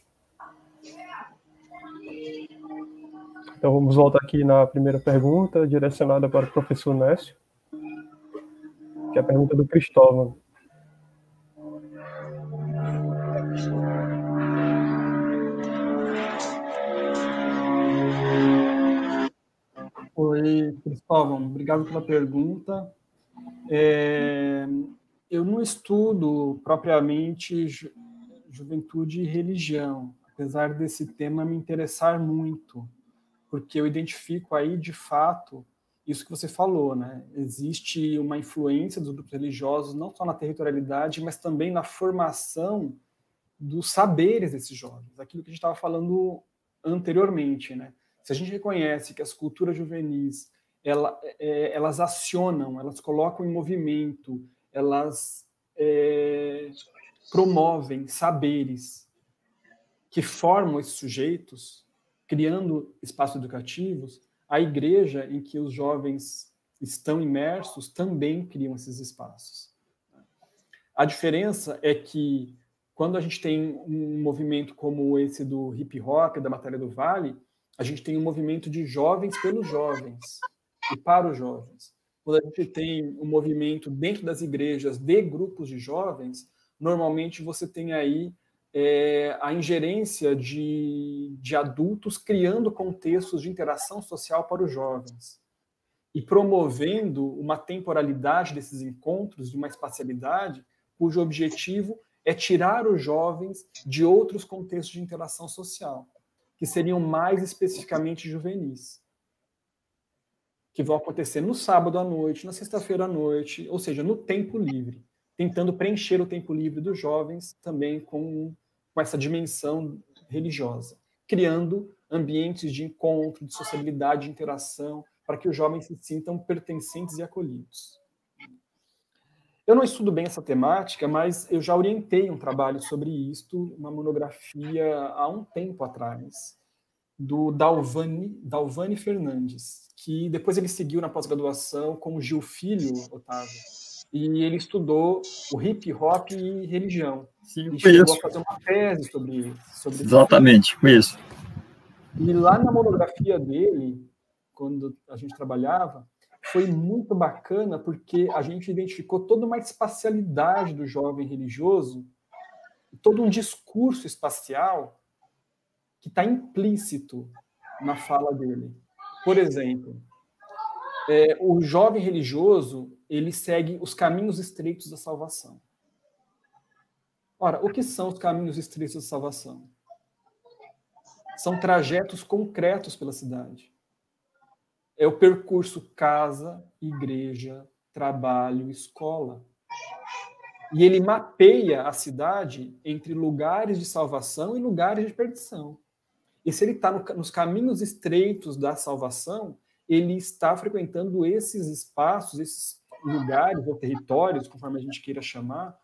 Então, vamos voltar aqui na primeira pergunta, direcionada para o professor Nécio, que é a pergunta do Cristóvão. Oi, Cristóvão, obrigado pela pergunta. É, eu não estudo propriamente ju juventude e religião, apesar desse tema me interessar muito, porque eu identifico aí, de fato, isso que você falou, né? Existe uma influência dos grupos religiosos, não só na territorialidade, mas também na formação dos saberes desses jovens, aquilo que a gente estava falando anteriormente, né? Se a gente reconhece que as culturas juvenis ela, é, elas acionam, elas colocam em movimento, elas é, promovem saberes que formam esses sujeitos, criando espaços educativos, a igreja em que os jovens estão imersos também criam esses espaços. A diferença é que quando a gente tem um movimento como esse do hip hop, da Batalha do Vale, a gente tem um movimento de jovens pelos jovens e para os jovens. Quando a gente tem um movimento dentro das igrejas de grupos de jovens, normalmente você tem aí é, a ingerência de, de adultos criando contextos de interação social para os jovens e promovendo uma temporalidade desses encontros, de uma espacialidade, cujo objetivo é tirar os jovens de outros contextos de interação social que seriam mais especificamente juvenis, que vão acontecer no sábado à noite, na sexta-feira à noite, ou seja, no tempo livre, tentando preencher o tempo livre dos jovens também com, com essa dimensão religiosa, criando ambientes de encontro, de sociabilidade, de interação, para que os jovens se sintam pertencentes e acolhidos. Eu não estudo bem essa temática, mas eu já orientei um trabalho sobre isto, uma monografia há um tempo atrás, do Dalvani, Dalvani Fernandes, que depois ele seguiu na pós-graduação com o Gil Filho, Otávio, e ele estudou o hip hop e religião. Sim, e chegou a fazer uma tese sobre, sobre Exatamente, isso. E lá na monografia dele, quando a gente trabalhava, foi muito bacana porque a gente identificou toda uma espacialidade do jovem religioso, todo um discurso espacial que está implícito na fala dele. Por exemplo, é, o jovem religioso ele segue os caminhos estreitos da salvação. Ora, o que são os caminhos estreitos da salvação? São trajetos concretos pela cidade é o percurso casa, igreja, trabalho, escola. E ele mapeia a cidade entre lugares de salvação e lugares de perdição. E se ele está no, nos caminhos estreitos da salvação, ele está frequentando esses espaços, esses lugares ou territórios, conforme a gente queira chamar,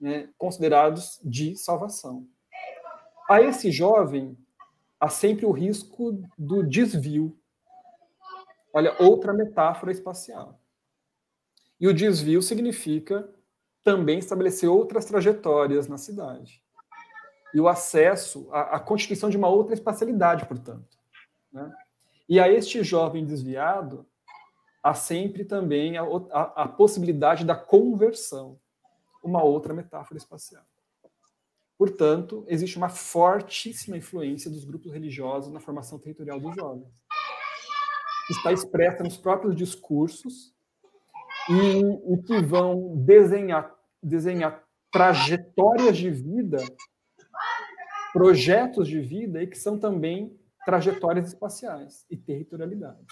né, considerados de salvação. A esse jovem, há sempre o risco do desvio. Olha, outra metáfora espacial. E o desvio significa também estabelecer outras trajetórias na cidade. E o acesso à, à constituição de uma outra espacialidade, portanto. Né? E a este jovem desviado, há sempre também a, a, a possibilidade da conversão, uma outra metáfora espacial. Portanto, existe uma fortíssima influência dos grupos religiosos na formação territorial dos jovens. Está expressa nos próprios discursos e, que vão desenhar, desenhar trajetórias de vida, projetos de vida e que são também trajetórias espaciais e territorialidades.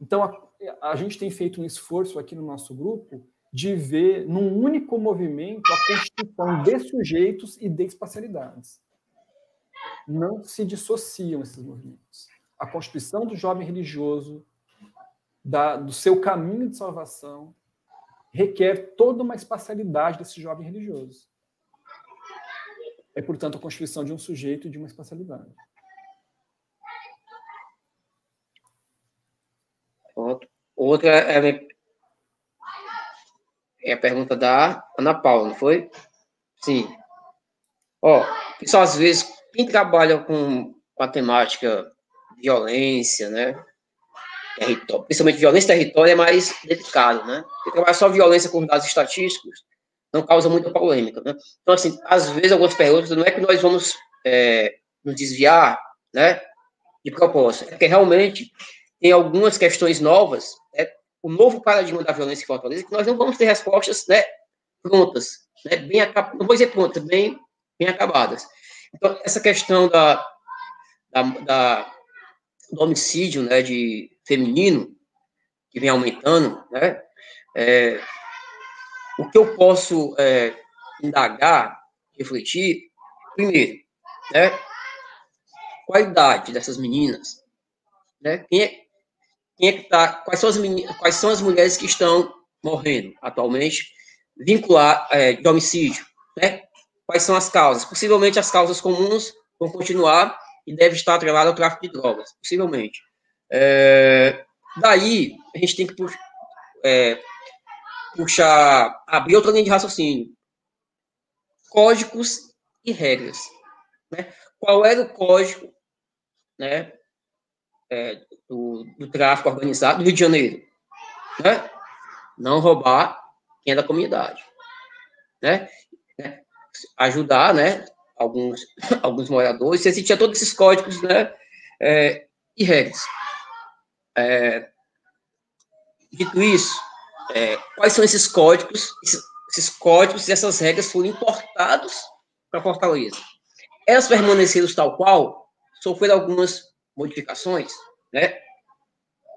Então, a, a gente tem feito um esforço aqui no nosso grupo de ver num único movimento a constituição de sujeitos e de espacialidades. Não se dissociam esses movimentos. A constituição do jovem religioso, da, do seu caminho de salvação, requer toda uma espacialidade desse jovem religioso. É, portanto, a constituição de um sujeito e de uma espacialidade. Outra é, é a pergunta da Ana Paula, não foi? Sim. Ó, pessoal, às vezes, quem trabalha com, com a temática violência, né? Território, principalmente violência território é mais delicado, né? Quem trabalha só violência com dados estatísticos não causa muita polêmica, né? Então, assim, às vezes, algumas perguntas, não é que nós vamos é, nos desviar, né? De propósito, é porque realmente tem algumas questões novas, né, o novo paradigma da violência em Fortaleza, que nós não vamos ter respostas né, prontas, né, bem não vou dizer prontas, bem, bem acabadas. Então, essa questão da, da, da do homicídio né, de feminino, que vem aumentando, né, é, o que eu posso é, indagar, refletir, primeiro, né, qual a idade dessas meninas, né, quem é, quem é que tá, quais, são as quais são as mulheres que estão morrendo atualmente vincular é, de homicídio, né? Quais são as causas? Possivelmente as causas comuns vão continuar e deve estar atrelado ao tráfico de drogas, possivelmente. É, daí, a gente tem que puxar, é, puxar, abrir outra linha de raciocínio. Códigos e regras. Né? Qual era o código né, é, do, do, tráfico organizado do Rio de Janeiro. Né? Não roubar quem é da comunidade. Né? Ajudar né, alguns, (coughs) alguns moradores, você tinha todos esses códigos né, é, e regras. É, dito isso, é, quais são esses códigos? Esses, esses códigos e essas regras foram importados para Fortaleza. Elas permaneceram tal qual, sofreram algumas modificações, né?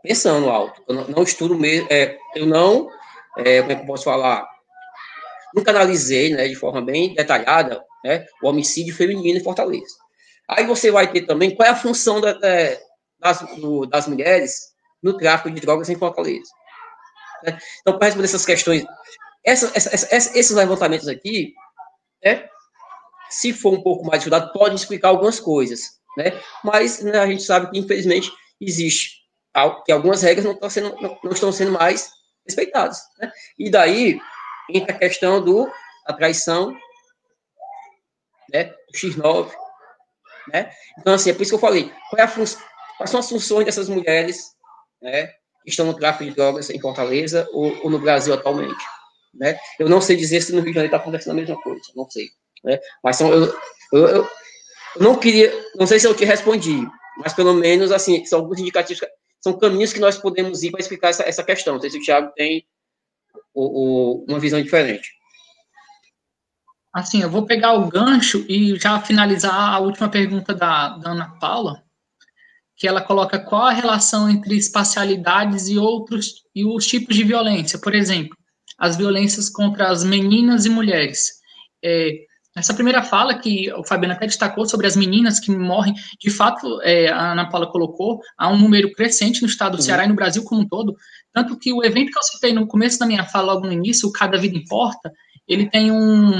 Pensando alto. Eu não, não estudo mesmo, é, eu não, é, como é que eu posso falar? Nunca analisei, né, de forma bem detalhada, né, o homicídio feminino em Fortaleza. Aí você vai ter também qual é a função da, das, do, das mulheres no tráfico de drogas em Fortaleza. Né? Então, para responder essas questões, essa, essa, essa, esses levantamentos aqui, né, se for um pouco mais estudado, podem explicar algumas coisas né? Mas né, a gente sabe que, infelizmente, existe que algumas regras não estão sendo, não, não estão sendo mais respeitadas, né? E daí entra a questão do, da traição, né? Do X9, né? Então, assim, é por isso que eu falei, qual é a quais são as funções dessas mulheres, né? Que estão no tráfico de drogas em Fortaleza ou, ou no Brasil atualmente, né? Eu não sei dizer se no Rio de Janeiro está acontecendo a mesma coisa, não sei, né? Mas são, eu, eu, eu não queria, não sei se eu te respondi, mas pelo menos, assim, são alguns indicativos, são caminhos que nós podemos ir para explicar essa, essa questão. Não sei se o Thiago tem uma visão diferente. Assim, eu vou pegar o gancho e já finalizar a última pergunta da, da Ana Paula. que ela coloca qual a relação entre espacialidades e outros e os tipos de violência. Por exemplo, as violências contra as meninas e mulheres. É, essa primeira fala que o Fabiano até destacou sobre as meninas que morrem, de fato, é, a Ana Paula colocou, há um número crescente no estado do Ceará e no Brasil como um todo, tanto que o evento que eu citei no começo da minha fala, logo no início, o Cada Vida Importa, ele tem um,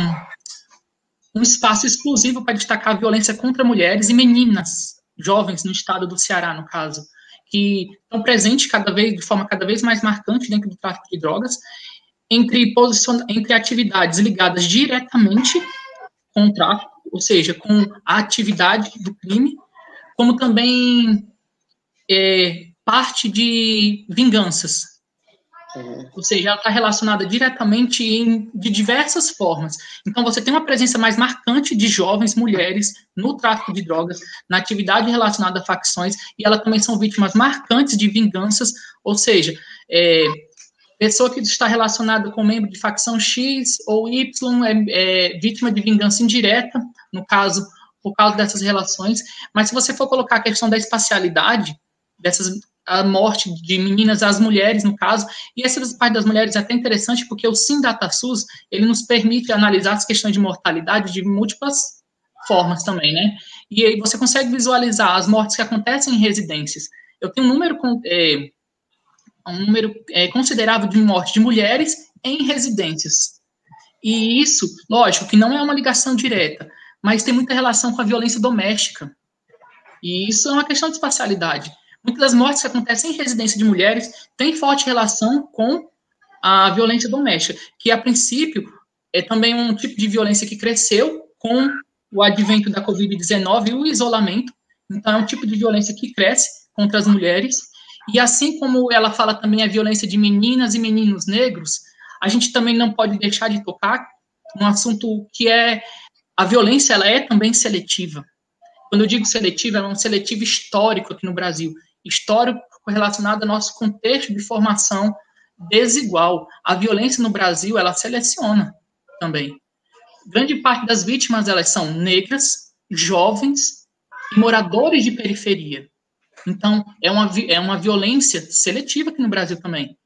um espaço exclusivo para destacar a violência contra mulheres e meninas, jovens no estado do Ceará, no caso, que estão presentes cada vez, de forma cada vez mais marcante dentro do tráfico de drogas, entre, entre atividades ligadas diretamente com o tráfico, ou seja, com a atividade do crime, como também é, parte de vinganças. Uhum. Ou seja, ela está relacionada diretamente em, de diversas formas. Então, você tem uma presença mais marcante de jovens mulheres no tráfico de drogas, na atividade relacionada a facções, e elas também são vítimas marcantes de vinganças, ou seja, é, Pessoa que está relacionada com membro de facção X ou Y é, é vítima de vingança indireta, no caso, por causa dessas relações. Mas se você for colocar a questão da espacialidade, dessas a morte de meninas às mulheres, no caso, e essa parte das mulheres é até interessante porque o Sim SUS, ele nos permite analisar as questões de mortalidade de múltiplas formas também, né? E aí você consegue visualizar as mortes que acontecem em residências. Eu tenho um número é, um número é, considerável de mortes de mulheres em residências. E isso, lógico, que não é uma ligação direta, mas tem muita relação com a violência doméstica. E isso é uma questão de espacialidade. Muitas das mortes que acontecem em residência de mulheres têm forte relação com a violência doméstica, que a princípio é também um tipo de violência que cresceu com o advento da Covid-19 e o isolamento. Então, é um tipo de violência que cresce contra as mulheres e assim como ela fala também a violência de meninas e meninos negros, a gente também não pode deixar de tocar um assunto que é a violência, ela é também seletiva. Quando eu digo seletiva, ela é um seletivo histórico aqui no Brasil, histórico relacionado ao nosso contexto de formação desigual. A violência no Brasil, ela seleciona também. Grande parte das vítimas, elas são negras, jovens e moradores de periferia. Então, é uma, é uma violência seletiva aqui no Brasil também.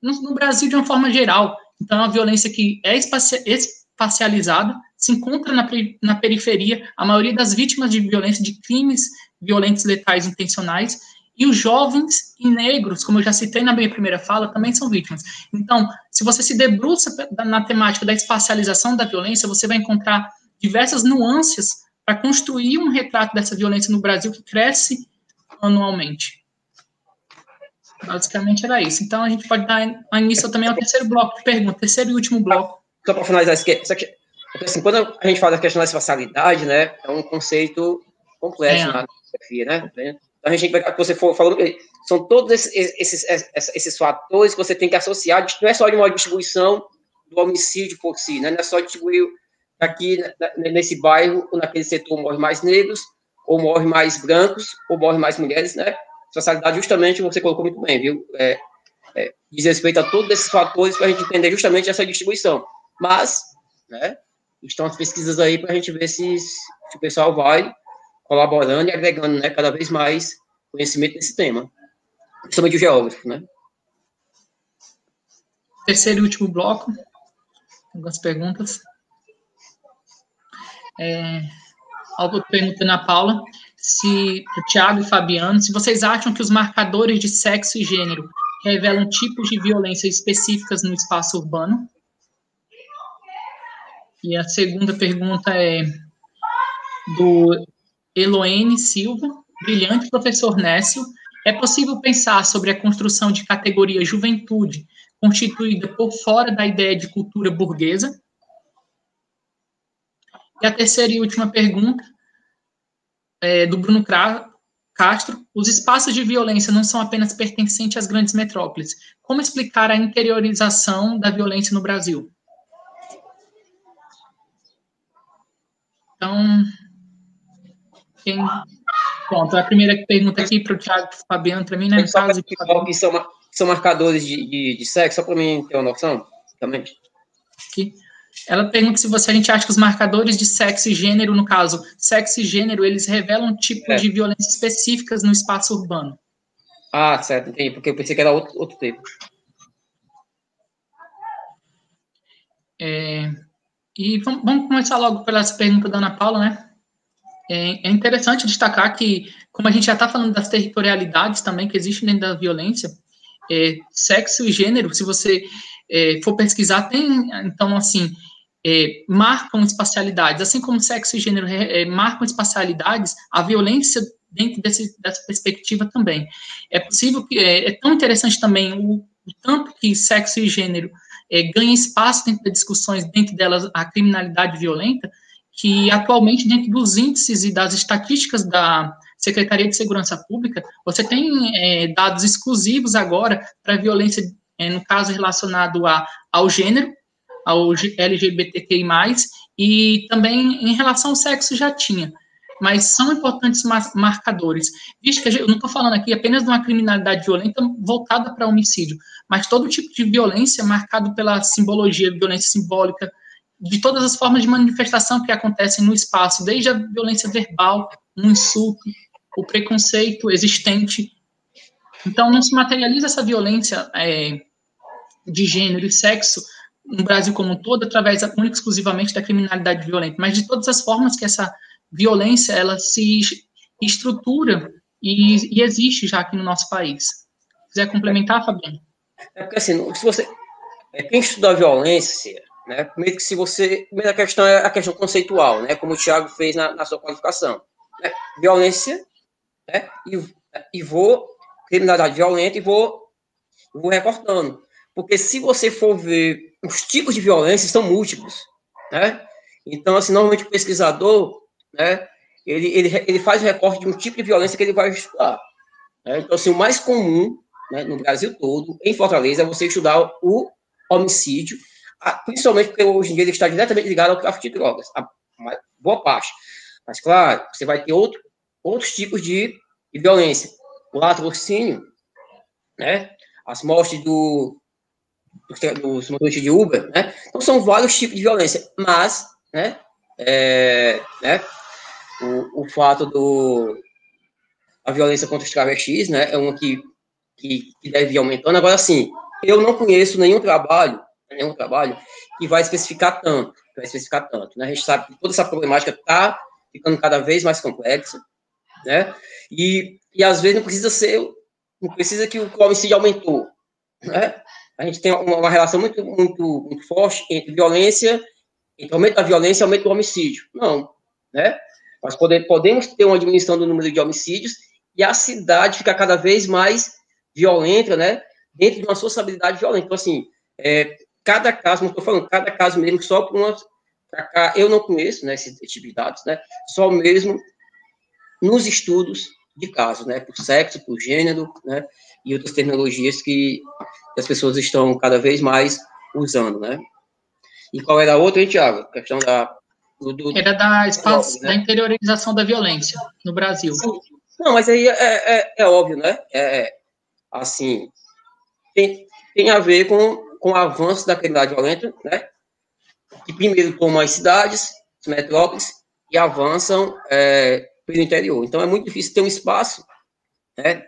No, no Brasil, de uma forma geral. Então, é uma violência que é espacializada, se encontra na, na periferia. A maioria das vítimas de violência, de crimes violentos letais intencionais, e os jovens e negros, como eu já citei na minha primeira fala, também são vítimas. Então, se você se debruça na temática da espacialização da violência, você vai encontrar diversas nuances para construir um retrato dessa violência no Brasil que cresce anualmente. Basicamente era isso. Então a gente pode dar início também ao terceiro bloco de perguntas, terceiro e último bloco. Só para finalizar isso aqui, assim, quando a gente fala da questão da espacialidade, né, é um conceito complexo é. na geografia, né? Então a gente vai, você falou, são todos esses, esses, esses, fatores que você tem que associar, não é só de uma distribuição do homicídio por si, né? não é só distribuir aqui nesse bairro, naquele setor morre mais negros, ou morre mais brancos, ou morre mais mulheres, né? Socialidade, justamente, você colocou muito bem, viu? É, é, diz respeito a todos esses fatores para a gente entender justamente essa distribuição. Mas, né, estão as pesquisas aí para a gente ver se, se, o pessoal vai colaborando e agregando, né, cada vez mais conhecimento nesse tema, principalmente o geógrafo, né? Terceiro e último bloco, algumas perguntas. É, algo perguntando a Paula, se o Tiago e Fabiano, se vocês acham que os marcadores de sexo e gênero revelam tipos de violência específicas no espaço urbano. E a segunda pergunta é do Eloene Silva, brilhante professor Nécio. É possível pensar sobre a construção de categoria juventude constituída por fora da ideia de cultura burguesa? E a terceira e última pergunta é, do Bruno Castro. Os espaços de violência não são apenas pertencentes às grandes metrópoles. Como explicar a interiorização da violência no Brasil? Então, quem... Pronto, a primeira pergunta aqui para o Thiago Fabiano, para mim, né? Só caso que são, são marcadores de, de, de sexo, só para mim ter uma noção, também. Aqui. Ela pergunta se você a gente acha que os marcadores de sexo e gênero, no caso, sexo e gênero, eles revelam tipos é. de violência específicas no espaço urbano. Ah, certo, entendi, porque eu pensei que era outro, outro tipo. É, e vamos, vamos, começar logo pela pergunta da Ana Paula, né? É, é interessante destacar que, como a gente já está falando das territorialidades também que existem dentro da violência, é, sexo e gênero, se você é, for pesquisar, tem, então, assim, é, marcam espacialidades, assim como sexo e gênero é, marcam espacialidades, a violência dentro desse, dessa perspectiva também. É possível que, é, é tão interessante também o, o, tanto que sexo e gênero é, ganha espaço dentro das discussões, dentro delas a criminalidade violenta, que atualmente, dentro dos índices e das estatísticas da Secretaria de Segurança Pública, você tem é, dados exclusivos agora para violência, é, no caso relacionado a, ao gênero, ao LGBTQI+, e também em relação ao sexo já tinha. Mas são importantes marcadores, visto que eu não estou falando aqui apenas de uma criminalidade violenta voltada para homicídio, mas todo tipo de violência marcado pela simbologia, violência simbólica, de todas as formas de manifestação que acontecem no espaço, desde a violência verbal, um insulto, o preconceito existente. Então, não se materializa essa violência é, de gênero e sexo no Brasil como um todo através única exclusivamente da criminalidade violenta, mas de todas as formas que essa violência ela se estrutura e, e existe já aqui no nosso país. Quiser complementar, Fabiano? É porque assim, se você quem estuda a violência né? Primeiro que se você. Primeira questão é a questão conceitual, né? Como o Thiago fez na, na sua qualificação. Né? Violência, né? E, e vou. Criminalidade violenta e vou, vou recortando. Porque se você for ver, os tipos de violência são múltiplos, né? Então, assim, normalmente o pesquisador, né? Ele, ele, ele faz o recorte de um tipo de violência que ele vai estudar. Né? Então, assim, o mais comum né, no Brasil todo, em Fortaleza, é você estudar o homicídio principalmente porque hoje em dia ele está diretamente ligado ao tráfico de drogas, a boa parte. Mas, claro, você vai ter outro, outros tipos de, violência. O latrocínio, né? as mortes do, dos motoristas de Uber, né? Então, são vários tipos de violência, mas, né? É, né? O, o fato do a violência contra os travestis, né? É uma que, que, que deve ir aumentando. Agora, sim, eu não conheço nenhum trabalho nenhum trabalho que vai especificar tanto, vai especificar tanto, né? A gente sabe que toda essa problemática está ficando cada vez mais complexa, né? E, e às vezes não precisa ser, não precisa que o homicídio aumentou, né? A gente tem uma, uma relação muito, muito, muito forte entre violência, entre aumento da violência e aumento do homicídio. Não, né? Nós pode, podemos ter uma diminuição do número de homicídios e a cidade fica cada vez mais violenta, né? Dentro de uma sociabilidade violenta. Então, assim, é, cada caso, não estou falando cada caso mesmo, só por uma. Cá, eu não conheço né, esse tipo de dados, né? Só mesmo nos estudos de casos, né? Por sexo, por gênero, né? E outras tecnologias que as pessoas estão cada vez mais usando, né? E qual era a outra, hein, Tiago? A questão da. Do, do, era da, espaço, né? da interiorização da violência no Brasil. Sim. Não, mas aí é, é, é óbvio, né? É, assim, tem, tem a ver com com o avanço da criminalidade violenta, né, que primeiro tomam as cidades, as metrópoles, e avançam é, pelo interior. Então, é muito difícil ter um espaço né,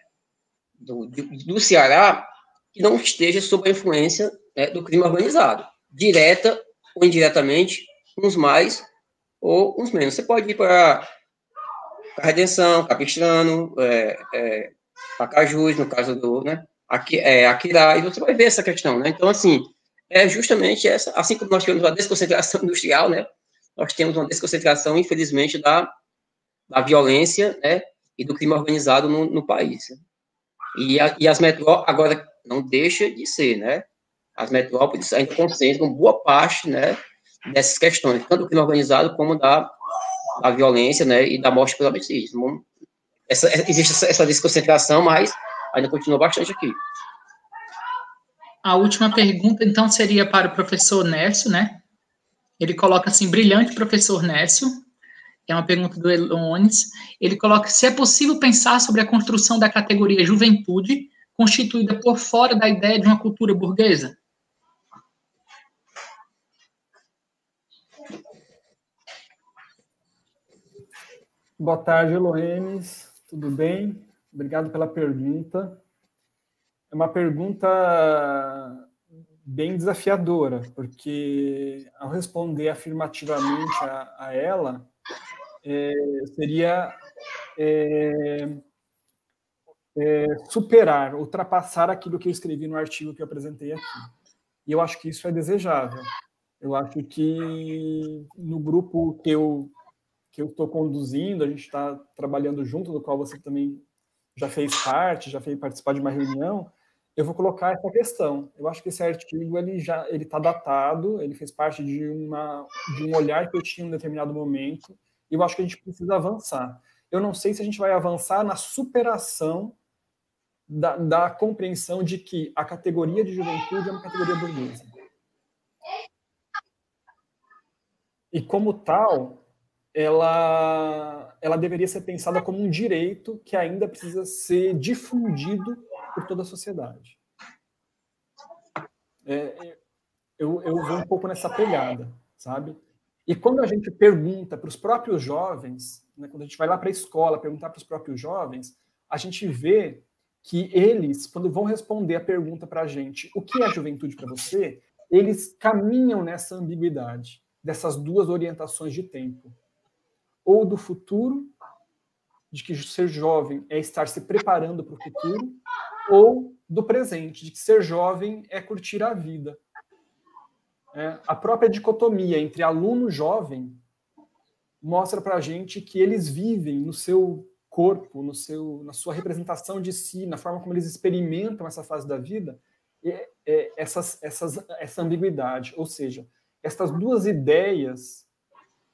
do, do Ceará que não esteja sob a influência né, do crime organizado, direta ou indiretamente, uns mais ou uns menos. Você pode ir para Redenção, Capistrano, é, é, Pacajus, no caso do, né, aqui, é, Akira, e você vai ver essa questão, né? Então, assim, é justamente essa, assim como nós tivemos uma desconcentração (laughs) industrial, né? Nós temos uma desconcentração, infelizmente, da, da violência, né? E do crime organizado no, no país. E, a, e as metrópoles, agora, não deixa de ser, né? As metrópoles ainda concentram boa parte, né? Dessas questões, tanto do crime organizado como da, da violência, né? E da morte pelo homicídio. Essa, existe essa desconcentração, mas ainda continua bastante aqui. A última pergunta, então, seria para o professor Nécio, né? Ele coloca assim, brilhante professor Nécio, é uma pergunta do Elones. Ele coloca se é possível pensar sobre a construção da categoria juventude constituída por fora da ideia de uma cultura burguesa. Boa tarde, Loemes. Tudo bem? Obrigado pela pergunta. É uma pergunta bem desafiadora, porque ao responder afirmativamente a, a ela, é, seria é, é, superar, ultrapassar aquilo que eu escrevi no artigo que eu apresentei aqui. E eu acho que isso é desejável. Eu acho que no grupo que eu que eu estou conduzindo, a gente está trabalhando junto, do qual você também já fez parte, já fez participar de uma reunião, eu vou colocar essa questão. Eu acho que esse artigo ele já ele está datado, ele fez parte de uma de um olhar que eu tinha em um determinado momento. E eu acho que a gente precisa avançar. Eu não sei se a gente vai avançar na superação da, da compreensão de que a categoria de juventude é uma categoria burguesa. E como tal, ela, ela deveria ser pensada como um direito que ainda precisa ser difundido por toda a sociedade. É, eu, eu vou um pouco nessa pegada, sabe? E quando a gente pergunta para os próprios jovens, né, quando a gente vai lá para a escola perguntar para os próprios jovens, a gente vê que eles, quando vão responder a pergunta para a gente, o que é juventude para você, eles caminham nessa ambiguidade, dessas duas orientações de tempo. Ou do futuro, de que ser jovem é estar se preparando para o futuro, ou do presente, de que ser jovem é curtir a vida. É, a própria dicotomia entre aluno jovem mostra para a gente que eles vivem no seu corpo, no seu, na sua representação de si, na forma como eles experimentam essa fase da vida, é, é, essas, essas, essa ambiguidade. Ou seja, essas duas ideias,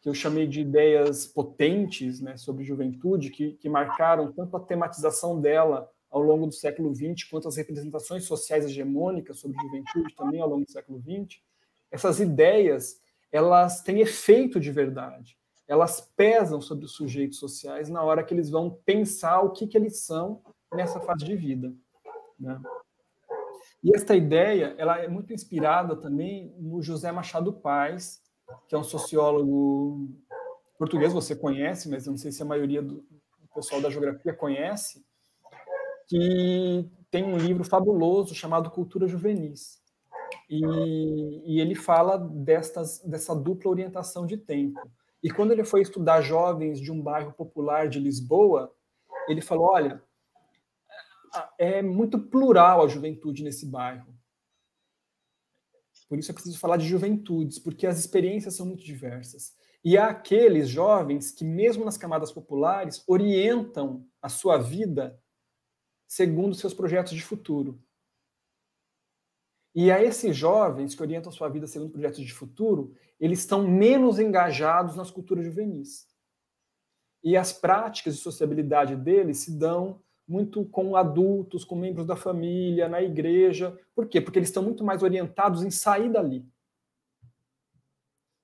que eu chamei de ideias potentes né, sobre juventude, que, que marcaram tanto a tematização dela ao longo do século XX, quanto as representações sociais hegemônicas sobre juventude também ao longo do século XX, essas ideias elas têm efeito de verdade elas pesam sobre os sujeitos sociais na hora que eles vão pensar o que, que eles são nessa fase de vida. Né? E esta ideia ela é muito inspirada também no José Machado Paz, que é um sociólogo português, você conhece, mas eu não sei se a maioria do pessoal da geografia conhece, que tem um livro fabuloso chamado Cultura Juvenis. E, e ele fala destas, dessa dupla orientação de tempo. E quando ele foi estudar jovens de um bairro popular de Lisboa, ele falou: olha, é muito plural a juventude nesse bairro. Por isso é preciso falar de juventudes, porque as experiências são muito diversas. E há aqueles jovens que, mesmo nas camadas populares, orientam a sua vida segundo seus projetos de futuro. E a esses jovens que orientam a sua vida segundo projetos de futuro, eles estão menos engajados nas culturas juvenis. E as práticas de sociabilidade deles se dão muito com adultos, com membros da família, na igreja. Por quê? Porque eles estão muito mais orientados em sair dali.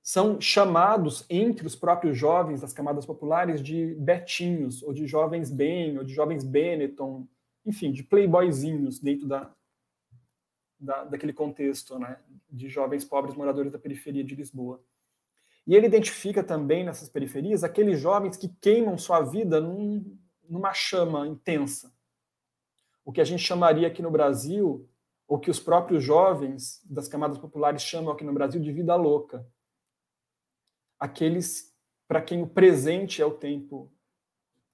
São chamados entre os próprios jovens das camadas populares de betinhos, ou de jovens bem, ou de jovens Benetton, enfim, de playboyzinhos dentro da, da, daquele contexto né, de jovens pobres moradores da periferia de Lisboa. E ele identifica também nessas periferias aqueles jovens que queimam sua vida num, numa chama intensa. O que a gente chamaria aqui no Brasil, ou que os próprios jovens das camadas populares chamam aqui no Brasil de vida louca. Aqueles para quem o presente é o tempo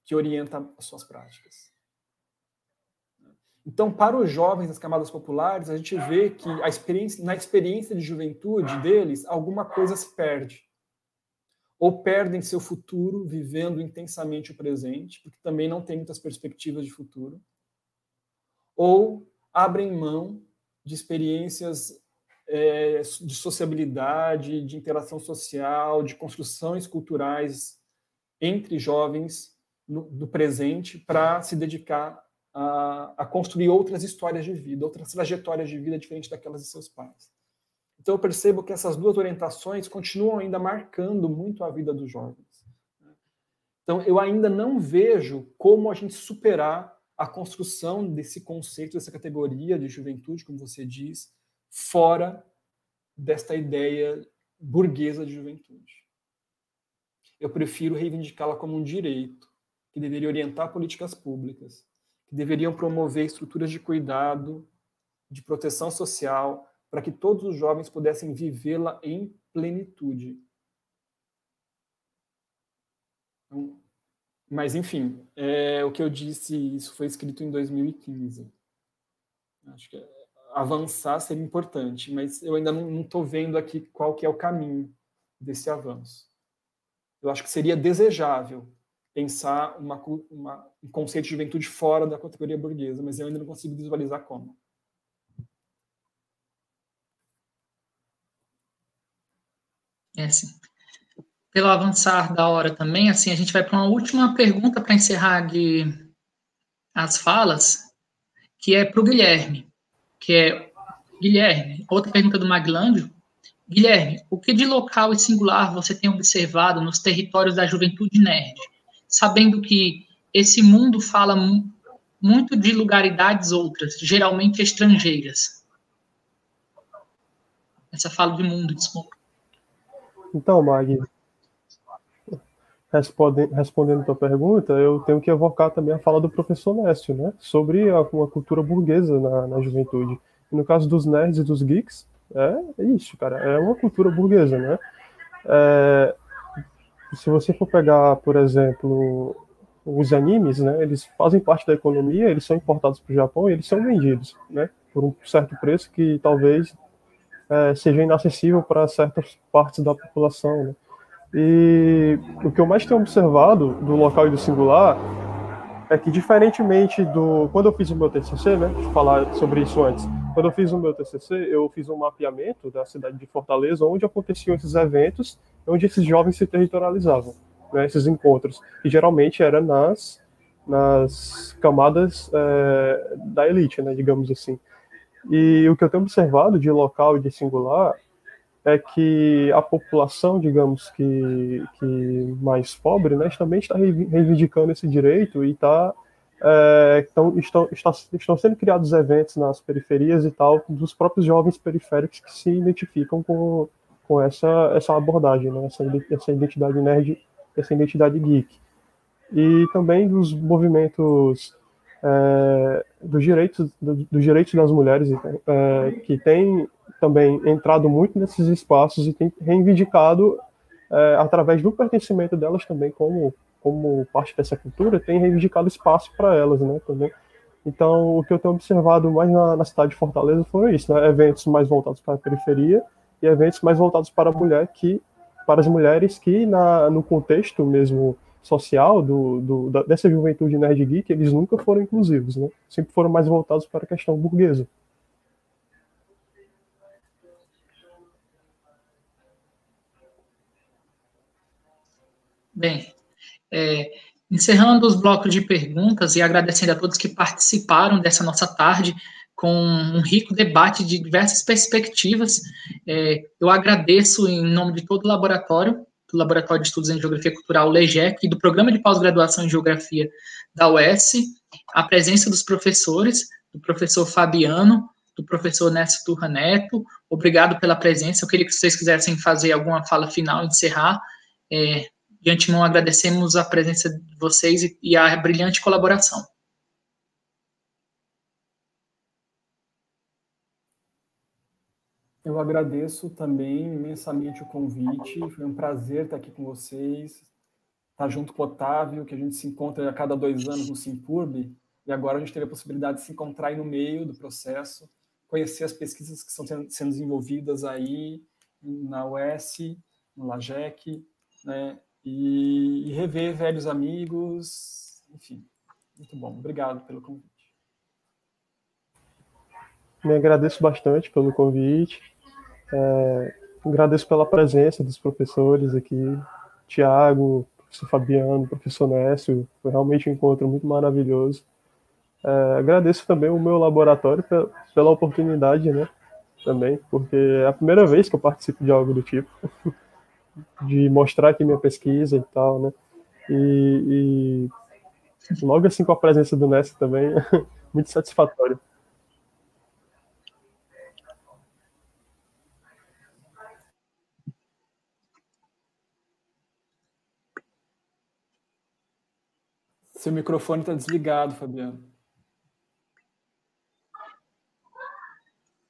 que orienta as suas práticas. Então, para os jovens das camadas populares, a gente vê que experiência, na experiência de juventude deles, alguma coisa se perde. Ou perdem seu futuro vivendo intensamente o presente, porque também não tem muitas perspectivas de futuro. Ou abrem mão de experiências é, de sociabilidade, de interação social, de construções culturais entre jovens no, do presente para se dedicar a, a, construir outras histórias de vida, outras trajetórias de vida diferentes daquelas de seus pais. Então eu percebo que essas duas orientações continuam ainda marcando muito a vida dos jovens. Então eu ainda não vejo como a gente superar a construção desse conceito, dessa categoria de juventude, como você diz, fora desta ideia burguesa de juventude. eu prefiro reivindicá-la como um direito, que deveria orientar políticas públicas, que deveriam promover estruturas de cuidado, de proteção social, para que todos os jovens pudessem vivê-la em plenitude. Então, mas, enfim, é, o que eu disse, isso foi escrito em 2015. Acho que avançar seria importante, mas eu ainda não estou vendo aqui qual que é o caminho desse avanço. Eu acho que seria desejável pensar uma, uma, um conceito de juventude fora da categoria burguesa, mas eu ainda não consigo visualizar como. Pelo avançar da hora também, assim, a gente vai para uma última pergunta para encerrar de as falas, que é para o Guilherme, que é Guilherme, outra pergunta do Maglândio. Guilherme, o que de local e singular você tem observado nos territórios da juventude nerd, sabendo que esse mundo fala muito de lugaridades outras, geralmente estrangeiras? Essa fala de mundo, desculpa. Então, Mag, respondendo, a tua pergunta, eu tenho que evocar também a fala do professor Nécio, né, sobre a, uma cultura burguesa na, na juventude. E no caso dos nerds e dos geeks, é isso, cara, é uma cultura burguesa, né? É, se você for pegar, por exemplo, os animes, né, eles fazem parte da economia, eles são importados para o Japão e eles são vendidos, né, por um certo preço que talvez é, seja inacessível para certas partes da população. Né? E o que eu mais tenho observado do local e do singular é que, diferentemente do. Quando eu fiz o meu TCC, né? Deixa eu falar sobre isso antes. Quando eu fiz o meu TCC, eu fiz um mapeamento da cidade de Fortaleza, onde aconteciam esses eventos, onde esses jovens se territorializavam, né, esses encontros. E geralmente era nas, nas camadas é, da elite, né, digamos assim. E o que eu tenho observado de local e de singular é que a população, digamos que, que mais pobre, né, também está reivindicando esse direito e está é, então, estão, estão, estão sendo criados eventos nas periferias e tal, dos próprios jovens periféricos que se identificam com, com essa, essa abordagem, né, essa, essa identidade nerd, essa identidade geek. E também dos movimentos é, dos direitos dos direitos das mulheres é, que tem também entrado muito nesses espaços e tem reivindicado é, através do pertencimento delas também como como parte dessa cultura tem reivindicado espaço para elas né também então o que eu tenho observado mais na, na cidade de Fortaleza foram isso né? eventos mais voltados para a periferia e eventos mais voltados para a mulher que para as mulheres que na, no contexto mesmo social do, do, dessa juventude nerd geek, eles nunca foram inclusivos, né? Sempre foram mais voltados para a questão burguesa. Bem, é, encerrando os blocos de perguntas e agradecendo a todos que participaram dessa nossa tarde com um rico debate de diversas perspectivas, é, eu agradeço em nome de todo o laboratório do Laboratório de Estudos em Geografia Cultural, LEGEC, e do Programa de Pós-Graduação em Geografia da UES, a presença dos professores, do professor Fabiano, do professor Nécio Turra Neto, obrigado pela presença, eu queria que vocês quisessem fazer alguma fala final, encerrar, é, de antemão agradecemos a presença de vocês e, e a brilhante colaboração. Eu agradeço também imensamente o convite. Foi um prazer estar aqui com vocês, estar junto com o Otávio, que a gente se encontra a cada dois anos no Simpurb, e agora a gente teve a possibilidade de se encontrar aí no meio do processo, conhecer as pesquisas que estão sendo desenvolvidas aí na UES, no LAGEC, né? E, e rever velhos amigos, enfim, muito bom. Obrigado pelo convite. Me agradeço bastante pelo convite. É, agradeço pela presença dos professores aqui, Tiago, professor Fabiano, professor Nécio, foi realmente um encontro muito maravilhoso. É, agradeço também o meu laboratório pela, pela oportunidade, né, também, porque é a primeira vez que eu participo de algo do tipo, (laughs) de mostrar aqui minha pesquisa e tal, né, e, e logo assim com a presença do Nécio também, (laughs) muito satisfatório. Seu microfone está desligado, Fabiano.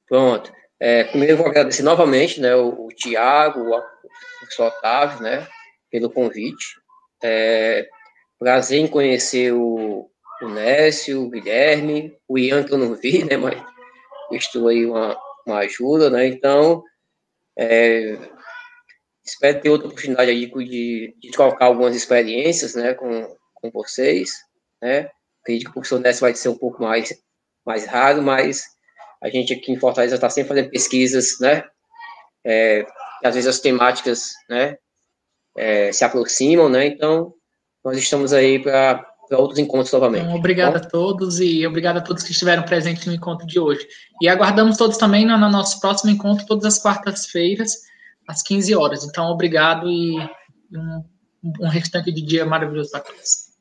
Pronto. É, primeiro eu vou agradecer novamente né, o, o Tiago, o, professor Otávio, né, pelo convite. É, prazer em conhecer o, o Nécio, o Guilherme, o Ian que eu não vi, né, mas estou aí uma, uma ajuda, né, então é, espero ter outra oportunidade aí de, de trocar algumas experiências, né, com, com vocês, né, acredito que o professor Nécio vai ser um pouco mais, mais raro, mas a gente aqui em Fortaleza está sempre fazendo pesquisas, né? É, às vezes as temáticas, né, é, se aproximam, né? Então, nós estamos aí para outros encontros novamente. Então, obrigado a todos e obrigado a todos que estiveram presentes no encontro de hoje. E aguardamos todos também no, no nosso próximo encontro, todas as quartas-feiras, às 15 horas. Então, obrigado e um, um restante de dia maravilhoso para todos.